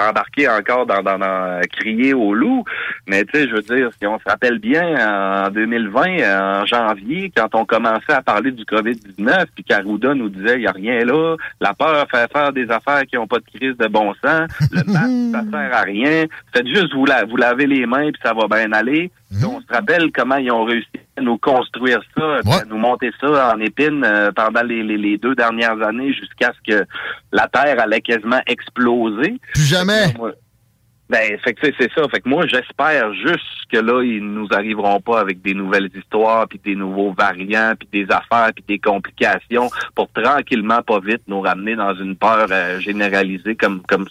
Speaker 42: embarquer encore dans, dans, dans crier au loup, mais tu sais, je veux dire, si on se rappelle bien, en 2020, en janvier, quand on commençait à parler du Covid-19, puis qu'Arruda nous disait, il y a rien là, la peur fait faire des affaires qui ont pas de crise de bon sens, le masque, ça sert à rien, faites juste vous, la, vous laver les mains puis ça va bien aller. On se te rappelles comment ils ont réussi à nous construire ça, à nous monter ça en épine euh, pendant les, les, les, deux dernières années jusqu'à ce que la Terre allait quasiment exploser.
Speaker 21: Plus jamais.
Speaker 42: Ben, fait que c'est ça. Fait que moi, j'espère juste que là, ils nous arriveront pas avec des nouvelles histoires, puis des nouveaux variants, puis des affaires, puis des complications, pour tranquillement, pas vite, nous ramener dans une peur euh, généralisée comme comme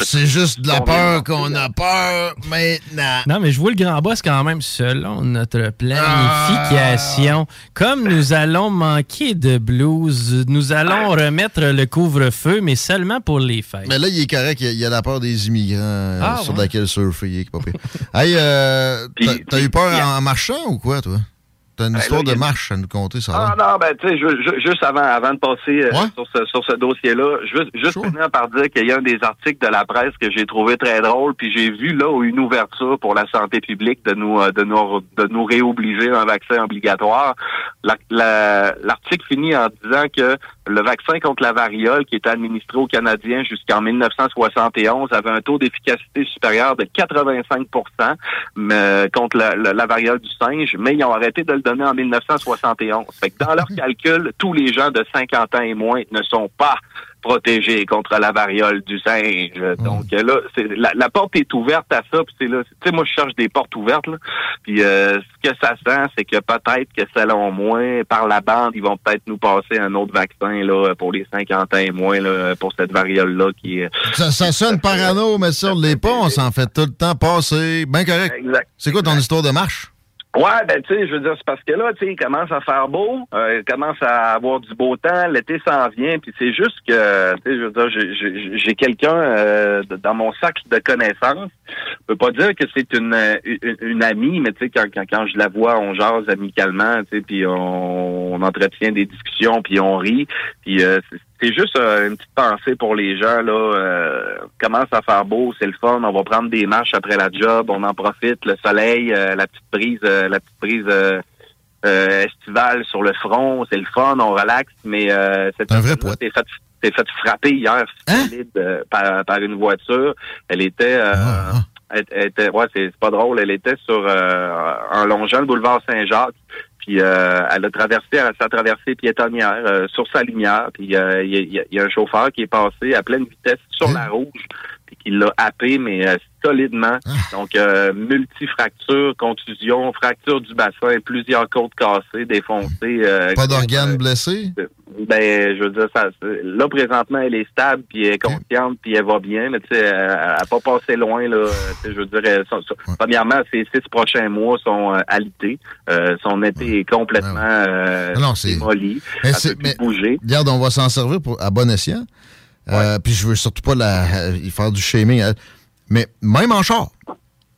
Speaker 21: c'est juste de la peur qu'on a peur maintenant.
Speaker 8: Non, mais je vois le grand boss quand même selon notre planification. Comme nous allons manquer de blues, nous allons remettre le couvre-feu, mais seulement pour les fêtes.
Speaker 21: Mais là, il est correct, il y a la peur des immigrants euh, ah, sur laquelle surfer. Il est pas pire. hey, euh, t'as eu peur en marchant ou quoi, toi? T'as une ben, histoire de marche à nous compter, ça
Speaker 42: Ah non, ben tu sais, juste avant, avant de passer euh, sur ce, sur ce dossier-là, juste, juste finir par dire qu'il y a un des articles de la presse que j'ai trouvé très drôle, puis j'ai vu là une ouverture pour la santé publique de nous euh, de nous de nous réobliger un vaccin obligatoire. L'article finit en disant que le vaccin contre la variole qui était administré aux Canadiens jusqu'en 1971 avait un taux d'efficacité supérieur de 85 mais, contre la, la, variole du singe, mais ils ont arrêté de le donner en 1971. Fait que dans leur <laughs> calcul, tous les gens de 50 ans et moins ne sont pas protégés contre la variole du singe. Donc là, c'est, la, porte est ouverte à ça. Puis c'est là, tu sais, moi je cherche des portes ouvertes. Là. Puis euh, ce que ça sent, c'est que peut-être que selon moi, par la bande, ils vont peut-être nous passer un autre vaccin là pour les 50 ans et moins là, pour cette variole là qui est.
Speaker 21: Ça, ça sonne parano, mais sur les ponts, on s'en fait tout le temps passer. Bien correct. Exact. C'est quoi ton histoire de marche?
Speaker 42: Ouais, ben tu sais, je veux dire, c'est parce que là, tu sais, il commence à faire beau, euh, il commence à avoir du beau temps, l'été s'en vient, puis c'est juste que, tu sais, je veux dire, j'ai quelqu'un euh, dans mon sac de connaissances. Je peux pas dire que c'est une, une, amie, mais tu sais, quand, quand, quand, je la vois, on jase amicalement, tu sais, puis on, on, entretient des discussions, puis on rit, puis euh, c'est juste euh, une petite pensée pour les gens là. Euh, commence à faire beau, c'est le fun. On va prendre des marches après la job, on en profite, le soleil, euh, la petite brise, la petite brise estivale sur le front, c'est le fun, on relaxe. Mais
Speaker 21: c'est un vrai.
Speaker 42: T'es fait, fait frapper hier hein? par, par, une voiture. Elle était ah, ah. Elle, était, ouais, c'est pas drôle. Elle était sur en longeant le boulevard Saint-Jacques. Puis euh, elle a traversé, elle a traversé piétonnière euh, sur sa lumière. Puis euh, il y, a un chauffeur qui est passé à pleine vitesse sur hein? la rouge, puis qui l'a happé, mais solidement. Ah. Donc multifracture, contusion, fracture du bassin, plusieurs côtes cassées, défoncées.
Speaker 21: Pas d'organes blessés?
Speaker 42: Ben, je veux dire, ça, là, présentement, elle est stable, puis elle est consciente, puis elle va bien, mais tu sais, elle n'a pas passé loin, là. je veux dire, premièrement, ces six prochains mois sont euh, alités. Euh, son été est complètement euh, non, démoli. Mais, bouger.
Speaker 21: Regarde, on va s'en servir pour, à bon escient. Euh, puis je veux surtout pas la, y faire du shaming. Mais même en char,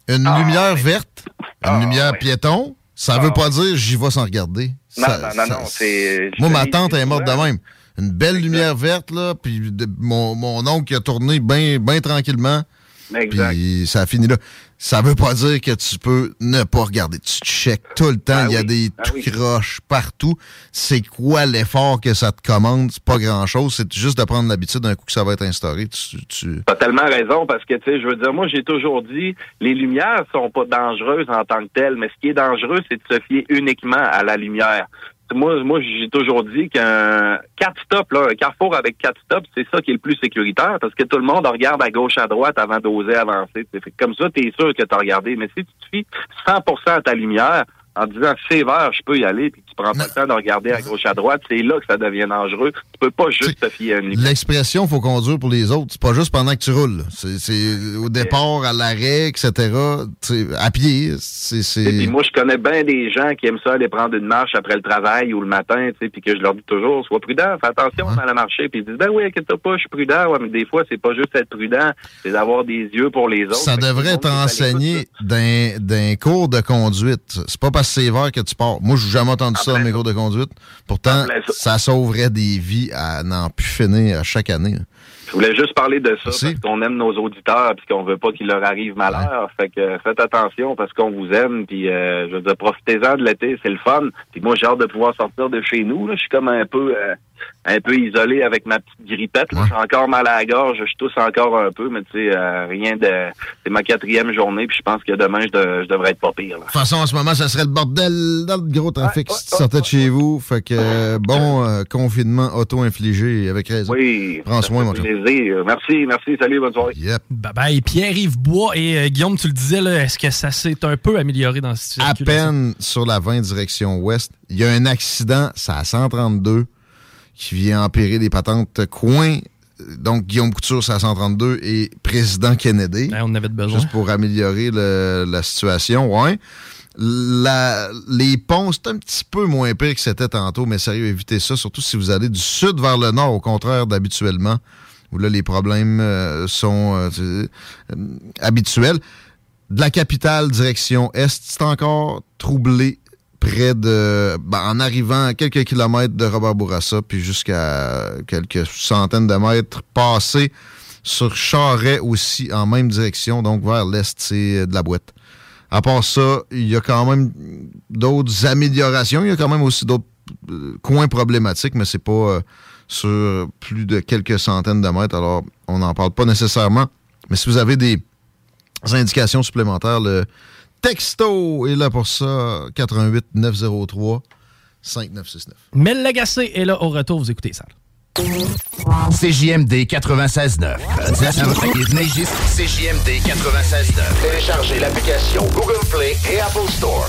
Speaker 21: une ah, lumière verte, une ah, lumière piéton, ça veut ah. pas dire j'y vais sans regarder.
Speaker 42: Non, non, non, non, c'est...
Speaker 21: Moi, ma tante est morte de même. Une belle lumière verte, là, puis mon, mon oncle qui a tourné bien ben tranquillement. Puis ça a fini là. Ça veut pas dire que tu peux ne pas regarder. Tu checkes tout le temps. Ben Il y a des ben croches partout. C'est quoi l'effort que ça te commande? C'est pas grand-chose. C'est juste de prendre l'habitude d'un coup que ça va être instauré. Tu, tu...
Speaker 42: as tellement raison parce que, tu sais, je veux dire, moi, j'ai toujours dit, les lumières sont pas dangereuses en tant que telles, mais ce qui est dangereux, c'est de se fier uniquement à la lumière moi, j'ai toujours dit qu'un quatre stops, un carrefour avec quatre stops, c'est ça qui est le plus sécuritaire parce que tout le monde regarde à gauche, à droite avant d'oser avancer. Comme ça, tu es sûr que tu as regardé. Mais si tu te fies 100% à ta lumière, en disant c'est vert, je peux y aller, puis tu prends pas le temps de regarder à gauche à droite, c'est là que ça devient dangereux. Tu peux pas juste te fier à une
Speaker 21: L'expression faut conduire pour les autres, c'est pas juste pendant que tu roules. C'est au départ, à l'arrêt, etc. À pied. c'est
Speaker 42: Et puis moi, je connais bien des gens qui aiment ça aller prendre une marche après le travail ou le matin, puis que je leur dis toujours, sois prudent, fais attention à la marcher, puis ils disent ben oui, inquiète pas, je suis prudent, ouais, mais des fois, c'est pas juste être prudent, c'est d'avoir des yeux pour les autres.
Speaker 21: Ça devrait être enseigné d'un cours de conduite. C'est pas parce c'est vert que tu pars. Moi, j'ai jamais entendu ça dans mes cours de conduite. Pourtant, ça sauverait des vies à n'en plus finir à chaque année.
Speaker 42: Je voulais juste parler de ça parce qu'on aime nos auditeurs puis qu'on veut pas qu'il leur arrive malheur. Fait que faites attention parce qu'on vous aime puis euh, je veux dire profitez-en de l'été, c'est le fun. Puis moi j'ai hâte de pouvoir sortir de chez nous. Là. Je suis comme un peu euh, un peu isolé avec ma petite grippette. là. J'ai encore mal à la gorge, je tousse encore un peu, mais tu sais euh, rien de. C'est ma quatrième journée puis je pense que demain je, de- je devrais être pas pire. là.
Speaker 21: De toute façon, en ce moment, ça serait le bordel dans le gros trafic si tu sortais de chez vous. Fait que, euh, bon euh, confinement auto-infligé avec raison.
Speaker 42: Oui.
Speaker 21: Prends soin, mon.
Speaker 42: Plaisir. Merci, merci, salut, bonne soirée.
Speaker 21: Yep.
Speaker 8: Bye Pierre-Yves Bois et euh, Guillaume, tu le disais, là, est-ce que ça s'est un peu amélioré dans cette
Speaker 21: À
Speaker 8: circulation?
Speaker 21: peine sur la 20 direction ouest, il y a un accident, c'est à 132, qui vient empirer les patentes coin. Donc, Guillaume Couture, c'est à 132 et Président Kennedy.
Speaker 8: on avait besoin.
Speaker 21: Juste pour améliorer le- la situation, ouais. La- les ponts, c'est un petit peu moins pire que c'était tantôt, mais sérieux, évitez ça, surtout si vous allez du sud vers le nord, au contraire d'habituellement, où là, les problèmes euh, sont euh, euh, habituels. De la capitale, direction est, c'est encore troublé près de... ben, en arrivant à quelques kilomètres de Robert Bourassa, puis jusqu'à quelques centaines de mètres passés sur Charret aussi, en même direction, donc vers l'est, c'est euh, de la boîte. À part ça, il y a quand même d'autres améliorations. Il y a quand même aussi d'autres euh, coins problématiques, mais c'est pas euh, sur plus de quelques centaines de mètres. Alors, on n'en parle pas nécessairement. Mais si vous avez des indications supplémentaires, le texto est là pour ça. 88 903 5969.
Speaker 8: Mel Lagacé est là au retour, vous écoutez ça.
Speaker 2: CJMD 96.9. Venez juste CJMD 96.9. Téléchargez l'application Google Play et Apple Store.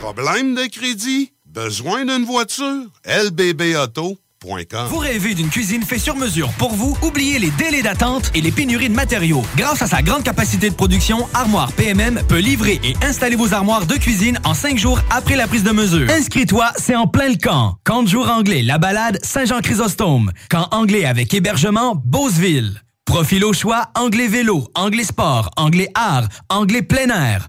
Speaker 43: Problème de crédit? Besoin d'une voiture? lbbauto.com.
Speaker 6: Vous rêvez d'une cuisine faite sur mesure pour vous? Oubliez les délais d'attente et les pénuries de matériaux. Grâce à sa grande capacité de production, Armoire PMM peut livrer et installer vos armoires de cuisine en cinq jours après la prise de mesure. Inscris-toi, c'est en plein le camp. Camp de jour anglais, La Balade, Saint-Jean-Chrysostome. Camp anglais avec hébergement, Beauceville. Profil au choix, anglais vélo, anglais sport, anglais art, anglais plein air.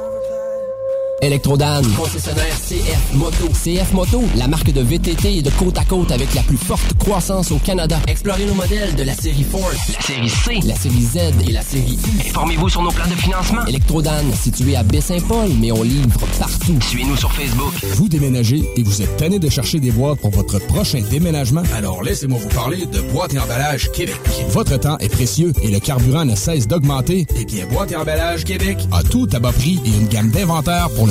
Speaker 13: Électrodan, concessionnaire CF Moto. CF Moto, la marque de VTT de côte à côte avec la plus forte croissance au Canada. Explorez nos modèles de la série Force,
Speaker 44: La série C.
Speaker 13: la série Z et la série U.
Speaker 44: Informez-vous sur nos plans de financement.
Speaker 13: Électrodan, situé à Baie-Saint-Paul, mais on livre partout.
Speaker 44: Suivez-nous sur Facebook.
Speaker 25: Vous déménagez et vous êtes tanné de chercher des boîtes pour votre prochain déménagement? Alors laissez-moi vous parler de Boîte et Emballage Québec. Votre temps est précieux et le carburant ne cesse d'augmenter. Eh bien, Boîte et Emballage Québec a tout à bas prix et une gamme d'inventaire pour le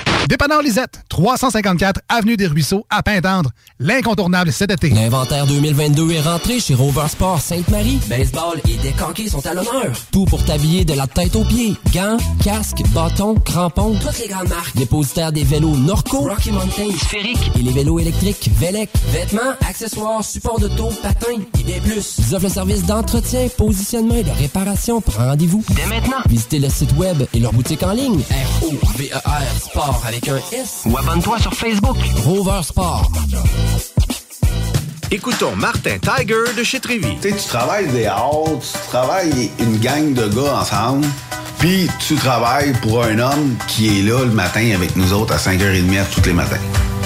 Speaker 15: Dépanneur Lisette, 354 Avenue des Ruisseaux, à Pintendre. L'incontournable cet été.
Speaker 13: L'inventaire 2022 est rentré chez Rover Sport Sainte-Marie. Baseball et décanqués sont à l'honneur. Tout pour t'habiller de la tête aux pieds. Gants, casques, bâtons, crampons, toutes les grandes marques. Dépositaire des vélos Norco, Rocky Mountain, Sphérique et les vélos électriques Velec. Vêtements, accessoires, supports de taux, patins et bien plus. Ils offrent le service d'entretien, positionnement et de réparation. Prends rendez-vous. Dès maintenant. Visitez le site web et leur boutique en ligne. R-O-V-E-R Sport avec un S. Ou abonne-toi sur Facebook. Rover Sport.
Speaker 2: Écoutons Martin Tiger de chez Trévy.
Speaker 23: Tu sais, tu travailles des heures, tu travailles une gang de gars ensemble, puis tu travailles pour un homme qui est là le matin avec nous autres à 5h30 tous les matins.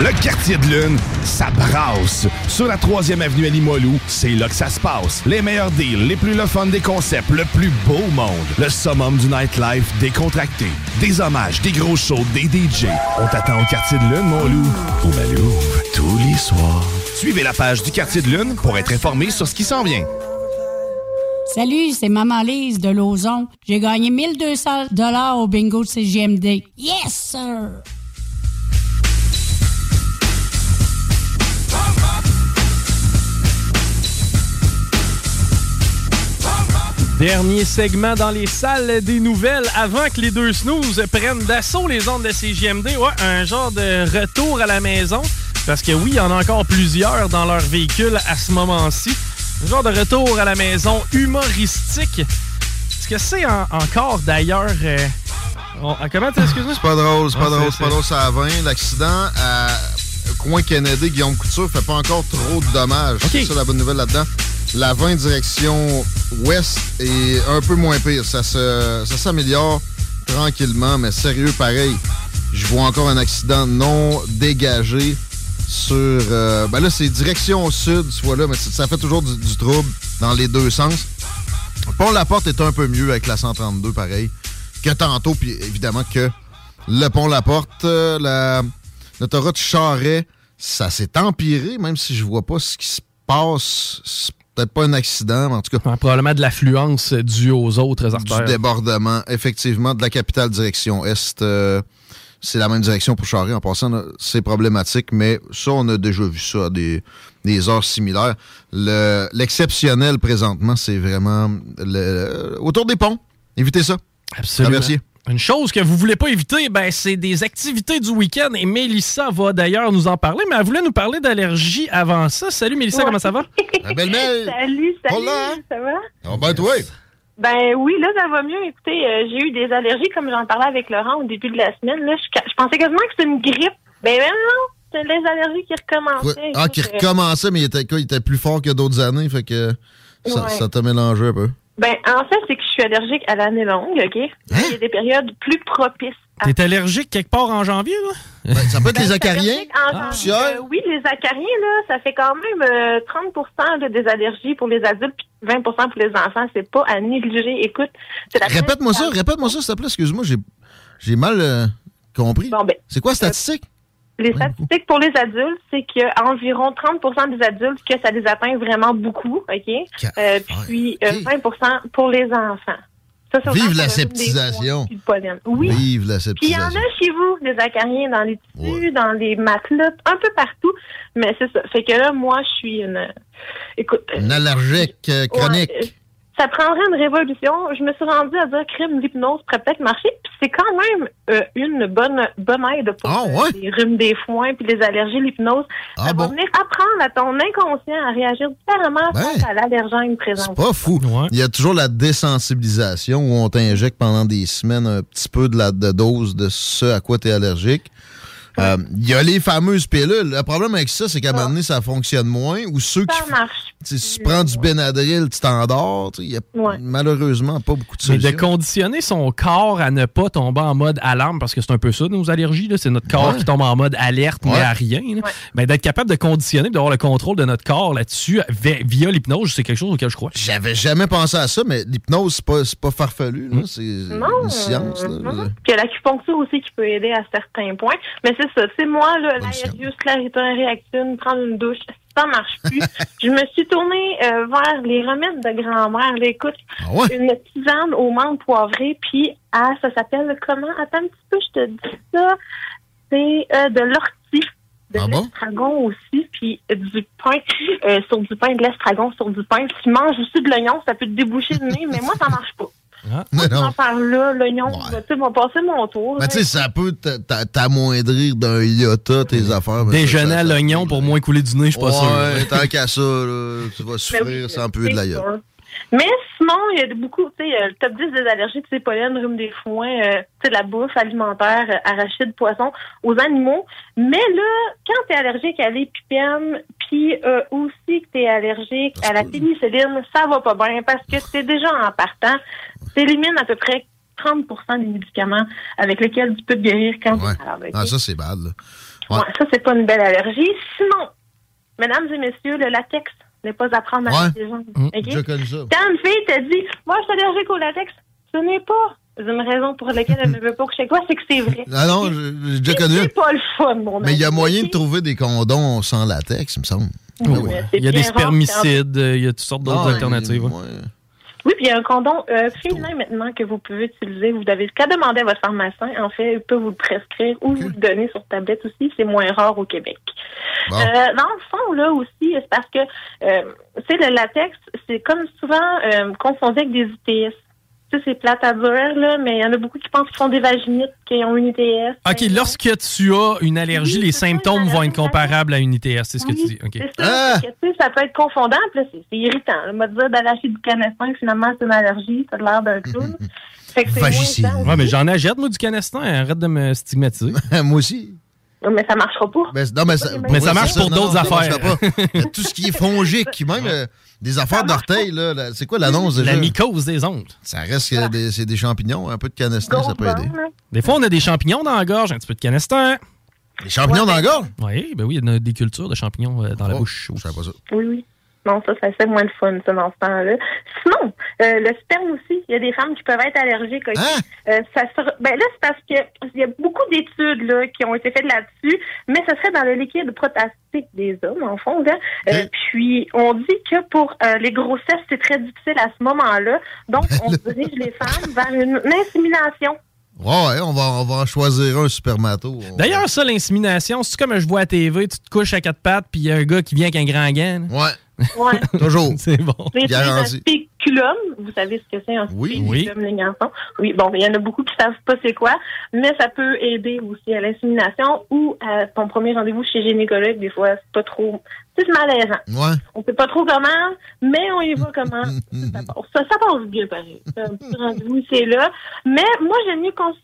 Speaker 17: Le quartier de lune, ça brasse. Sur la 3e avenue à Limoilou, c'est là que ça se passe. Les meilleurs deals, les plus le fun des concepts, le plus beau monde. Le summum du nightlife décontracté. Des hommages, des gros shows, des DJ. On t'attend au quartier de lune, mon loup. Au Malou, tous les soirs. Suivez la page du quartier de lune pour être informé sur ce qui s'en vient.
Speaker 45: Salut, c'est Maman Lise de Lauson. J'ai gagné 1200 dollars au bingo de CGMD. Yes, sir!
Speaker 8: Dernier segment dans les salles des nouvelles avant que les deux snooze prennent d'assaut les ondes de CGMD. Ouais, un genre de retour à la maison. Parce que oui, il y en a encore plusieurs dans leur véhicule à ce moment-ci. Un genre de retour à la maison humoristique. Est-ce que c'est en- encore d'ailleurs. euh, on- comment tu excuse-moi?
Speaker 21: C'est pas drôle, c'est pas
Speaker 8: Ah,
Speaker 21: drôle,
Speaker 8: c'est-
Speaker 21: pas drôle, ça a 20. L'accident à Coin Kennedy, Guillaume Couture fait pas encore trop de dommages. C'est ça la bonne nouvelle là-dedans. La 20 direction ouest est un peu moins pire. Ça s'améliore tranquillement, mais sérieux pareil. Je vois encore un accident non dégagé sur... euh, ben là, c'est direction sud, vois là, mais ça fait toujours du, du trouble dans les deux sens. Pont La Porte est un peu mieux avec la 132, pareil, que tantôt, puis évidemment que le Pont La Porte, euh, la l'autoroute Charret, ça s'est empiré, même si je vois pas ce qui se passe. Peut-être pas un accident, mais en tout cas.
Speaker 8: probablement de l'affluence due aux autres artères.
Speaker 21: Du débordement, effectivement, de la capitale direction Est. euh, c'est la même direction pour Charest. En passant, c'est problématique, mais ça, on a déjà vu ça à des, des heures similaires. Le- L'exceptionnel présentement, c'est vraiment le, autour des ponts. Évitez ça.
Speaker 8: Absolument.
Speaker 21: Traversier.
Speaker 8: Une chose que vous voulez pas éviter, ben, c'est des activités du week-end. Et Mélissa va d'ailleurs nous en parler, mais elle voulait nous parler d'allergie avant ça. Salut Mélissa,
Speaker 46: Ouais.
Speaker 8: comment ça va?
Speaker 21: La belle-mère. <laughs>
Speaker 46: Salut, salut, ça va?
Speaker 21: Ah ben toi.
Speaker 46: Ben oui, là, ça va mieux. Écoutez, euh, j'ai eu des allergies, comme j'en parlais avec Laurent au début de la semaine. Là, je, je pensais quasiment que c'était une grippe. Ben, ben non, c'est les allergies qui recommençaient.
Speaker 21: Ah, qui
Speaker 46: euh,
Speaker 21: recommençait, mais il était, quoi, il était plus fort que d'autres années, fait que ça,
Speaker 46: Ouais.
Speaker 21: ça t'a mélangé un peu.
Speaker 46: Ben, en fait, c'est que je suis allergique à l'année longue, OK?
Speaker 21: Hein?
Speaker 46: Il y a des périodes plus propices à
Speaker 8: T'es allergique quelque part en janvier, là?
Speaker 21: Ben, ça peut être les acariens.
Speaker 46: En
Speaker 21: Ah.
Speaker 46: janvier, euh, oui, les acariens, là, ça fait quand même euh, 30 là, des allergies pour les adultes puis 20 pour les enfants. C'est pas à négliger. Écoute, c'est la
Speaker 21: Répète-moi ça, répète-moi ça, s'il te plaît, excuse-moi, j'ai, j'ai mal euh, compris.
Speaker 46: Bon, ben,
Speaker 21: c'est quoi la statistique?
Speaker 46: Les statistiques pour les adultes, c'est qu'environ 30% des adultes que ça les atteint vraiment beaucoup, OK? Euh, puis euh, 20% pour les enfants. Ça,
Speaker 21: Vive
Speaker 46: autant
Speaker 21: la
Speaker 46: pour le rhume des
Speaker 21: septisation.
Speaker 46: foins puis le pollen. Oui.
Speaker 21: Vive la
Speaker 46: Puis il y en a chez vous, des acariens dans les tissus, dans les matelas, un peu partout. Mais c'est ça. Fait que là, moi, je suis une... Écoute... euh,
Speaker 21: Une allergique euh, chronique.
Speaker 46: Ouais, euh, ça prendrait une révolution. Je me suis rendue à dire crème l'hypnose pourrait peut-être marcher. Puis c'est quand même euh, une bonne bonne aide pour
Speaker 21: Ah,
Speaker 46: euh, les rhumes des foins puis les allergies. L'hypnose,
Speaker 21: Ah,
Speaker 46: ça va venir apprendre à ton inconscient à réagir différemment face à l'allergène présent.
Speaker 21: Ben, Pas fou. Il y a toujours la désensibilisation où on t'injecte pendant des semaines un petit peu de la de dose de ce à quoi tu es allergique. Euh, Il y a les fameuses pilules. Le problème avec ça, c'est qu'à un moment donné, ça fonctionne moins. Ou ceux qui.
Speaker 46: Ça marche.
Speaker 21: Tu sais, Si tu prends du Benadryl, tu t'endors. Il y a malheureusement pas beaucoup de
Speaker 8: Mais de
Speaker 21: solutions.
Speaker 8: conditionner son corps à ne pas tomber en mode alarme, parce que c'est un peu ça, nos allergies, là, c'est notre corps
Speaker 21: Ouais.
Speaker 8: qui tombe en mode alerte, mais à rien. là. Ben, d'être capable de conditionner, d'avoir le contrôle de notre corps là-dessus vi- via l'hypnose, c'est quelque chose auquel je crois.
Speaker 21: J'avais jamais pensé à ça, mais l'hypnose, c'est pas, pas farfelu. là. C'est une science. là.
Speaker 46: non. Puis il y a l'acupuncture aussi qui peut aider à certains points. Mais c'est ça. C'est moi, là, l'aérius, claritin, réactine, prendre une douche, ça marche plus. <laughs> je me suis tournée euh, vers les remèdes de grand-mère. Là, écoute,
Speaker 21: Ah
Speaker 46: une tisane aux menthes poivrées, puis ah, ça s'appelle comment? Attends un petit peu, je te dis ça. C'est euh, de l'ortie. De
Speaker 21: Ah
Speaker 46: l'estragon aussi, puis du pain euh, sur du pain, de l'estragon sur du pain. Tu manges aussi de l'oignon, ça peut te déboucher le nez, mais moi, ça marche pas.
Speaker 21: Mais non.
Speaker 46: Moi, par là, l'oignon, tu sais, va passer mon tour.
Speaker 21: Mais tu sais, ça peut t'a- t'a- t'amoindrir d'un iota tes affaires.
Speaker 8: Déjeuner à l'oignon pour moins couler du nez, je suis pas
Speaker 21: Ouais,
Speaker 8: sûr.
Speaker 21: tant qu'à ça, là, tu vas <laughs> souffrir sans peu de la
Speaker 46: sûr. Mais sinon, il y a beaucoup, tu sais, a le top 10 des allergies, c'est pollen, rhume des foins, euh, tu sais, la bouffe alimentaire, euh, arachides, poissons, aux animaux. Mais là, quand tu es allergique à l'épipène, puis euh, aussi que tu es allergique à la pénicilline, ça va pas bien parce que c'est déjà en partant, t'élimines à peu près 30% des médicaments avec lesquels tu peux te guérir quand tu es malade. ok?
Speaker 21: Ah, ça, c'est bad. là. Ouais.
Speaker 46: Ouais, ça, c'est pas une belle allergie. Sinon, mesdames et messieurs, le latex n'est pas à prendre
Speaker 21: Ouais.
Speaker 46: les gens.
Speaker 21: Mmh,
Speaker 46: ok?
Speaker 21: j'ai connu ça.
Speaker 46: Quand une fille te dit, moi, je suis allergique au latex, ce n'est pas une raison pour laquelle elle ne veut pas coucher avec toi, c'est que c'est vrai.
Speaker 21: Ah non, j'ai déjà connu.
Speaker 46: C'est pas le fun, mon
Speaker 21: Mais il y a
Speaker 46: ami,
Speaker 21: moyen de trouver des condoms sans latex, il me semble.
Speaker 46: Oui,
Speaker 21: Ah
Speaker 8: Il y a des spermicides, il y a toutes sortes d'autres
Speaker 21: Ah,
Speaker 8: alternatives. ouais.
Speaker 46: Oui, puis il y a un condom euh, féminin maintenant que vous pouvez utiliser. Vous avez qu'à demander à votre pharmacien. En fait, il peut vous le prescrire ou vous le donner sur tablette aussi. C'est moins rare au Québec.
Speaker 21: Bon.
Speaker 46: Euh, dans le fond, là aussi, c'est parce que, euh, sais, le latex, c'est comme souvent euh, confondu avec des ITS. Tu sais, c'est plate à dire, là, mais il y en a beaucoup qui pensent qu'ils font des vaginites, qui ont une ITS.
Speaker 8: OK, lorsque tu as une allergie, les symptômes vont être comparables à une ITS, c'est ce que tu dis. OK.
Speaker 46: C'est ça, que, sais, ça peut être confondant, puis là, c'est irritant. On va te dire d'aller acheter du canestin, finalement, c'est une allergie, t'as l'air d'un clown. <laughs> fait que c'est.
Speaker 8: Ouais, mais j'en achète, moi, du canestin. Arrête de me stigmatiser. <laughs>
Speaker 21: moi aussi.
Speaker 46: Mais ça marchera pas.
Speaker 21: Mais, non, mais ça,
Speaker 8: Mais ça marche pour
Speaker 21: non,
Speaker 8: d'autres
Speaker 21: non, ça
Speaker 8: affaires.
Speaker 21: marchera pas. Mais tout ce qui est fongique, même <laughs> euh, des affaires d'orteil, là, là, c'est quoi l'annonce déjà?
Speaker 8: La mycose des ongles.
Speaker 21: Ça reste des- c'est des champignons, un peu de canestin, ça peut aider.
Speaker 8: Des fois, on a des champignons dans la gorge, un petit peu de canestin.
Speaker 21: Des champignons dans la gorge?
Speaker 8: Oui, ben oui, il y a des cultures de champignons euh, dans la bouche.
Speaker 21: Je savais pas ça.
Speaker 46: Oui, oui. Non, ça, ça fait moins de fun, ça, dans ce temps-là. Sinon, euh, le sperme aussi, il y a des femmes qui peuvent être allergiques. ok? Euh, ça sera- ben là, c'est parce que il y a beaucoup d'études là, qui ont été faites là-dessus, mais ce serait dans le liquide protastique des hommes, en fond. Là. Euh, puis, on dit que pour euh, les grossesses, c'est très difficile à ce moment-là. Donc, <laughs> on dirige les femmes vers une insémination.
Speaker 21: Ouais, ouais, on va, on va en choisir un supermato.
Speaker 8: D'ailleurs, ça, l'insémination, c'est comme je vois à TV, tu te couches à quatre pattes, puis il y a un gars qui vient avec un grand gain.
Speaker 21: Ouais.
Speaker 46: Ouais. <laughs>
Speaker 21: Toujours.
Speaker 8: c'est bon.
Speaker 46: C'est un spéculum. Vous savez ce que c'est un
Speaker 21: Oui.
Speaker 46: spéculum, les garçons? Oui, bon, il y en a beaucoup qui savent pas c'est quoi, mais ça peut aider aussi à l'insémination ou à ton premier rendez-vous chez gynécologue. Des fois, c'est pas trop... C'est malaisant.
Speaker 21: Ouais.
Speaker 46: On sait pas trop comment, mais on y va <laughs> comment. ça, passe. ça, ça passe bien, pareil. <laughs> Un petit rendez-vous, c'est là. Mais moi, j'aime mieux cons-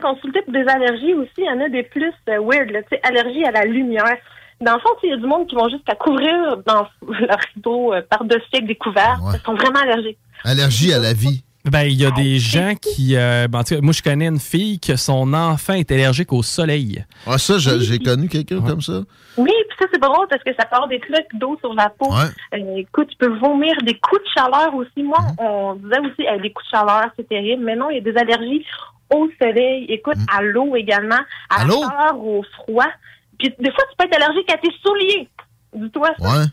Speaker 46: consulter pour des allergies aussi. Il y en a des plus euh, weird, là. Tu sais, allergie à la lumière. Dans le fond, il y a du monde qui vont jusqu'à couvrir dans <laughs> leur rideau euh, par-dessus avec des couverts. Ils sont vraiment allergiques.
Speaker 21: Allergie à la vie.
Speaker 8: Ben, il y a des gens qui. euh, ben, moi, je connais une fille que son enfant est allergique au soleil.
Speaker 21: Ah, ça, j'ai connu quelqu'un comme ça.
Speaker 46: Oui, puis ça, c'est pas drôle parce que ça peut avoir des cloques d'eau sur la peau.
Speaker 21: Ouais.
Speaker 46: Euh, écoute, tu peux vomir des coups de chaleur aussi. Moi, on disait aussi, euh, des coups de chaleur, c'est terrible. Mais non, il y a des allergies au soleil, écoute, à l'eau également, à
Speaker 21: À l'eau?
Speaker 46: au froid. Puis des fois, tu peux être allergique à tes souliers. Dis-toi ça.
Speaker 21: Ouais.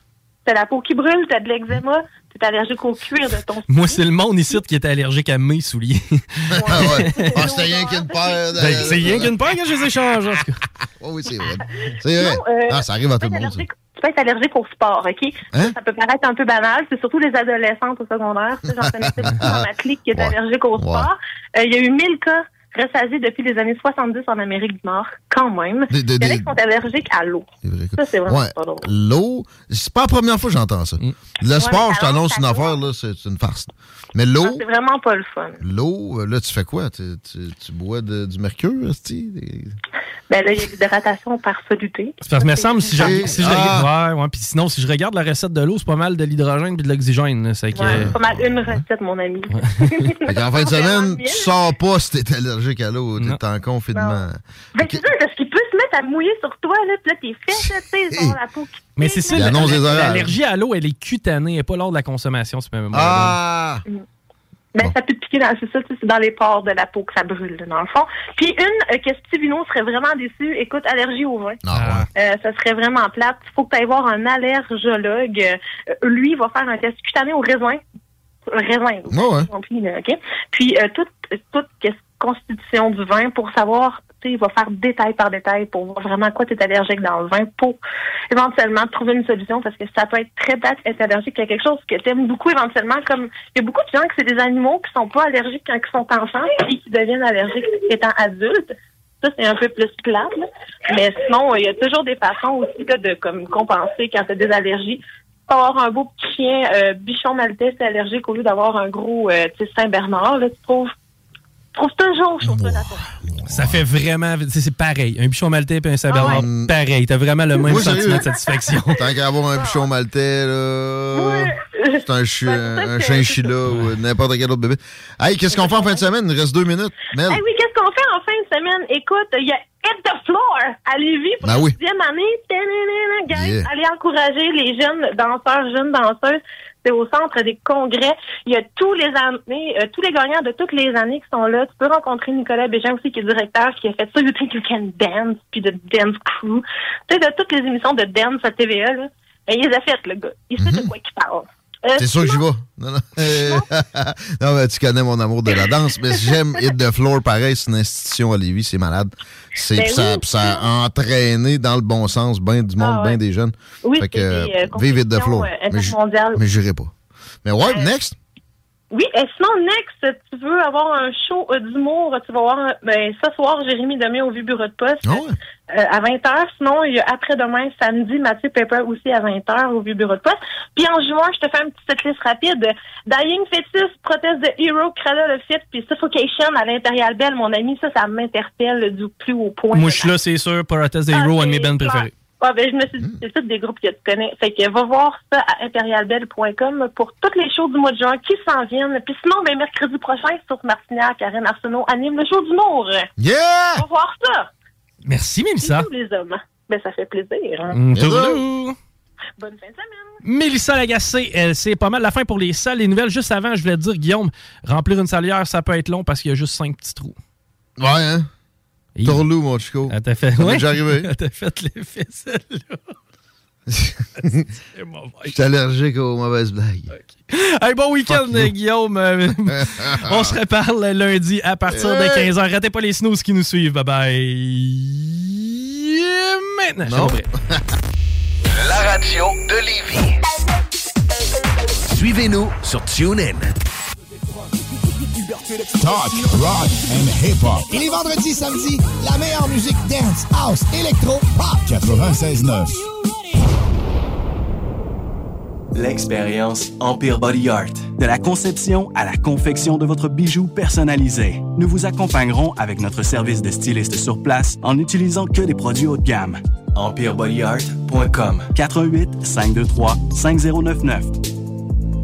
Speaker 46: T'as la peau qui brûle, t'as de l'eczéma, t'es allergique au cuir de ton
Speaker 8: Moi, c'est le monde ici qui est allergique à mes souliers. <laughs>
Speaker 21: Ah ouais. Ah, c'était rien qu'une paire. de-
Speaker 8: Ben, c'est rien qu'une paire que je les échange. en tout cas.
Speaker 21: Oh oui, c'est vrai. C'est vrai.
Speaker 46: Non, euh,
Speaker 21: Ah, ça arrive à tout
Speaker 46: tu
Speaker 21: le
Speaker 46: peux être
Speaker 21: monde.
Speaker 46: Tu peux être allergique au sport, OK?
Speaker 21: Hein?
Speaker 46: Ça peut paraître un peu banal. C'est surtout les adolescentes au secondaire. Tu sais, J'en connaissais beaucoup dans ma clique qui est
Speaker 21: Ouais.
Speaker 46: allergique au
Speaker 21: Ouais.
Speaker 46: sport. Euh, Il y a eu 1000 cas recensés depuis les années 70 en Amérique du Nord, quand même.
Speaker 21: Des- des-
Speaker 46: Il y en a
Speaker 21: des-
Speaker 46: qui sont allergiques à l'eau. Ça, c'est vraiment
Speaker 21: Ouais.
Speaker 46: pas drôle.
Speaker 21: L'eau, c'est pas la première fois que j'entends ça. Le sport,
Speaker 46: mais
Speaker 21: je t'annonce une affaire, là, c'est une farce. Mais l'eau,
Speaker 46: C'est vraiment pas le fun.
Speaker 21: l'eau, euh, là, tu fais quoi? Tu, tu- tu bois de- du mercure? Des-
Speaker 46: Ben là, il y a l'hydratation par soluté.
Speaker 8: C'est parce que me semble, si je, si je
Speaker 21: Ah.
Speaker 8: regarde, ouais, ouais, puis sinon, si je regarde la recette de l'eau, c'est pas mal de l'hydrogène puis de l'oxygène. C'est que,
Speaker 46: Ouais, pas mal une recette, mon ami.
Speaker 21: Qu'en fin de <laughs> semaine, tu sors pas si t'es allergique à l'eau, t'es en confinement.
Speaker 46: Ben, c'est sûr, parce qu'il peut se mettre à mouiller sur toi, là, puis là, t'es fait, là, tu sais, sur la peau qui
Speaker 8: Mais c'est ça, l'allergie à l'eau, elle est cutanée, elle n'est pas lors de la consommation. C'est même
Speaker 21: Ah!
Speaker 46: Ben, ça peut te piquer dans, c'est ça, c'est dans les pores de la peau que ça brûle, là, dans le fond. Puis une, euh, que Stivino serait vraiment déçu, écoute, allergie au vin.
Speaker 21: Ah,
Speaker 46: Euh, ça serait vraiment plate. Il faut que tu ailles voir un allergologue. Euh, lui, il va faire un test cutané au raisin. Raisin,
Speaker 21: Ouais, ouais.
Speaker 46: compris, là, OK? Puis euh, toute, toute que- constitution du vin pour savoir, tu sais, il va faire détail par détail pour voir vraiment quoi tu es allergique dans le vin pour éventuellement trouver une solution parce que ça peut être très plate être allergique à quelque chose que tu aimes beaucoup éventuellement. Comme il y a beaucoup de gens que c'est des animaux qui sont pas allergiques quand ils sont enfants et qui deviennent allergiques étant adultes. Ça, c'est un peu plus plate. là. Mais sinon, il y a toujours des façons aussi là, de comme compenser quand tu as des allergies. Avoir un beau petit chien euh, bichon maltais, c'est allergique au lieu d'avoir un gros euh, Saint-Bernard. Là, tu trouves, tu trouves toujours chose de la
Speaker 8: Ça fait vraiment. tu sais, C'est pareil. Un bichon maltais et un saint-bernard,
Speaker 46: Ah ouais.
Speaker 8: pareil. T'as vraiment le même
Speaker 21: Moi,
Speaker 8: sentiment de satisfaction. <laughs>
Speaker 21: Tant qu'à avoir un bichon maltais, là. C'est un, chi- un chinchilla ou n'importe quel autre bébé. Hey, qu'est-ce qu'on fait en fin de semaine? Il reste deux minutes. Mel.
Speaker 46: Eh oui, qu'est-ce qu'on fait en fin de semaine? Écoute, il y a Hit the Floor à Lévis pour
Speaker 21: Ben
Speaker 46: la
Speaker 21: oui.
Speaker 46: sixième année.
Speaker 21: Yeah.
Speaker 46: Allez encourager les jeunes danseurs, jeunes danseuses. C'est au centre des congrès. Il y a tous les années, euh, tous les gagnants de toutes les années qui sont là. Tu peux rencontrer Nicolas Bégin aussi, qui est directeur, qui a fait ça, You Think You Can Dance, puis de Dance Crew. Tu sais, de toutes les émissions de dance à TVA, là. Ben, il les a faites, le gars. Il sait de quoi il parle. Euh,
Speaker 21: C'est sûr que j'y vais? Non, non. <laughs> non, mais tu connais mon amour de la danse, mais j'aime <laughs> Hit the Floor pareil, c'est une institution à Lévis, c'est malade. C'est,
Speaker 46: Ben
Speaker 21: ça,
Speaker 46: oui.
Speaker 21: ça a entraîné dans le bon sens ben du monde,
Speaker 46: Ah ouais.
Speaker 21: ben des jeunes.
Speaker 46: Oui,
Speaker 21: fait que,
Speaker 46: des, euh,
Speaker 21: vive Hit the Floor.
Speaker 46: euh,
Speaker 21: mais j'irai pas. Mais ouais, next.
Speaker 46: Oui, et sinon, next, tu veux avoir un show euh, d'humour, tu vas voir, euh, ben, ce soir, Jérémy Demé au Vieux Bureau de Poste
Speaker 21: Ah
Speaker 46: euh, à 20h. Sinon, il y a après-demain, samedi, Mathieu Pepper aussi à 20h au Vieux Bureau de Poste. Puis en juin, je te fais une petite liste rapide. Dying Fetus, Protest de Hero, Cradle of Fit, puis Suffocation à l'Impérial Belle, mon ami, ça, ça m'interpelle du plus haut point.
Speaker 8: Moi, je suis là, c'est sûr. Protest des Hero, un de mes bands préférés.
Speaker 46: Ouais, ben, je me suis dit, c'est tous des groupes que tu connais. Fait que va voir ça à impérialbelle.com pour toutes les shows du mois de juin qui s'en viennent. Puis sinon, ben, mercredi prochain, sur Martinière, Karen Arsenault anime le show d'humour.
Speaker 21: Yeah!
Speaker 46: Va voir ça.
Speaker 8: Merci, Mélissa.
Speaker 46: Bisous, les hommes. Ben, ça fait plaisir. hein.
Speaker 8: Mm.
Speaker 46: Bonne fin de semaine.
Speaker 8: Mélissa Lagacé, elle, c'est pas mal la fin pour les salles. Les nouvelles, juste avant, je voulais te dire, Guillaume, remplir une salière, ça peut être long parce qu'il y a juste cinq petits trous.
Speaker 21: Ouais, hein? Tourlou, mon chico.
Speaker 8: Elle t'a fait,
Speaker 21: Ça
Speaker 8: ouais.
Speaker 21: déjà arrivé. <laughs>
Speaker 8: Elle t'a fait celle-là. <laughs> C'est mauvais.
Speaker 21: Je suis allergique aux mauvaises blagues.
Speaker 8: Hey, bon week-end, Guillaume. <laughs> On se reparle lundi à partir de 15h. Ratez pas les snooze qui nous suivent. Bye bye. Maintenant, je.
Speaker 10: La radio de Lévis. Suivez-nous sur TuneIn.
Speaker 47: Talk, rock and hip-hop.
Speaker 48: Et les vendredis, samedis, la meilleure musique dance, house, électro, pop.
Speaker 47: 96.9.
Speaker 49: L'expérience Empire Body Art. De la conception à la confection de votre bijou personnalisé. Nous vous accompagnerons avec notre service de styliste sur place en n'utilisant que des produits haut de gamme. EmpireBodyArt.com 418 523 5099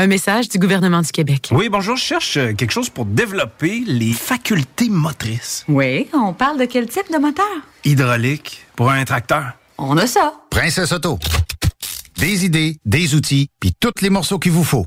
Speaker 4: Un message du gouvernement du Québec.
Speaker 50: Oui, bonjour, je cherche euh, quelque chose pour développer les facultés motrices.
Speaker 51: Oui, on parle de quel type de moteur?
Speaker 50: Hydraulique, pour un tracteur.
Speaker 51: On a ça.
Speaker 1: Princesse Auto. Des idées, des outils, puis tous les morceaux qu'il vous faut.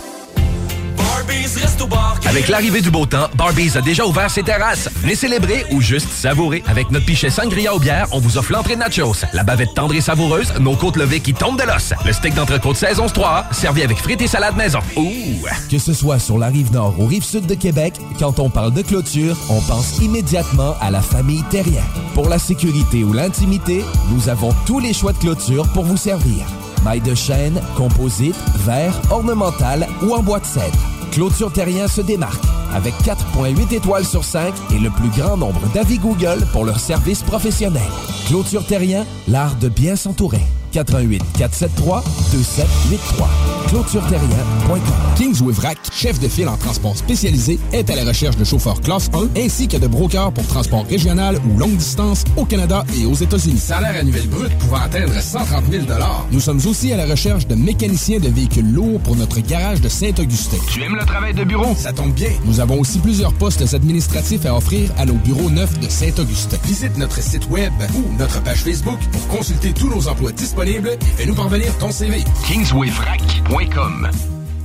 Speaker 10: Avec l'arrivée du beau temps, Barbies a déjà ouvert ses terrasses. Venez célébrer ou juste savourer. Avec notre pichet sangria aux bières, on vous offre l'entrée de nachos, la bavette tendre et savoureuse, nos côtes levées qui tombent de l'os, le steak d'entrecôte saison 3 servi avec frites et salade maison. Ouh!
Speaker 52: Que ce soit sur la rive nord ou rive sud de Québec, quand on parle de clôture, on pense immédiatement à la famille Terrien. Pour la sécurité ou l'intimité, nous avons tous les choix de clôture pour vous servir. Maille de chêne, composite, verre, ornemental ou en bois de cèdre. Clôture Terrien se démarque avec 4.8 étoiles sur 5 et le plus grand nombre d'avis Google pour leur service professionnel. Clôture Terrien, l'art de bien s'entourer. 88 473 2783. ClôtureTerrien.com.
Speaker 25: Kingsway Vrac, chef de file en transport spécialisé, est à la recherche de chauffeurs classe 1 ainsi que de brokers pour transport régional ou longue distance au Canada et aux États-Unis. Salaire annuel brut pouvant atteindre 130 000 Nous sommes aussi à la recherche de mécaniciens de véhicules lourds pour notre garage de Saint-Augustin.
Speaker 2: Tu aimes le travail de bureau?
Speaker 25: Ça tombe bien. Nous avons aussi plusieurs postes administratifs à offrir à nos bureaux neufs de Saint-Augustin. Visite notre site web ou notre page Facebook pour consulter tous nos emplois disponibles et fais-nous parvenir ton CV.
Speaker 2: KingswayFrac.com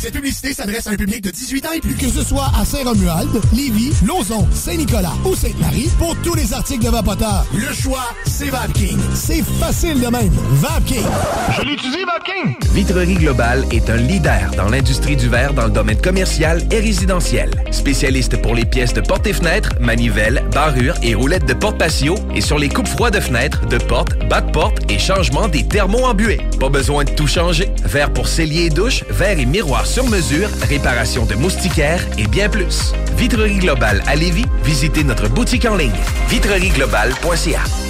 Speaker 5: Cette publicité s'adresse à un public de 18 ans et plus. Que ce soit à Saint-Romuald, Lévis, Lauson, Saint-Nicolas ou Sainte-Marie, pour tous les articles de Vapoteur, le choix, c'est VapKing. C'est facile de même. VapKing.
Speaker 2: Je l'utilise, VapKing.
Speaker 10: Vitrerie Globale est un leader dans l'industrie du verre dans le domaine commercial et résidentiel. Spécialiste pour les pièces de portes et fenêtres, manivelles, barrures et roulettes de porte patio et sur les coupes froides de fenêtres, de portes, bas de porte et changement des thermos embués. Pas besoin de tout changer. Verre pour cellier et douche, verre et miroir sur mesure, réparation de moustiquaires et bien plus. Vitrerie Globale à Lévis, visitez notre boutique en ligne vitrerieglobale.ca.